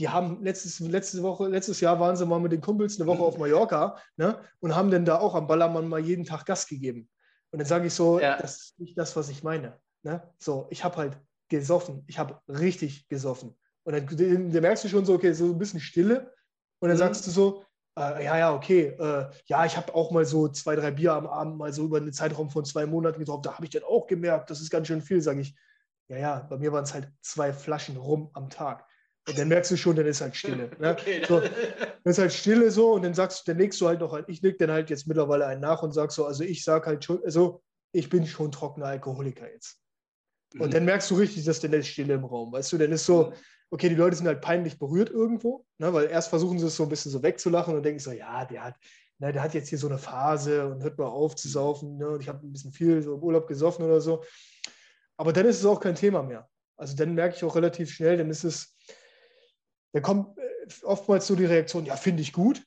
die haben letztes, letzte Woche, letztes Jahr waren sie mal mit den Kumpels eine Woche mhm. auf Mallorca ne, und haben dann da auch am Ballermann mal jeden Tag Gas gegeben. Und dann sage ich so, ja. das ist nicht das, was ich meine. Ne? So, ich habe halt gesoffen, ich habe richtig gesoffen. Und dann, dann, merkst du schon so, okay, so ein bisschen Stille. Und dann mhm. sagst du so, äh, ja, ja, okay, äh, ja, ich habe auch mal so zwei, drei Bier am Abend mal so über einen Zeitraum von zwei Monaten getroffen. Da habe ich dann auch gemerkt, das ist ganz schön viel, sage ich. Ja, ja, bei mir waren es halt zwei Flaschen rum am Tag. Und dann merkst du schon, dann ist halt Stille. Ne? Okay, so, dann ist halt Stille so und dann sagst dann legst du halt noch, ich leg dann halt jetzt mittlerweile einen nach und sag so, also ich sag halt schon, also ich bin schon trockener Alkoholiker jetzt. Und mhm. dann merkst du richtig, dass dann ist Stille im Raum, weißt du, dann ist so, okay, die Leute sind halt peinlich berührt irgendwo, ne? weil erst versuchen sie es so ein bisschen so wegzulachen und denken so, ja, der hat, ne, der hat jetzt hier so eine Phase und hört mal auf zu saufen ne? und ich habe ein bisschen viel so im Urlaub gesoffen oder so. Aber dann ist es auch kein Thema mehr. Also dann merke ich auch relativ schnell, dann ist es, da kommt äh, oftmals so die Reaktion, ja, finde ich gut.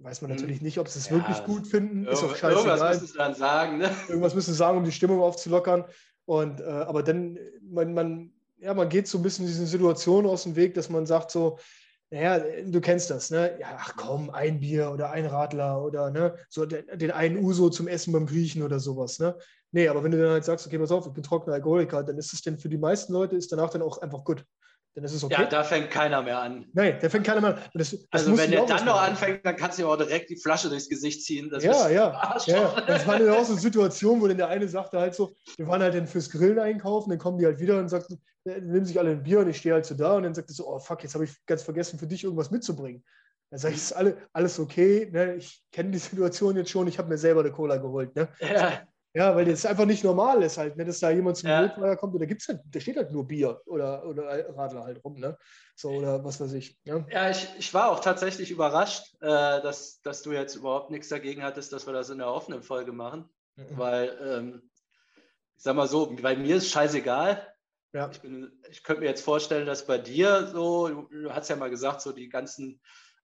Weiß man mhm. natürlich nicht, ob sie es ja, wirklich gut finden. Ist auch scheißegal. Irgendwas müssen sie dann sagen. Ne? Irgendwas müssen sie sagen, um die Stimmung aufzulockern. Und, äh, aber dann, man, man, ja, man geht so ein bisschen diesen Situationen aus dem Weg, dass man sagt so, naja, du kennst das, ne? Ja, ach komm, ein Bier oder ein Radler oder ne, so den, den einen Uso zum Essen beim Griechen oder sowas, ne? Nee, aber wenn du dann halt sagst, okay, pass auf, ich bin trockener Alkoholiker, dann ist es denn für die meisten Leute ist danach dann auch einfach gut. Dann ist es okay. Ja, da fängt keiner mehr an. Nein, da fängt keiner mehr an. Das, das also wenn der dann noch anfängt, dann kannst du ihm auch direkt die Flasche durchs Gesicht ziehen. Das ja, ja, ja. Das war dann auch so eine Situation, wo dann der eine sagte halt so, wir waren halt dann fürs Grillen einkaufen, dann kommen die halt wieder und sagten, äh, nehmen sich alle ein Bier und ich stehe halt so da und dann sagt er so, oh fuck, jetzt habe ich ganz vergessen, für dich irgendwas mitzubringen. Dann sage ich, ist alle, alles okay, ne? ich kenne die Situation jetzt schon, ich habe mir selber eine Cola geholt. Ne? Ja. Ja, weil das einfach nicht normal ist halt, ne, dass da jemand zum ja. Kommt und da gibt's halt, da steht halt nur Bier oder, oder Radler halt rum, ne? So oder was weiß ich. Ja, ja ich, ich war auch tatsächlich überrascht, äh, dass, dass du jetzt überhaupt nichts dagegen hattest, dass wir das in der offenen Folge machen. Mhm. Weil, ähm, ich sag mal so, bei mir ist scheißegal. Ja. Ich, ich könnte mir jetzt vorstellen, dass bei dir so, du, du hast ja mal gesagt, so die ganzen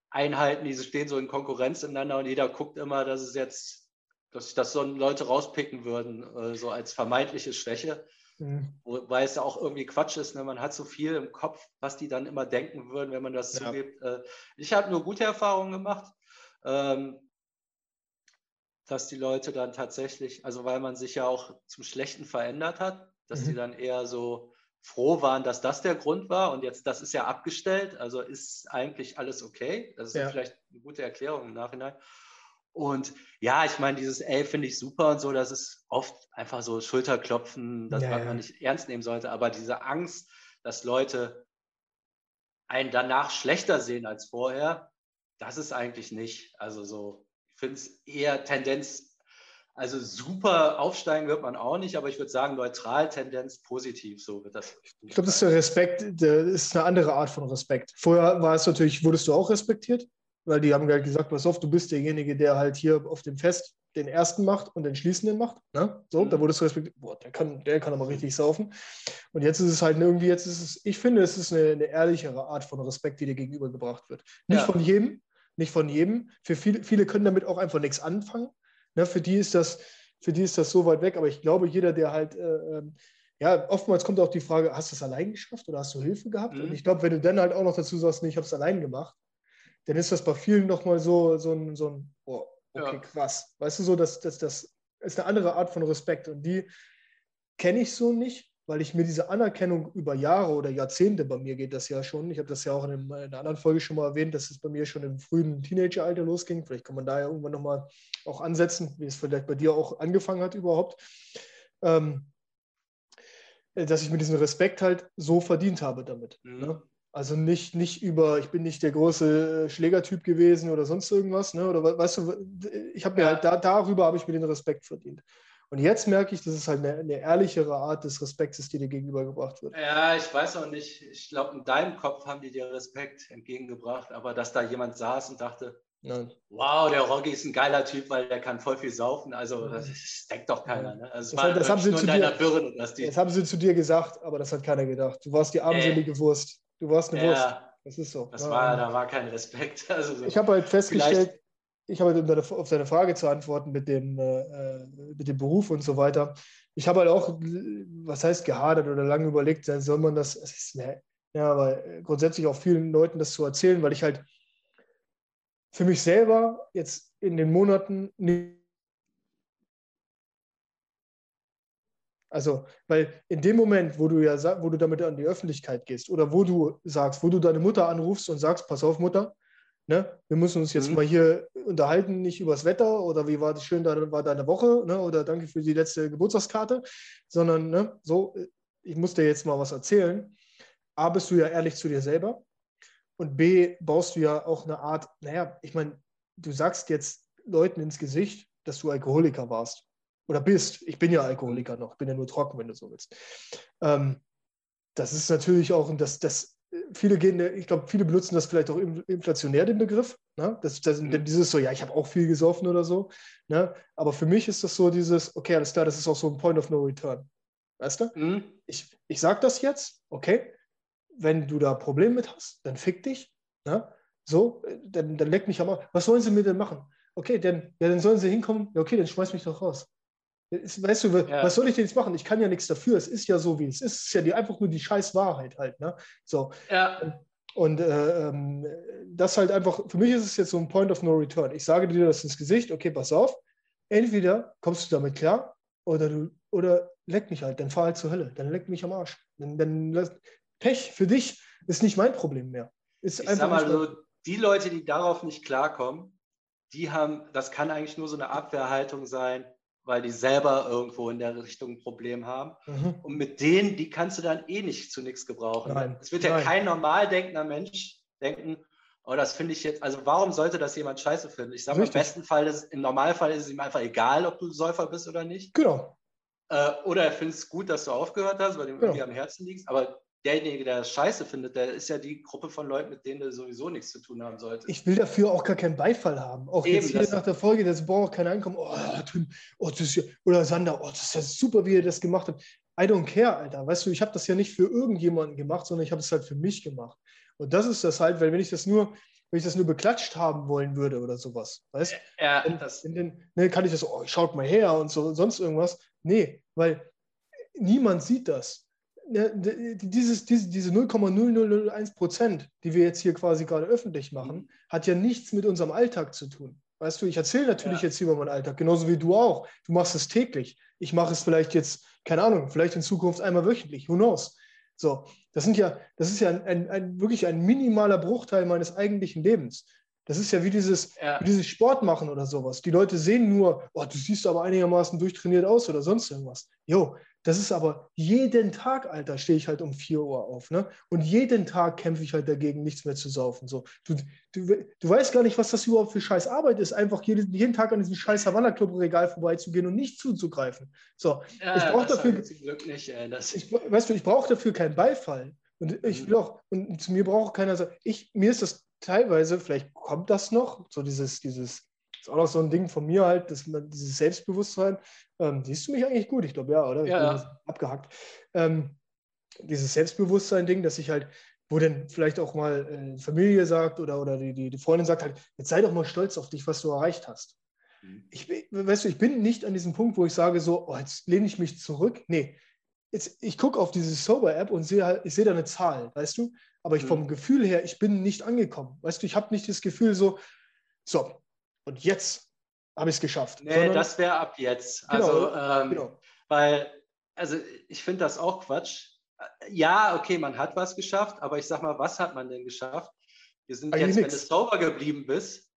Einheiten, die stehen so in Konkurrenz ineinander und jeder guckt immer, dass es jetzt dass sich das so Leute rauspicken würden, äh, so als vermeintliche Schwäche. Mhm. Wobei es ja auch irgendwie Quatsch ist, ne? man hat so viel im Kopf, was die dann immer denken würden, wenn man das ja. zugibt. Äh, ich habe nur gute Erfahrungen gemacht, ähm, dass die Leute dann tatsächlich, also weil man sich ja auch zum Schlechten verändert hat, dass mhm. die dann eher so froh waren, dass das der Grund war und jetzt das ist ja abgestellt, also ist eigentlich alles okay. Das ist ja. vielleicht eine gute Erklärung im Nachhinein. Und ja, ich meine, dieses Ey finde ich super und so, das ist oft einfach so Schulterklopfen, das ja, man ja. nicht ernst nehmen sollte. Aber diese Angst, dass Leute einen danach schlechter sehen als vorher, das ist eigentlich nicht. Also so, ich finde es eher Tendenz, also super aufsteigen wird man auch nicht, aber ich würde sagen, neutral Tendenz positiv, so wird das. Ich glaube, das ist der Respekt, das ist eine andere Art von Respekt. Vorher war es natürlich, wurdest du auch respektiert? Weil die haben halt gesagt, pass auf, du bist derjenige, der halt hier auf dem Fest den ersten macht und den schließenden macht. Ne? So, mhm. da wurdest du respektiert, boah, der kann, der kann aber richtig saufen. Und jetzt ist es halt irgendwie, jetzt ist es, ich finde, es ist eine, eine ehrlichere Art von Respekt, die dir gegenübergebracht wird. Nicht ja. von jedem, nicht von jedem. Für viele, viele können damit auch einfach nichts anfangen. Ne? Für die ist das, für die ist das so weit weg, aber ich glaube, jeder, der halt, äh, ähm, ja, oftmals kommt auch die Frage, hast du es allein geschafft oder hast du Hilfe gehabt? Mhm. Und ich glaube, wenn du dann halt auch noch dazu sagst, nee, ich habe es allein gemacht, dann ist das bei vielen nochmal so, so ein, so ein oh, okay, ja. krass. Weißt du, so, dass das, das ist eine andere Art von Respekt und die kenne ich so nicht, weil ich mir diese Anerkennung über Jahre oder Jahrzehnte, bei mir geht das ja schon, ich habe das ja auch in, einem, in, einer anderen Folge schon mal erwähnt, dass es bei mir schon im frühen Teenageralter losging. Vielleicht kann man da ja irgendwann nochmal auch ansetzen, wie es vielleicht bei dir auch angefangen hat überhaupt. Ähm, dass ich mir diesen Respekt halt so verdient habe damit. Mhm. Ne? Also nicht, nicht über, ich bin nicht der große äh, Schlägertyp gewesen oder sonst irgendwas, ne? Oder weißt du, ich habe mir halt da, darüber habe ich mir den Respekt verdient. Und jetzt merke ich, dass es halt eine, eine ehrlichere Art des Respektes, die dir gegenübergebracht wird. Ja, ich weiß auch nicht. Ich glaube, in deinem Kopf haben die dir Respekt entgegengebracht, aber dass da jemand saß und dachte, Nein. wow, der Rocky ist ein geiler Typ, weil der kann voll viel saufen. Also das, das denkt doch keiner. Ne? Also, das, war, das, haben sie zu dir, das haben sie zu dir gesagt, aber das hat keiner gedacht. Du warst die armselige äh, Wurst. Du warst eine ja, Wurst. Das ist so. Das war, da war kein Respekt. Also so. Ich habe halt festgestellt, ich habe halt auf deine Frage zu antworten mit dem, äh, äh, mit dem Beruf und so weiter. Ich habe halt auch, was heißt gehadert oder lange überlegt, soll man das, das ist, ne, ja, aber grundsätzlich auch vielen Leuten das zu erzählen, weil ich halt für mich selber jetzt in den Monaten nicht Also, weil in dem Moment, wo du ja wo du damit an die Öffentlichkeit gehst oder wo du sagst, wo du deine Mutter anrufst und sagst, pass auf, Mutter, ne, wir müssen uns jetzt mhm. mal hier unterhalten, nicht übers Wetter oder wie war das schön, da war deine Woche, ne, oder danke für die letzte Geburtstagskarte, sondern ne, so, ich muss dir jetzt mal was erzählen. A, bist du ja ehrlich zu dir selber und B, baust du ja auch eine Art, naja, ich meine, du sagst jetzt Leuten ins Gesicht, dass du Alkoholiker warst oder bist. Ich bin ja Alkoholiker noch, bin ja nur trocken, wenn du so willst. Ähm, das ist natürlich auch, das, das, viele gehen, ich glaube, viele benutzen das vielleicht auch inflationär, den Begriff. Ne? Das, das, mhm. Dieses so, ja, ich habe auch viel gesoffen oder so. Ne? Aber für mich ist das so dieses, okay, alles klar, das ist auch so ein Point of No Return. Weißt du? Mhm. Ich, ich sage das jetzt, okay, wenn du da Probleme mit hast, dann fick dich. Ne? So, dann, dann leck mich am Arsch. Was sollen sie mir denn machen? Okay, dann, ja, dann sollen sie hinkommen. Ja, okay, dann schmeiß mich doch raus. Weißt du, ja. was soll ich denn jetzt machen? Ich kann ja nichts dafür. Es ist ja so, wie es ist. Es ist ja die, einfach nur die scheiß Wahrheit halt. Ne? So. Ja. Und äh, ähm, das halt einfach, für mich ist es jetzt so ein Point of No Return. Ich sage dir das ins Gesicht, okay, pass auf. Entweder kommst du damit klar oder du, oder leck mich halt, dann fahr halt zur Hölle, dann leck mich am Arsch. Dann, dann Pech für dich ist nicht mein Problem mehr. Ist ich sag mal so, die Leute, die darauf nicht klarkommen, die haben, das kann eigentlich nur so eine Abwehrhaltung sein, weil die selber irgendwo in der Richtung ein Problem haben. Mhm. Und mit denen, die kannst du dann eh nicht zu nichts gebrauchen. Es wird ja Nein. kein normal denkender Mensch denken, oh, das finde ich jetzt, also warum sollte das jemand scheiße finden? Ich sage im besten Fall, ist, im Normalfall ist es ihm einfach egal, ob du Säufer bist oder nicht. Genau. Äh, oder er findet es gut, dass du aufgehört hast, weil du genau. irgendwie am Herzen liegst. Aber derjenige, der das scheiße findet, der ist ja die Gruppe von Leuten, mit denen du sowieso nichts zu tun haben solltest. Ich will dafür auch gar keinen Beifall haben. Auch Eben, jetzt hier nach der Folge, das braucht kein Einkommen. Oh, Tim, oh, das ist ja, oder Sander, oh, das ist ja super, wie er das gemacht hat. I don't care, Alter. Weißt du, ich habe das ja nicht für irgendjemanden gemacht, sondern ich habe es halt für mich gemacht. Und das ist das halt, weil wenn ich das nur, wenn ich das nur beklatscht haben wollen würde oder sowas, weißt du? Ja, dann, das. Dann, ne, kann ich das, oh, schaut mal her und so, sonst irgendwas. Nee, weil niemand sieht das dieses, diese, diese 0,0001 Prozent, die wir jetzt hier quasi gerade öffentlich machen, mhm. hat ja nichts mit unserem Alltag zu tun. Weißt du, ich erzähle natürlich ja. jetzt über meinen Alltag, genauso wie du auch. Du machst es täglich. Ich mache es vielleicht jetzt, keine Ahnung, vielleicht in Zukunft einmal wöchentlich. Who knows? So, das sind ja, das ist ja ein, ein, ein wirklich ein minimaler Bruchteil meines eigentlichen Lebens. Das ist ja wie dieses, ja. wie dieses Sport machen oder sowas. Die Leute sehen nur, oh, du siehst aber einigermaßen durchtrainiert aus oder sonst irgendwas. Jo, das ist aber jeden Tag, Alter, stehe ich halt um 4 Uhr auf. Ne? Und jeden Tag kämpfe ich halt dagegen, nichts mehr zu saufen. So, du, du, du weißt gar nicht, was das überhaupt für scheiß Arbeit ist, einfach jeden, jeden Tag an diesem scheiß Havanna Club Regal vorbeizugehen und nicht zuzugreifen. So, ja, ich brauche dafür. Nicht, ey, ich, weißt du, ich brauche dafür keinen Beifall. Und ich mhm. will auch, und zu mir braucht keiner sagen, ich, mir ist das teilweise, vielleicht kommt das noch, so dieses, dieses ist auch noch so ein Ding von mir halt, dass man dieses Selbstbewusstsein, ähm, siehst du mich eigentlich gut? Ich glaube ja, oder? Ich ja, ja. abgehackt. Ähm, dieses Selbstbewusstsein-Ding, dass ich halt, wo dann vielleicht auch mal äh, Familie sagt oder, oder die, die, die Freundin sagt halt, jetzt sei doch mal stolz auf dich, was du erreicht hast. Mhm. Ich, weißt du, ich bin nicht an diesem Punkt, wo ich sage so, oh, jetzt lehne ich mich zurück. Nee, jetzt, ich gucke auf diese Sober-App und sehe halt, ich sehe da eine Zahl, weißt du? Aber ich mhm. vom Gefühl her, ich bin nicht angekommen. Weißt du, ich habe nicht das Gefühl so, so, und jetzt habe ich es geschafft. Nee, Sondern, das wäre ab jetzt. Genau, also, ähm, genau. weil, also ich finde das auch Quatsch. Ja, okay, man hat was geschafft, aber ich sag mal, was hat man denn geschafft? Wir sind Eigentlich jetzt, nix. wenn du sauber geblieben bist,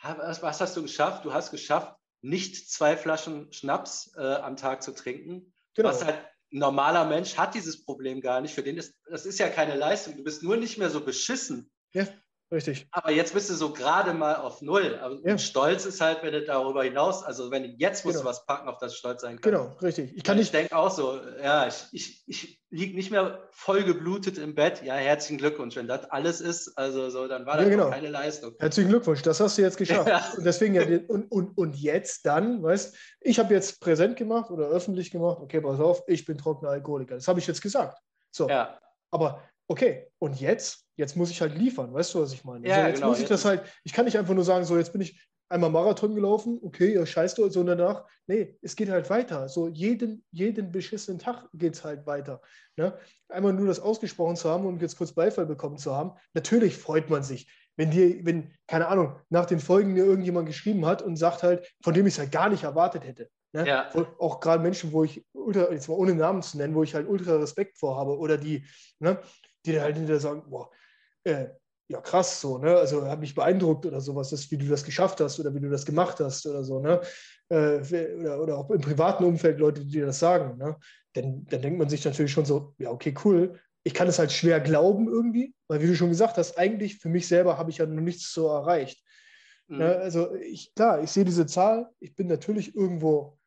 was hast du geschafft? Du hast geschafft, nicht zwei Flaschen Schnaps äh, am Tag zu trinken. Genau. Was halt normaler Mensch hat dieses Problem gar nicht. Für den ist das ist ja keine Leistung. Du bist nur nicht mehr so beschissen. Ja. Richtig. Aber jetzt bist du so gerade mal auf Null. Aber ja. Stolz ist halt, wenn du darüber hinaus, also wenn du jetzt musst genau. du was packen, auf das stolz sein kannst. Genau, richtig. Ich, ich denke auch so, ja, ich, ich, ich liege nicht mehr voll geblutet im Bett. Ja, herzlichen Glückwunsch. Wenn das alles ist, also so, dann war das ja, genau. keine Leistung. Herzlichen Glückwunsch, das hast du jetzt geschafft. Ja. Und deswegen, ja, und, und, und jetzt dann, weißt ich habe jetzt präsent gemacht oder öffentlich gemacht, okay, pass auf, ich bin trockener Alkoholiker. Das habe ich jetzt gesagt. So. Ja. Aber okay, und jetzt? Jetzt muss ich halt liefern, weißt du, was ich meine? Ja, also jetzt genau, muss ich jetzt das halt, ich kann nicht einfach nur sagen, so, jetzt bin ich einmal Marathon gelaufen, okay, ja, scheiß du, so danach. Nee, es geht halt weiter. So jeden, jeden beschissenen Tag geht es halt weiter. Ne? Einmal nur das ausgesprochen zu haben und jetzt kurz Beifall bekommen zu haben, natürlich freut man sich. Wenn dir, wenn, keine Ahnung, nach den Folgen mir irgendjemand geschrieben hat und sagt halt, von dem ich es halt gar nicht erwartet hätte. Ne? Ja. Auch gerade Menschen, wo ich, ultra, jetzt mal ohne Namen zu nennen, wo ich halt ultra Respekt vor habe oder die, ne, die dann halt hinterher sagen, boah, äh, ja krass so, ne? Also hat mich beeindruckt oder sowas, ist, wie du das geschafft hast oder wie du das gemacht hast oder so, ne? Äh, oder, oder auch im privaten Umfeld Leute, die dir das sagen, ne? Dann, dann denkt man sich natürlich schon so, ja, okay, cool. Ich kann es halt schwer glauben irgendwie, weil wie du schon gesagt hast, eigentlich für mich selber habe ich ja noch nichts so erreicht. Mhm. Ne? Also ich, klar, ich sehe diese Zahl, ich bin natürlich irgendwo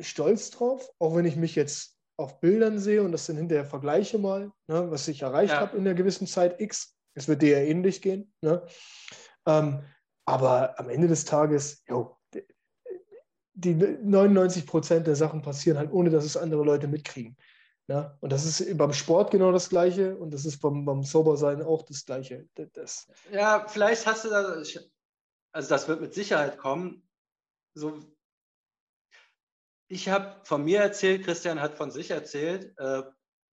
stolz drauf, auch wenn ich mich jetzt auf Bildern sehe und das dann hinterher vergleiche mal, ne, was ich erreicht ja. habe in einer gewissen Zeit X. Es wird dir ja ähnlich gehen. Ne? Ähm, aber am Ende des Tages, jo, die 99 Prozent der Sachen passieren halt, ohne dass es andere Leute mitkriegen. Ne? Und das ist beim Sport genau das Gleiche und das ist beim, beim Sobersein auch das Gleiche. Das, ja, vielleicht hast du da, also das wird mit Sicherheit kommen. So ich habe von mir erzählt, Christian hat von sich erzählt. Äh,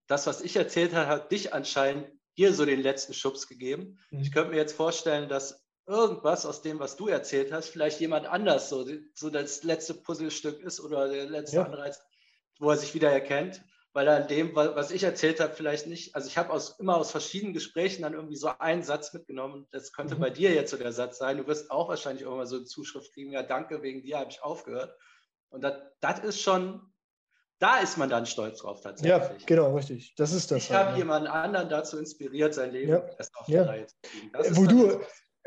das, was ich erzählt habe, hat dich anscheinend hier so den letzten Schubs gegeben. Mhm. Ich könnte mir jetzt vorstellen, dass irgendwas aus dem, was du erzählt hast, vielleicht jemand anders so, so das letzte Puzzlestück ist oder der letzte ja. Anreiz, wo er sich wieder erkennt. Weil er an dem, was ich erzählt habe, vielleicht nicht, also ich habe aus, immer aus verschiedenen Gesprächen dann irgendwie so einen Satz mitgenommen. Das könnte mhm. bei dir jetzt so der Satz sein. Du wirst auch wahrscheinlich irgendwann so eine Zuschrift kriegen, ja, danke, wegen dir habe ich aufgehört. Und das ist schon, da ist man dann stolz drauf tatsächlich. Ja, genau, richtig. Das ist das. Ich halt, habe ja. jemanden anderen dazu inspiriert, sein Leben ja. erst auf ja. die Reihe zu kriegen. Wo du,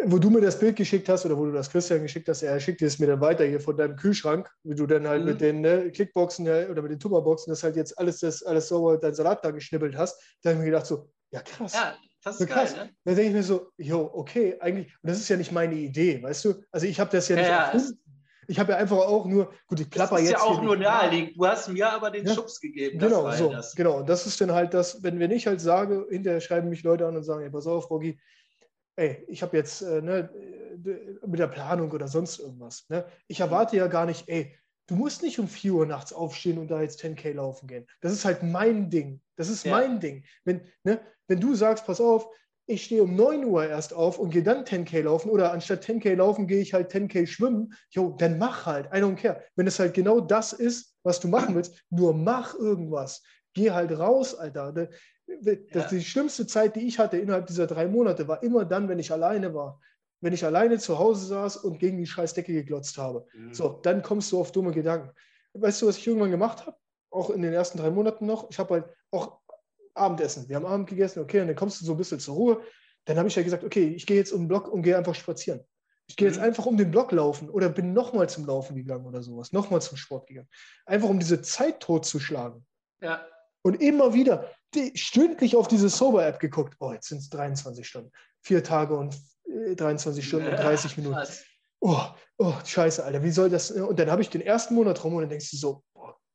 wo du mir das Bild geschickt hast oder wo du das Christian geschickt hast, er schickt es mir dann weiter hier von deinem Kühlschrank, wie du dann halt mhm. mit den ne, Kickboxen oder mit den Tupperboxen das halt jetzt alles, das, alles sauber dein Salat da geschnibbelt hast, da habe ich mir gedacht so, ja krass. Ja, das ist so krass. Geil, ne? Da denke ich mir so, jo, okay, eigentlich, und das ist ja nicht meine Idee, weißt du? Also ich habe das ja nicht ja, erfunden. Ich habe ja einfach auch nur, gut, ich klapper jetzt. Das ist ja auch nur naheliegend. Du hast mir aber den ja, Schubs gegeben. Genau, so, das. genau. Und das ist dann halt das, wenn, wenn ich halt sage, hinterher schreiben mich Leute an und sagen, ey, pass auf, Rogi, ey, ich habe jetzt äh, ne, mit der Planung oder sonst irgendwas. Ne? Ich erwarte ja gar nicht, ey, du musst nicht um 4 Uhr nachts aufstehen und da jetzt 10k laufen gehen. Das ist halt mein Ding. Das ist ja. mein Ding. Wenn, ne, wenn du sagst, pass auf, ich stehe um 9 Uhr erst auf und gehe dann 10K laufen oder anstatt 10K laufen gehe ich halt 10K schwimmen, jo, dann mach halt, I don't care. Wenn es halt genau das ist, was du machen willst, nur mach irgendwas. Geh halt raus, Alter. Das, ja. Die schlimmste Zeit, die ich hatte innerhalb dieser drei Monate, war immer dann, wenn ich alleine war. Wenn ich alleine zu Hause saß und gegen die scheiß Decke geglotzt habe. Mhm. So, dann kommst du auf dumme Gedanken. Weißt du, was ich irgendwann gemacht habe? Auch in den ersten drei Monaten noch. Ich habe halt auch Abendessen. Wir haben Abend gegessen, okay, und dann kommst du so ein bisschen zur Ruhe. Dann habe ich ja gesagt, okay, ich gehe jetzt um den Block und gehe einfach spazieren. Ich gehe jetzt mhm. einfach um den Block laufen oder bin nochmal zum Laufen gegangen oder sowas, nochmal zum Sport gegangen. Einfach um diese Zeit totzuschlagen. Ja. Und immer wieder stündlich auf diese Sober-App geguckt. Oh, jetzt sind es 23 Stunden. Vier Tage und äh, 23 Stunden ja, und 30 Minuten. Oh, oh, scheiße, Alter, wie soll das? Und dann habe ich den ersten Monat rum und dann denkst du so,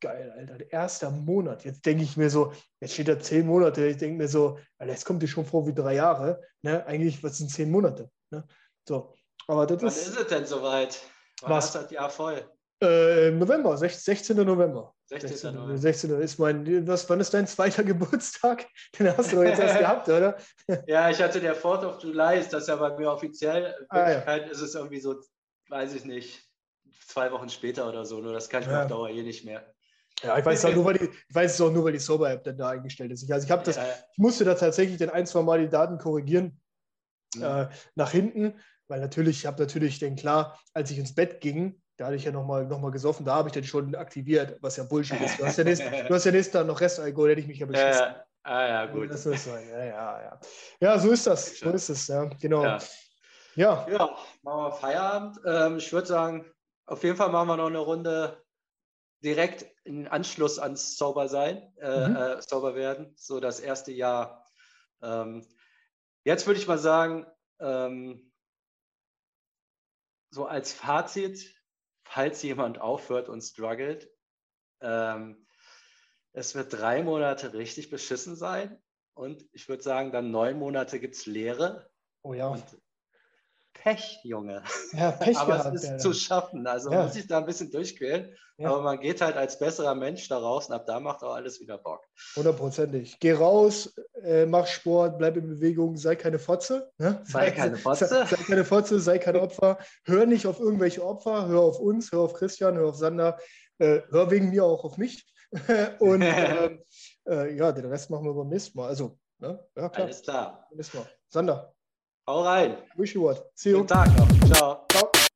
geil, Alter. Der erste Monat. Jetzt denke ich mir so, jetzt steht da zehn Monate. Ich denke mir so, Alter, jetzt kommt dir schon vor wie drei Jahre. Ne? Eigentlich, was sind zehn Monate? Ne? So. Aber das Wann ist, ist es denn soweit? Wann was? ist das Jahr voll? Äh, November, 16. November. 16. 16. November. 16. ist mein, was, wann ist dein zweiter Geburtstag? Den hast du doch jetzt erst gehabt, oder? Ja, ich hatte der 4th of July, ist das ja bei mir offiziell. In ah, Wirklichkeit ja. ist es irgendwie so, weiß ich nicht, zwei Wochen später oder so. Nur das kann ich ja. mir auf Dauer eh nicht mehr. Ja, ich weiß, es auch nur, weil die, ich weiß es auch nur, weil die Sober-App dann da eingestellt ist. Also ich habe das, ja, ja. ich musste da tatsächlich dann ein, zwei Mal die Daten korrigieren mhm. äh, nach hinten, weil natürlich, ich habe natürlich, denn klar, als ich ins Bett ging, da hatte ich ja nochmal noch mal gesoffen, da habe ich den schon aktiviert, was ja Bullshit ist. Du hast ja nicht, du hast ja nicht dann noch Restalkohol, hätte ich mich ja beschissen. Ja, ah, ja, gut. Das muss sein. Ja, ja, ja. Ja, so ist das. So ist es, ja, genau. Ja. Ja, Ja, machen wir Feierabend. Ähm, ich würde sagen, auf jeden Fall machen wir noch eine Runde direkt in Anschluss ans Saubersein, äh, Mhm. äh, sauber werden, so das erste Jahr. Ähm, jetzt würde ich mal sagen, ähm, so als Fazit, falls jemand aufhört und struggelt, ähm, es wird drei Monate richtig beschissen sein und ich würde sagen, dann neun Monate gibt es Leere oh ja. und Pech, Junge. ja Pech aber gehabt. es ist Alter. zu schaffen. Also Ja. muss ich da ein bisschen durchquälen. Ja. Aber man geht halt als besserer Mensch da raus und ab da macht auch alles wieder Bock. Hundertprozentig. Geh raus, äh, mach Sport, bleib in Bewegung, sei keine Fotze. Ne? Sei keine Fotze. Sei, sei keine Fotze, sei kein Opfer. Hör nicht auf irgendwelche Opfer, hör auf uns, hör auf Christian, hör auf Sander, äh, hör wegen mir auch auf mich. Und ähm, äh, ja, den Rest machen wir beim nächsten Mal. Also, ne? ja klar, Alles klar. beim nächsten Mal. Sander, Hau rein. wish you what. See you. Schönen Tag noch. Ciao. Ciao.